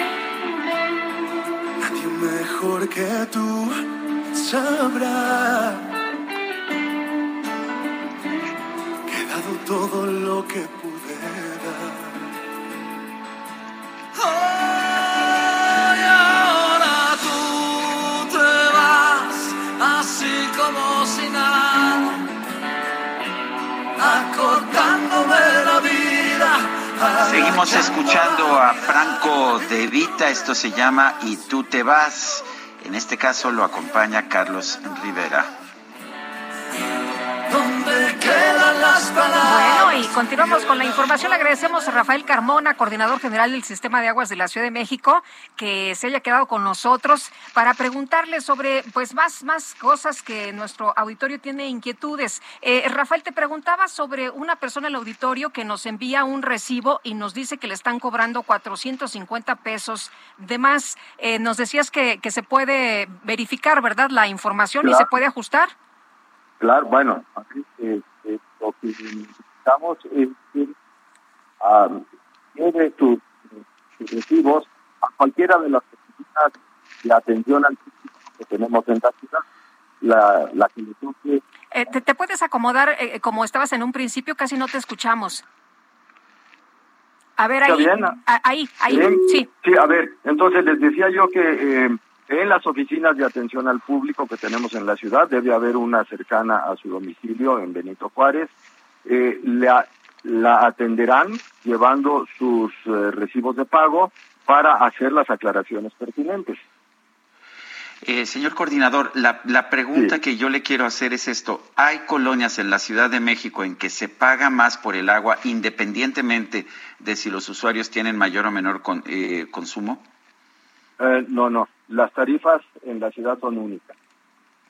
Nadie me mejor que tú sabrá que he dado todo lo que pude dar. Ahora tú te vas así como si nada, vida. Seguimos escuchando a Franco De Vita, esto se llama Y tú te vas. En este caso lo acompaña Carlos Rivera. Y continuamos con la información. Le agradecemos a Rafael Carmona, coordinador general del Sistema de Aguas de la Ciudad de México, que se haya quedado con nosotros para preguntarle sobre pues más, más cosas que nuestro auditorio tiene inquietudes. Eh, Rafael, te preguntaba sobre una persona en el auditorio que nos envía un recibo y nos dice que le están cobrando 450 pesos de más. Eh, nos decías que, que se puede verificar, ¿verdad? La información y se puede ajustar. Claro, bueno, eh, lo que necesitamos es que um, lleve tus, tus recibos a cualquiera de las oficinas de atención al público que tenemos en la ciudad, la, la que le toque. Eh, te, te puedes acomodar eh, como estabas en un principio? Casi no te escuchamos. A ver, ¿Está ahí, bien? a- ahí, ahí, sí. Sí, a ver, entonces les decía yo que eh, en las oficinas de atención al público que tenemos en la ciudad debe haber una cercana a su domicilio en Benito Juárez. Eh, la, la atenderán llevando sus eh, recibos de pago para hacer las aclaraciones pertinentes. Eh, señor coordinador, la, la pregunta que yo le quiero hacer es esto. ¿Hay colonias en la Ciudad de México en que se paga más por el agua independientemente de si los usuarios tienen mayor o menor con- eh, consumo? Eh, no, no, las tarifas en la ciudad son únicas.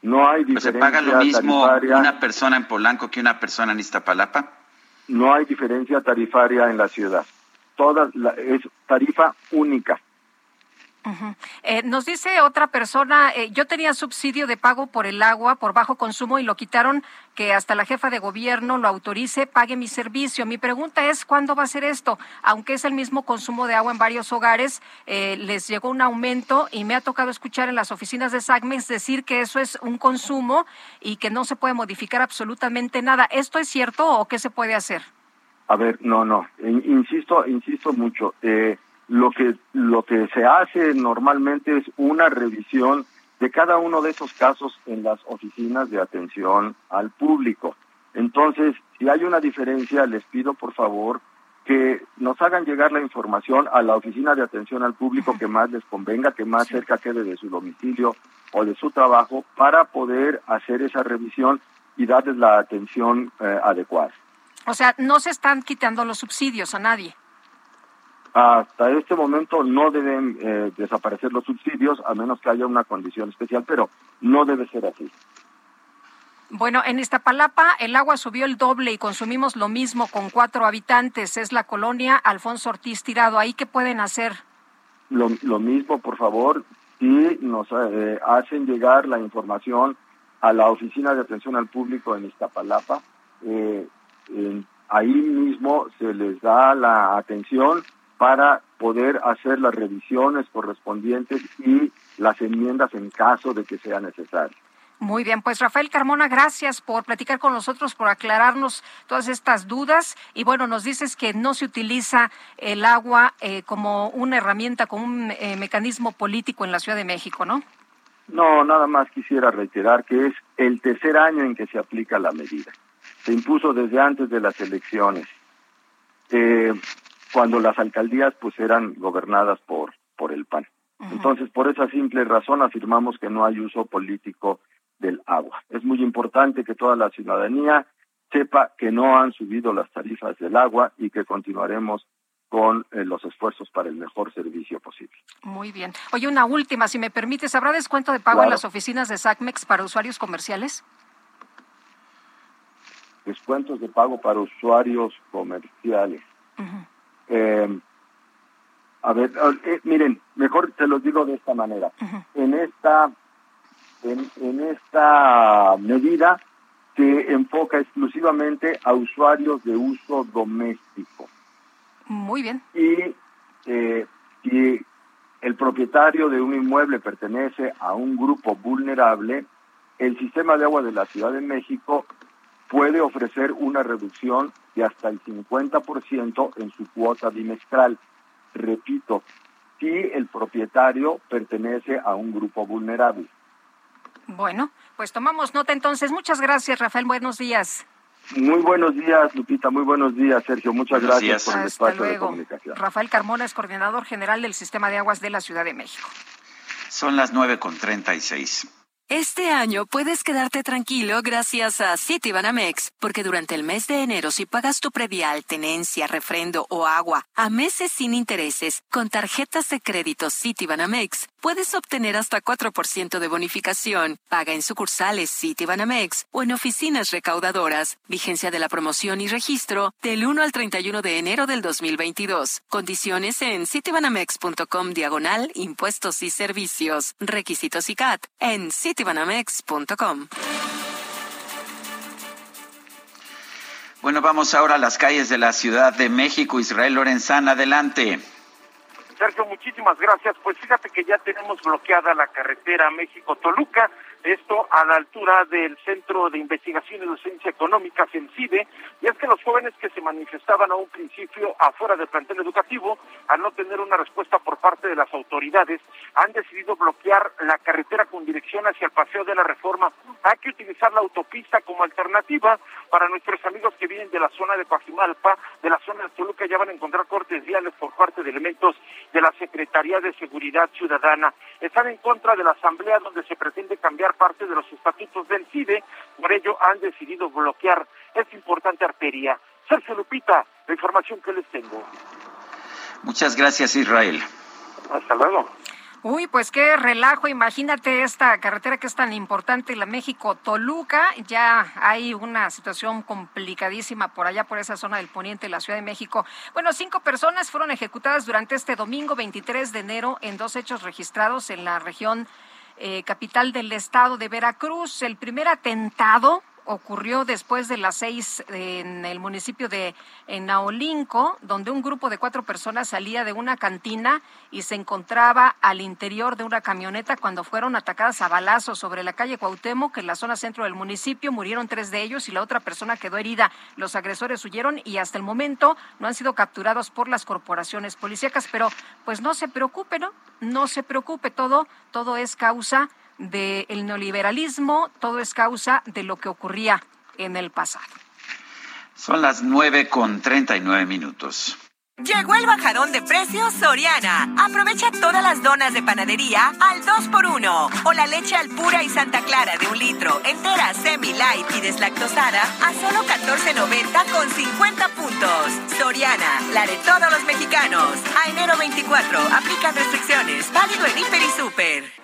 No hay Pues ¿Se diferencia paga lo mismo tarifaria. una persona en Polanco que una persona en Iztapalapa? no hay diferencia tarifaria en la ciudad. Todas la- es tarifa única. Eh, nos dice otra persona, eh, yo tenía subsidio de pago por el agua por bajo consumo y lo quitaron, que hasta la jefa de gobierno lo autorice, pague mi servicio. Mi pregunta es, ¿cuándo va a ser esto? Aunque es el mismo consumo de agua en varios hogares, eh, les llegó un aumento y me ha tocado escuchar en las oficinas de SACMEX decir que eso es un consumo y que no se puede modificar absolutamente nada. ¿Esto es cierto o qué se puede hacer? A ver, no, no, in- insisto, insisto mucho. Eh, lo que lo que se hace normalmente es una revisión de cada uno de esos casos en las oficinas de atención al público. Entonces, si hay una diferencia, les pido por favor que nos hagan llegar la información a la oficina de atención al público que más les convenga, que más cerca quede de su domicilio o de su trabajo, para poder hacer esa revisión y darles la atención eh, adecuada. O sea, no se están quitando los subsidios a nadie. Hasta este momento no deben eh, desaparecer los subsidios a menos que haya una condición especial, pero no debe ser así. Bueno, en Iztapalapa el agua subió el doble y consumimos lo mismo con cuatro habitantes. Es la colonia Alfonso Ortiz Tirado. ¿Ahí qué pueden hacer? Lo, lo mismo, por favor, si nos eh, hacen llegar la información a la Oficina de Atención al Público en Iztapalapa, eh, en- ahí mismo se les da la atención para poder hacer las revisiones correspondientes y las enmiendas en caso de que sea necesario. Muy bien, pues Rafael Carmona, gracias por platicar con nosotros, por aclararnos todas estas dudas. Y bueno, nos dices que no se utiliza el agua eh, como una herramienta, como un eh, mecanismo político en la Ciudad de México, ¿no? No, nada más quisiera reiterar que es el tercer año en que se aplica la medida. Se impuso desde antes de las elecciones, eh, cuando las alcaldías pues eran gobernadas por por el PAN. Entonces, por esa simple razón afirmamos que no hay uso político del agua. Es muy importante que toda la ciudadanía sepa que no han subido las tarifas del agua y que continuaremos con eh, los esfuerzos para el mejor servicio posible. Muy bien. Oye, una última, si me permites, ¿habrá descuento de pago en las oficinas de SACMEX para usuarios comerciales? descuentos de pago para usuarios comerciales. Eh, a ver, eh, miren, mejor te los digo de esta manera. En esta en, en esta medida se enfoca exclusivamente a usuarios de uso doméstico Muy bien. y eh, si el propietario de un inmueble pertenece a un grupo vulnerable, el sistema de agua de la Ciudad de México puede ofrecer una reducción de hasta el 50% en su cuota bimestral. Repito, si el propietario pertenece a un grupo vulnerable. Bueno, pues tomamos nota entonces. Muchas gracias, Rafael. Buenos días. Muy buenos días, Lupita. Muy buenos días, Sergio. Muchas gracias por el espacio de comunicación. Rafael Carmona es coordinador general del Sistema de Aguas de la Ciudad de México. Son las 9.36. Este año puedes quedarte tranquilo gracias a Citibanamex, porque durante el mes de enero si pagas tu predial, tenencia, refrendo o agua a meses sin intereses con tarjetas de crédito Citibanamex, puedes obtener hasta 4% de bonificación. Paga en sucursales Citibanamex o en oficinas recaudadoras. Vigencia de la promoción y registro del 1 al 31 de enero del 2022. Condiciones en citibanamex.com diagonal impuestos y servicios. Requisitos y CAT en citibanamex.com. Bueno, vamos ahora a las calles de la Ciudad de México. Israel Lorenzán, adelante. Sergio, muchísimas gracias. Pues fíjate que ya tenemos bloqueada la carretera México-Toluca esto a la altura del Centro de Investigación y Docencia Económica, CENCIDE, y es que los jóvenes que se manifestaban a un principio afuera del plantel educativo, al no tener una respuesta por parte de las autoridades, han decidido bloquear la carretera con dirección hacia el Paseo de la Reforma. Hay que utilizar la autopista como alternativa para nuestros amigos que vienen de la zona de Coajimalpa, de la zona de Toluca, ya van a encontrar cortes viales por parte de elementos de la Secretaría de Seguridad Ciudadana. Están en contra de la asamblea donde se pretende cambiar parte de los estatutos del CIDE, por ello han decidido bloquear esta importante arteria. Sergio Lupita, la información que les tengo. Muchas gracias, Israel. Hasta luego. Uy, pues qué relajo. Imagínate esta carretera que es tan importante, la México-Toluca. Ya hay una situación complicadísima por allá, por esa zona del poniente de la Ciudad de México. Bueno, cinco personas fueron ejecutadas durante este domingo 23 de enero en dos hechos registrados en la región eh, capital del estado de Veracruz. El primer atentado ocurrió después de las seis en el municipio de Naolinco, donde un grupo de cuatro personas salía de una cantina y se encontraba al interior de una camioneta cuando fueron atacadas a balazos sobre la calle Cuauhtémoc, que en la zona centro del municipio. Murieron tres de ellos y la otra persona quedó herida. Los agresores huyeron y hasta el momento no han sido capturados por las corporaciones policíacas, pero pues no se preocupe, ¿no? No se preocupe, todo, todo es causa del neoliberalismo, todo es causa de lo que ocurría en el pasado. Son las nueve con treinta y nueve minutos. Llegó el bajadón de precios Soriana. Aprovecha todas las donas de panadería al 2x1 o la leche al pura y Santa Clara de un litro, entera, semi light y deslactosada a solo 14.90 con 50 puntos. Soriana, la de todos los mexicanos. A enero 24, aplican restricciones. Válido en Hiper y Super.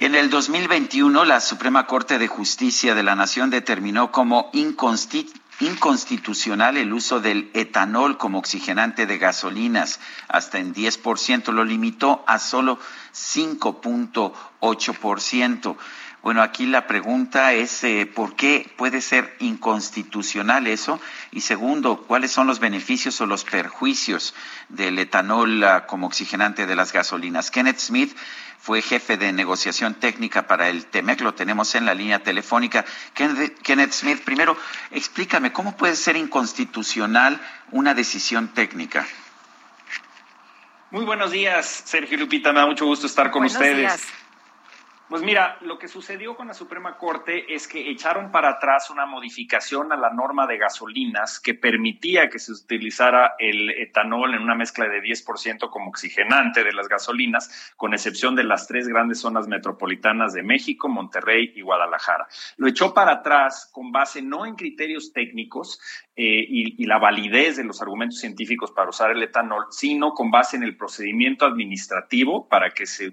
En el 2021, la Suprema Corte de Justicia de la Nación determinó como inconstitucional el uso del etanol como oxigenante de gasolinas. Hasta en 10% lo limitó a solo 5.8%. Bueno, aquí la pregunta es eh, por qué puede ser inconstitucional eso y segundo, cuáles son los beneficios o los perjuicios del etanol ah, como oxigenante de las gasolinas. Kenneth Smith fue jefe de negociación técnica para el TEMEC, lo tenemos en la línea telefónica. Kenneth Smith, primero explícame, ¿cómo puede ser inconstitucional una decisión técnica? Muy buenos días, Sergio Lupita, me da mucho gusto estar con ustedes. Pues mira, lo que sucedió con la Suprema Corte es que echaron para atrás una modificación a la norma de gasolinas que permitía que se utilizara el etanol en una mezcla de 10% como oxigenante de las gasolinas, con excepción de las tres grandes zonas metropolitanas de México, Monterrey y Guadalajara. Lo echó para atrás con base no en criterios técnicos eh, y, la validez de los argumentos científicos para usar el etanol, sino con base en el procedimiento administrativo para que se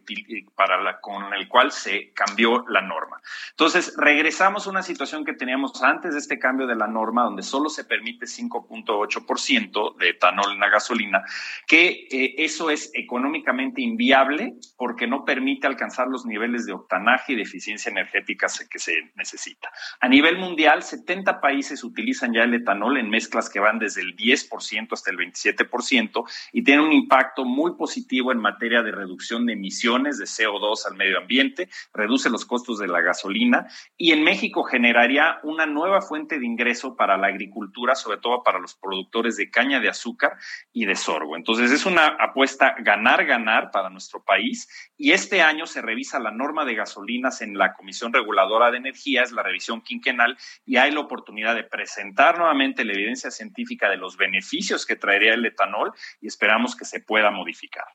para la, con el cual se se cambió la norma. Entonces, regresamos a una situación que teníamos antes de este cambio de la norma, donde solo se permite 5.8% de etanol en la gasolina, que eh, eso es económicamente inviable porque no permite alcanzar los niveles de octanaje y de eficiencia energética que se necesita. A nivel mundial, 70 países utilizan ya el etanol en mezclas que van desde el 10% hasta el 27% y tiene un impacto muy positivo en materia de reducción de emisiones de CO2 al medio ambiente, reduce los costos de la gasolina y en México generaría una nueva fuente de ingreso para la agricultura, sobre todo para los productores de caña de azúcar y de sorgo. Entonces es una apuesta ganar-ganar para nuestro país y este año se revisa la norma de gasolinas en la Comisión Reguladora de Energía, es la revisión quinquenal y hay la oportunidad de presentar nuevamente la evidencia científica de los beneficios que traería el etanol y esperamos que se pueda modificar.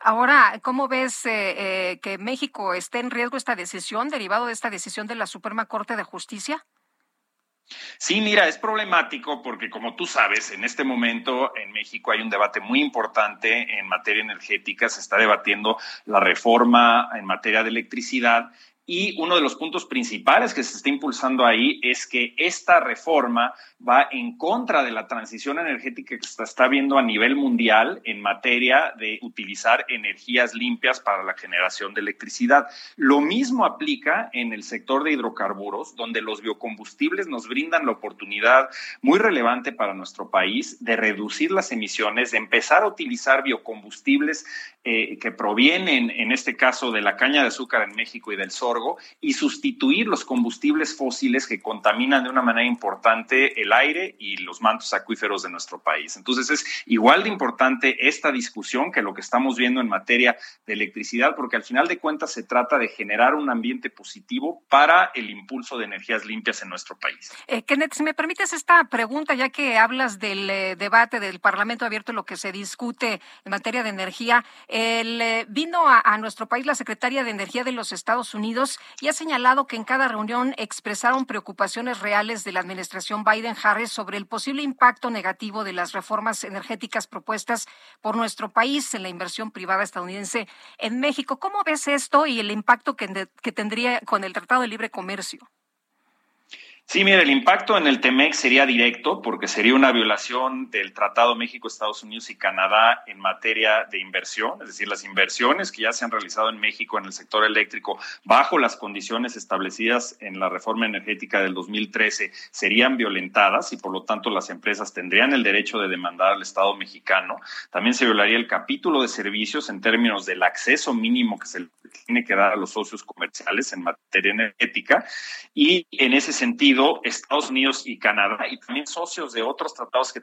Ahora, ¿cómo ves eh, eh, que México esté en riesgo esta decisión, derivado de esta decisión de la Suprema Corte de Justicia? Sí, mira, es problemático porque como tú sabes, en este momento en México hay un debate muy importante en materia energética, se está debatiendo la reforma en materia de electricidad y uno de los puntos principales que se está impulsando ahí es que esta reforma va en contra de la transición energética que se está viendo a nivel mundial en materia de utilizar energías limpias para la generación de electricidad. Lo mismo aplica en el sector de hidrocarburos, donde los biocombustibles nos brindan la oportunidad muy relevante para nuestro país de reducir las emisiones, de empezar a utilizar biocombustibles eh, que provienen, en este caso, de la caña de azúcar en México y del sol y sustituir los combustibles fósiles que contaminan de una manera importante el aire y los mantos acuíferos de nuestro país. Entonces es igual de importante esta discusión que lo que estamos viendo en materia de electricidad, porque al final de cuentas se trata de generar un ambiente positivo para el impulso de energías limpias en nuestro país. Eh, Kenneth, si me permites esta pregunta, ya que hablas del eh, debate del Parlamento abierto, lo que se discute en materia de energía, eh, vino a nuestro país la secretaria de Energía de los Estados Unidos y ha señalado que en cada reunión expresaron preocupaciones reales de la administración Biden-Harris sobre el posible impacto negativo de las reformas energéticas propuestas por nuestro país en la inversión privada estadounidense en México. ¿Cómo ves esto y el impacto que tendría con el Tratado de Libre Comercio? Sí, mire, el impacto en el TEMEC sería directo porque sería una violación del Tratado México, Estados Unidos y Canadá en materia de inversión, es decir, las inversiones que ya se han realizado en México en el sector eléctrico bajo las condiciones establecidas en la reforma energética del 2013 serían violentadas y por lo tanto las empresas tendrían el derecho de demandar al Estado mexicano. También se violaría el capítulo de servicios en términos del acceso mínimo que se tiene que dar a los socios comerciales en materia energética y en ese sentido Estados Unidos y Canadá y también socios de otros tratados que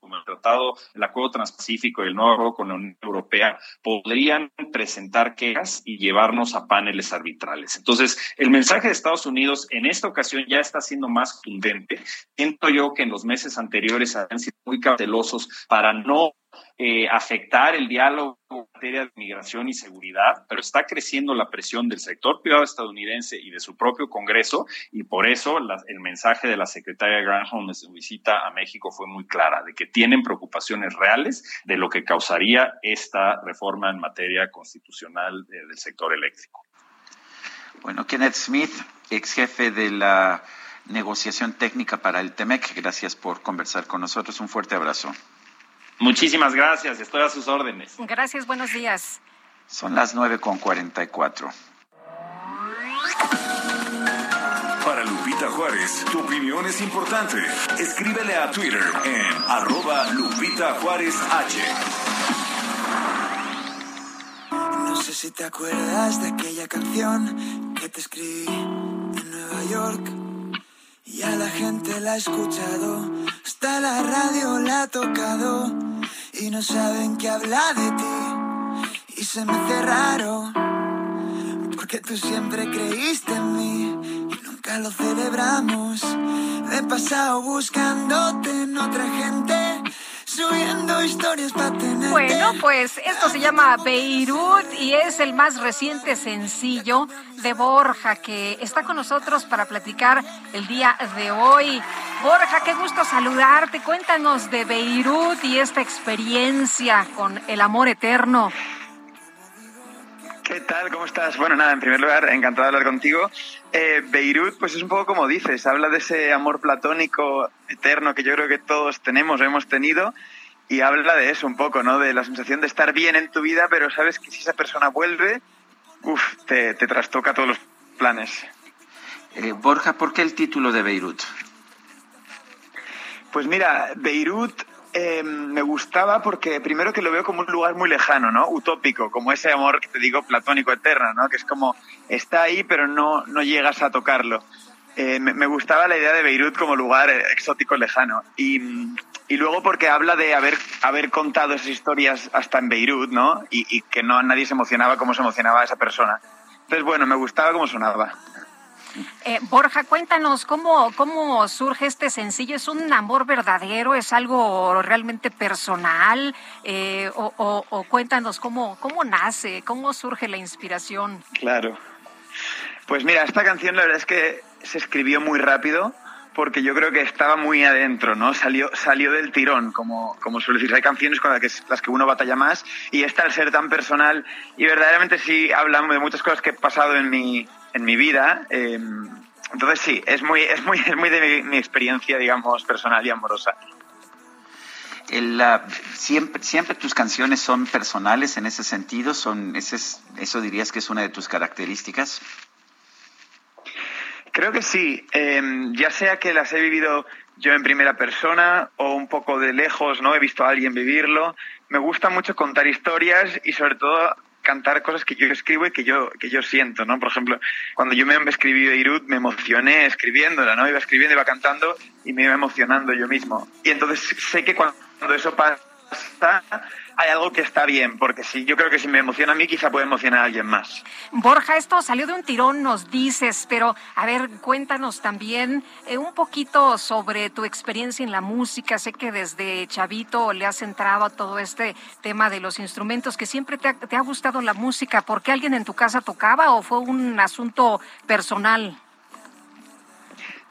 como el Tratado, el Acuerdo Transpacífico y el nuevo acuerdo con la Unión Europea, podrían presentar quejas y llevarnos a paneles arbitrales. Entonces, el mensaje de Estados Unidos en esta ocasión ya está siendo más contundente. Siento yo que en los meses anteriores han sido muy cautelosos para no eh, afectar el diálogo en materia de migración y seguridad, pero está creciendo la presión del sector privado estadounidense y de su propio Congreso, y por eso el mensaje de la secretaria Granholm en su visita a México fue muy clara, de que tienen preocupaciones reales de lo que causaría esta reforma en materia constitucional eh, del sector eléctrico. Bueno, Kenneth Smith, ex jefe de la negociación técnica para el TEMEC, gracias por conversar con nosotros. Un fuerte abrazo. Muchísimas gracias, estoy a sus órdenes. Gracias, buenos días. Son las nueve con cuarenta y cuatro. Para Lupita Juárez, tu opinión es importante. Escríbele a Twitter en arroba Lupita Juárez H. No sé si te acuerdas de aquella canción que te escribí en Nueva York. Y a la gente la ha escuchado, hasta la radio la ha tocado y no saben qué habla de ti. Y se me hace raro, porque tú siempre creíste en mí y nunca lo celebramos. he pasado buscándote en otra gente. Bueno, pues esto se llama Beirut y es el más reciente sencillo de Borja que está con nosotros para platicar el día de hoy. Borja, qué gusto saludarte. Cuéntanos de Beirut y esta experiencia con el amor eterno. ¿Qué tal? ¿Cómo estás? Bueno, nada, en primer lugar, encantado de hablar contigo. Eh, Beirut, pues es un poco como dices, habla de ese amor platónico eterno que yo creo que todos tenemos o hemos tenido y habla de eso un poco, ¿no? De la sensación de estar bien en tu vida, pero sabes que si esa persona vuelve, uff, te, trastoca todos los planes. Eh, Borja, ¿por qué el título de Beirut? Pues mira, Beirut eh, me gustaba porque primero que lo veo como un lugar muy lejano, ¿no? Utópico, como ese amor que te digo platónico eterno, ¿no? Que es como está ahí pero no, no llegas a tocarlo. Eh, me, gustaba la idea de Beirut como lugar exótico lejano y, y, luego porque habla de haber, haber contado esas historias hasta en Beirut, ¿no? Y, y que no nadie se emocionaba como se emocionaba esa persona. Entonces, bueno, me gustaba cómo sonaba. Eh, Borja, cuéntanos cómo, cómo surge este sencillo. ¿Es un amor verdadero? ¿Es algo realmente personal? Eh, o, cuéntanos cómo, cómo nace, cómo surge la inspiración. Claro. Pues mira, esta canción la verdad es que se escribió muy rápido porque yo creo que estaba muy adentro, ¿no? Salió, salió del tirón, como, como suele decir. Hay canciones con las que, las que uno batalla más y esta al ser tan personal y verdaderamente sí hablamos de muchas cosas que he pasado en mi, en mi vida. Em, entonces sí, es muy, es muy, es muy de mi, experiencia, digamos, personal y amorosa. siempre, siempre tus canciones son personales en ese sentido, son, ese eso dirías que es una de tus características. Creo que sí, em, ya sea que las he vivido yo en primera persona o un poco de lejos, ¿no? He visto a alguien vivirlo. Me gusta mucho contar historias y sobre todo cantar cosas que yo escribo y que yo, que yo siento, ¿no? Por ejemplo, cuando yo me escribí Beirut, me emocioné escribiéndola, ¿no? Iba escribiendo, iba cantando y me iba emocionando yo mismo. Y entonces sé que cuando eso pasa, hay algo que está bien, porque si yo creo que si me emociona a mí, quizá puede emocionar a alguien más. Borja, esto salió de un tirón, nos dices, pero a ver, cuéntanos también eh, un poquito sobre tu experiencia en la música. Sé que desde chavito le has entrado a todo este tema de los instrumentos, que siempre te ha, te ha gustado la música. ¿Por qué alguien en tu casa tocaba o fue un asunto personal?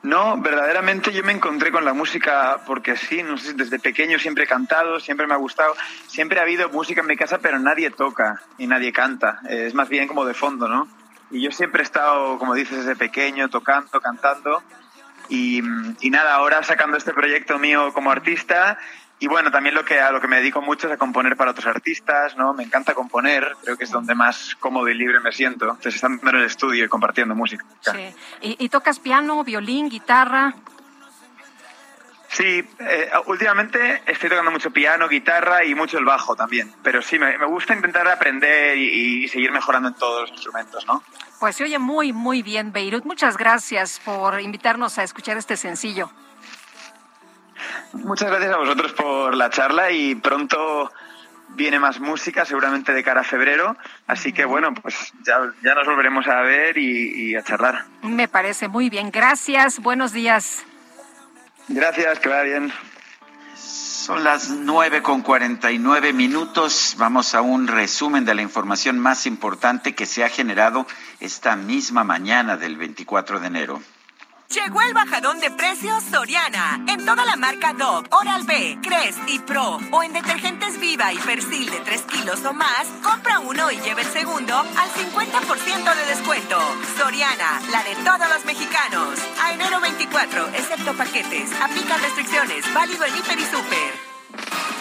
No, verdaderamente yo me encontré con la música porque sí, no sé, desde pequeño siempre he cantado, siempre me ha gustado, siempre ha habido música en mi casa, pero nadie toca y nadie canta, es más bien como de fondo, ¿no? Y yo siempre he estado, como dices, desde pequeño, tocando, cantando y, y nada, ahora sacando este proyecto mío como artista y bueno, también lo que a lo que me dedico mucho es a componer para otros artistas, ¿no? Me encanta componer, creo que es donde más cómodo y libre me siento. Entonces estando en el estudio y compartiendo música. Sí. ¿Y, tocas piano, violín, guitarra? Sí, eh, últimamente estoy tocando mucho piano, guitarra y mucho el bajo también. Pero sí, me, gusta intentar aprender y, y, seguir mejorando en todos los instrumentos, ¿no? Pues se oye muy, muy bien, Beirut. Muchas gracias por invitarnos a escuchar este sencillo. Muchas gracias a vosotros por la charla y pronto viene más música, seguramente de cara a febrero. Así que bueno, pues ya, ya nos volveremos a ver y, a charlar. Me parece muy bien. Gracias. Buenos días. Gracias, que vaya bien. Son las nueve con cuarenta y nueve minutos. Vamos a un resumen de la información más importante que se ha generado esta misma mañana del 24 de enero. Llegó el bajadón de precios Soriana. En toda la marca Dove, Oral-B, Crest y Pro. O en detergentes Viva y Persil de 3 kilos o más, compra uno y lleve el segundo al 50% de descuento. Soriana, la de todos los mexicanos. A enero 24, excepto paquetes. Aplica restricciones. Válido en Hiper y Super.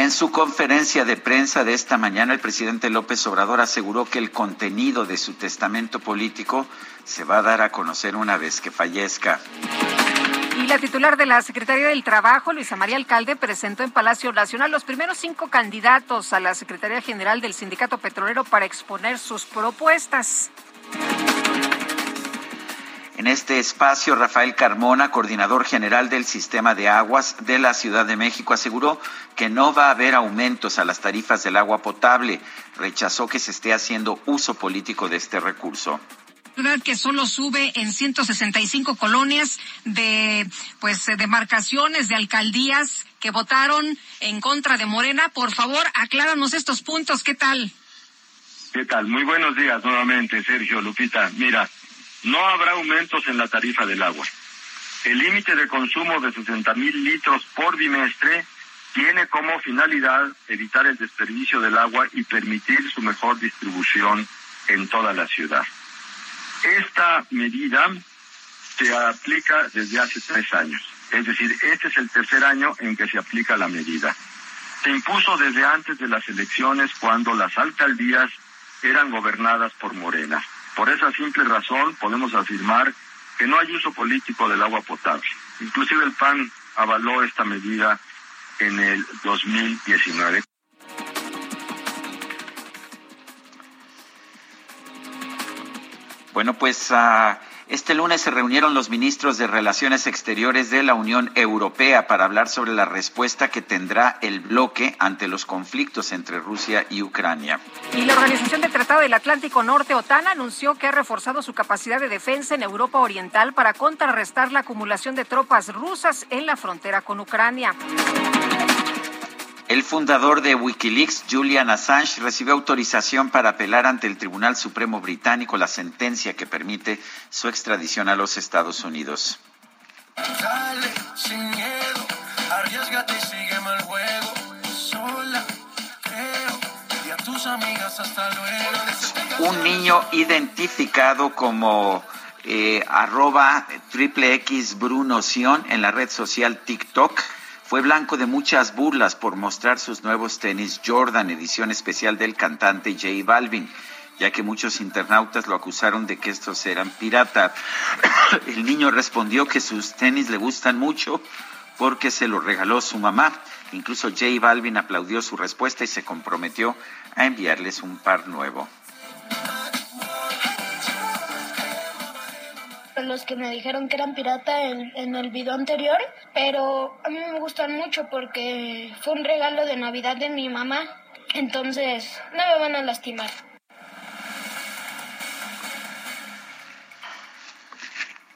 En su conferencia de prensa de esta mañana, el presidente López Obrador aseguró que el contenido de su testamento político se va a dar a conocer una vez que fallezca. Y la titular de la Secretaría del Trabajo, Luisa María Alcalde, presentó en Palacio Nacional los primeros cinco candidatos a la Secretaría General del Sindicato Petrolero para exponer sus propuestas. En este espacio, Rafael Carmona, coordinador general del Sistema de Aguas de la Ciudad de México, aseguró que no va a haber aumentos a las tarifas del agua potable. Rechazó que se esté haciendo uso político de este recurso que solo sube en 165 colonias de pues demarcaciones de alcaldías que votaron en contra de Morena. Por favor, acláranos estos puntos, ¿qué tal? ¿Qué tal? Muy buenos días nuevamente, Sergio Lupita. Mira, no habrá aumentos en la tarifa del agua. El límite de consumo de 60 mil litros por bimestre tiene como finalidad evitar el desperdicio del agua y permitir su mejor distribución en toda la ciudad. Esta medida se aplica desde hace tres años, es decir, este es el tercer año en que se aplica la medida. Se impuso desde antes de las elecciones cuando las alcaldías eran gobernadas por Morena. Por esa simple razón podemos afirmar que no hay uso político del agua potable. Inclusive el PAN avaló esta medida en el 2019. Bueno, pues uh, este lunes se reunieron los ministros de Relaciones Exteriores de la Unión Europea para hablar sobre la respuesta que tendrá el bloque ante los conflictos entre Rusia y Ucrania. Y la Organización del Tratado del Atlántico Norte, OTAN, anunció que ha reforzado su capacidad de defensa en Europa Oriental para contrarrestar la acumulación de tropas rusas en la frontera con Ucrania. El fundador de Wikileaks, Julian Assange, recibió autorización para apelar ante el Tribunal Supremo Británico la sentencia que permite su extradición a los Estados Unidos. Un niño identificado como eh, arroba triple X Bruno Sion en la red social TikTok fue blanco de muchas burlas por mostrar sus nuevos tenis Jordan, edición especial del cantante J Balvin, ya que muchos internautas lo acusaron de que estos eran pirata. El niño respondió que sus tenis le gustan mucho porque se los regaló su mamá. Incluso J Balvin aplaudió su respuesta y se comprometió a enviarles un par nuevo. Los que me dijeron que eran pirata en, en, el video anterior, pero a mí me gustan mucho porque fue un regalo de Navidad de mi mamá, entonces no me van a lastimar.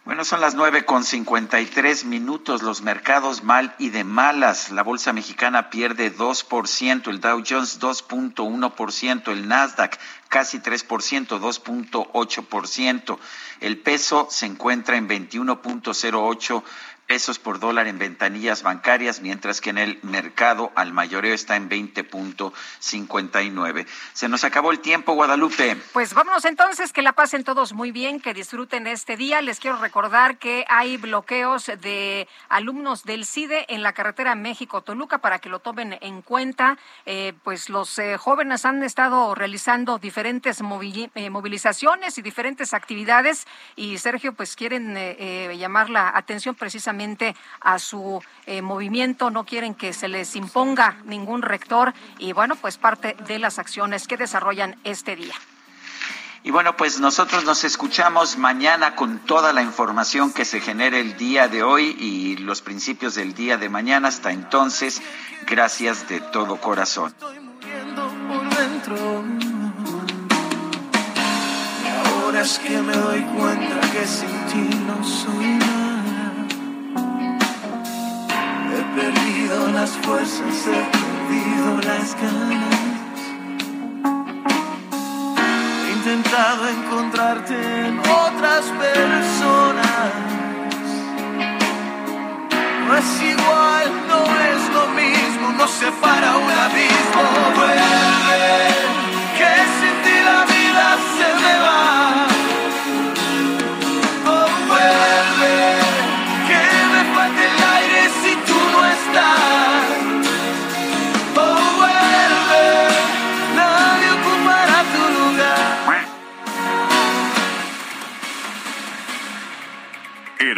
Bueno, son las nueve con cincuenta y tres minutos. Los mercados mal y de malas. La bolsa mexicana pierde dos por ciento, el Dow Jones dos punto uno por ciento, el Nasdaq casi tres por ciento, dos punto ocho por ciento. El peso se encuentra en veintiuno punto cero ocho pesos por dólar en ventanillas bancarias, mientras que en el mercado al mayoreo está en 20.59. Se nos acabó el tiempo, Guadalupe. Pues vámonos entonces, que la pasen todos muy bien, que disfruten este día. Les quiero recordar que hay bloqueos de alumnos del CIDE en la carretera México-Toluca para que lo tomen en cuenta. Eh, pues los eh, jóvenes han estado realizando diferentes eh, movilizaciones y diferentes actividades y Sergio, pues quieren llamar la atención precisamente a su eh, movimiento, no quieren que se les imponga ningún rector y bueno, pues parte de las acciones que desarrollan este día. Y bueno, pues nosotros nos escuchamos mañana con toda la información que se genere el día de hoy y los principios del día de mañana. Hasta entonces, gracias de todo corazón. ahora es que me doy cuenta que sin ti no soy nada. perdido las fuerzas, he perdido las ganas. He intentado encontrarte en otras personas. No es igual, no es lo mismo, no separa un abismo. Vuelve,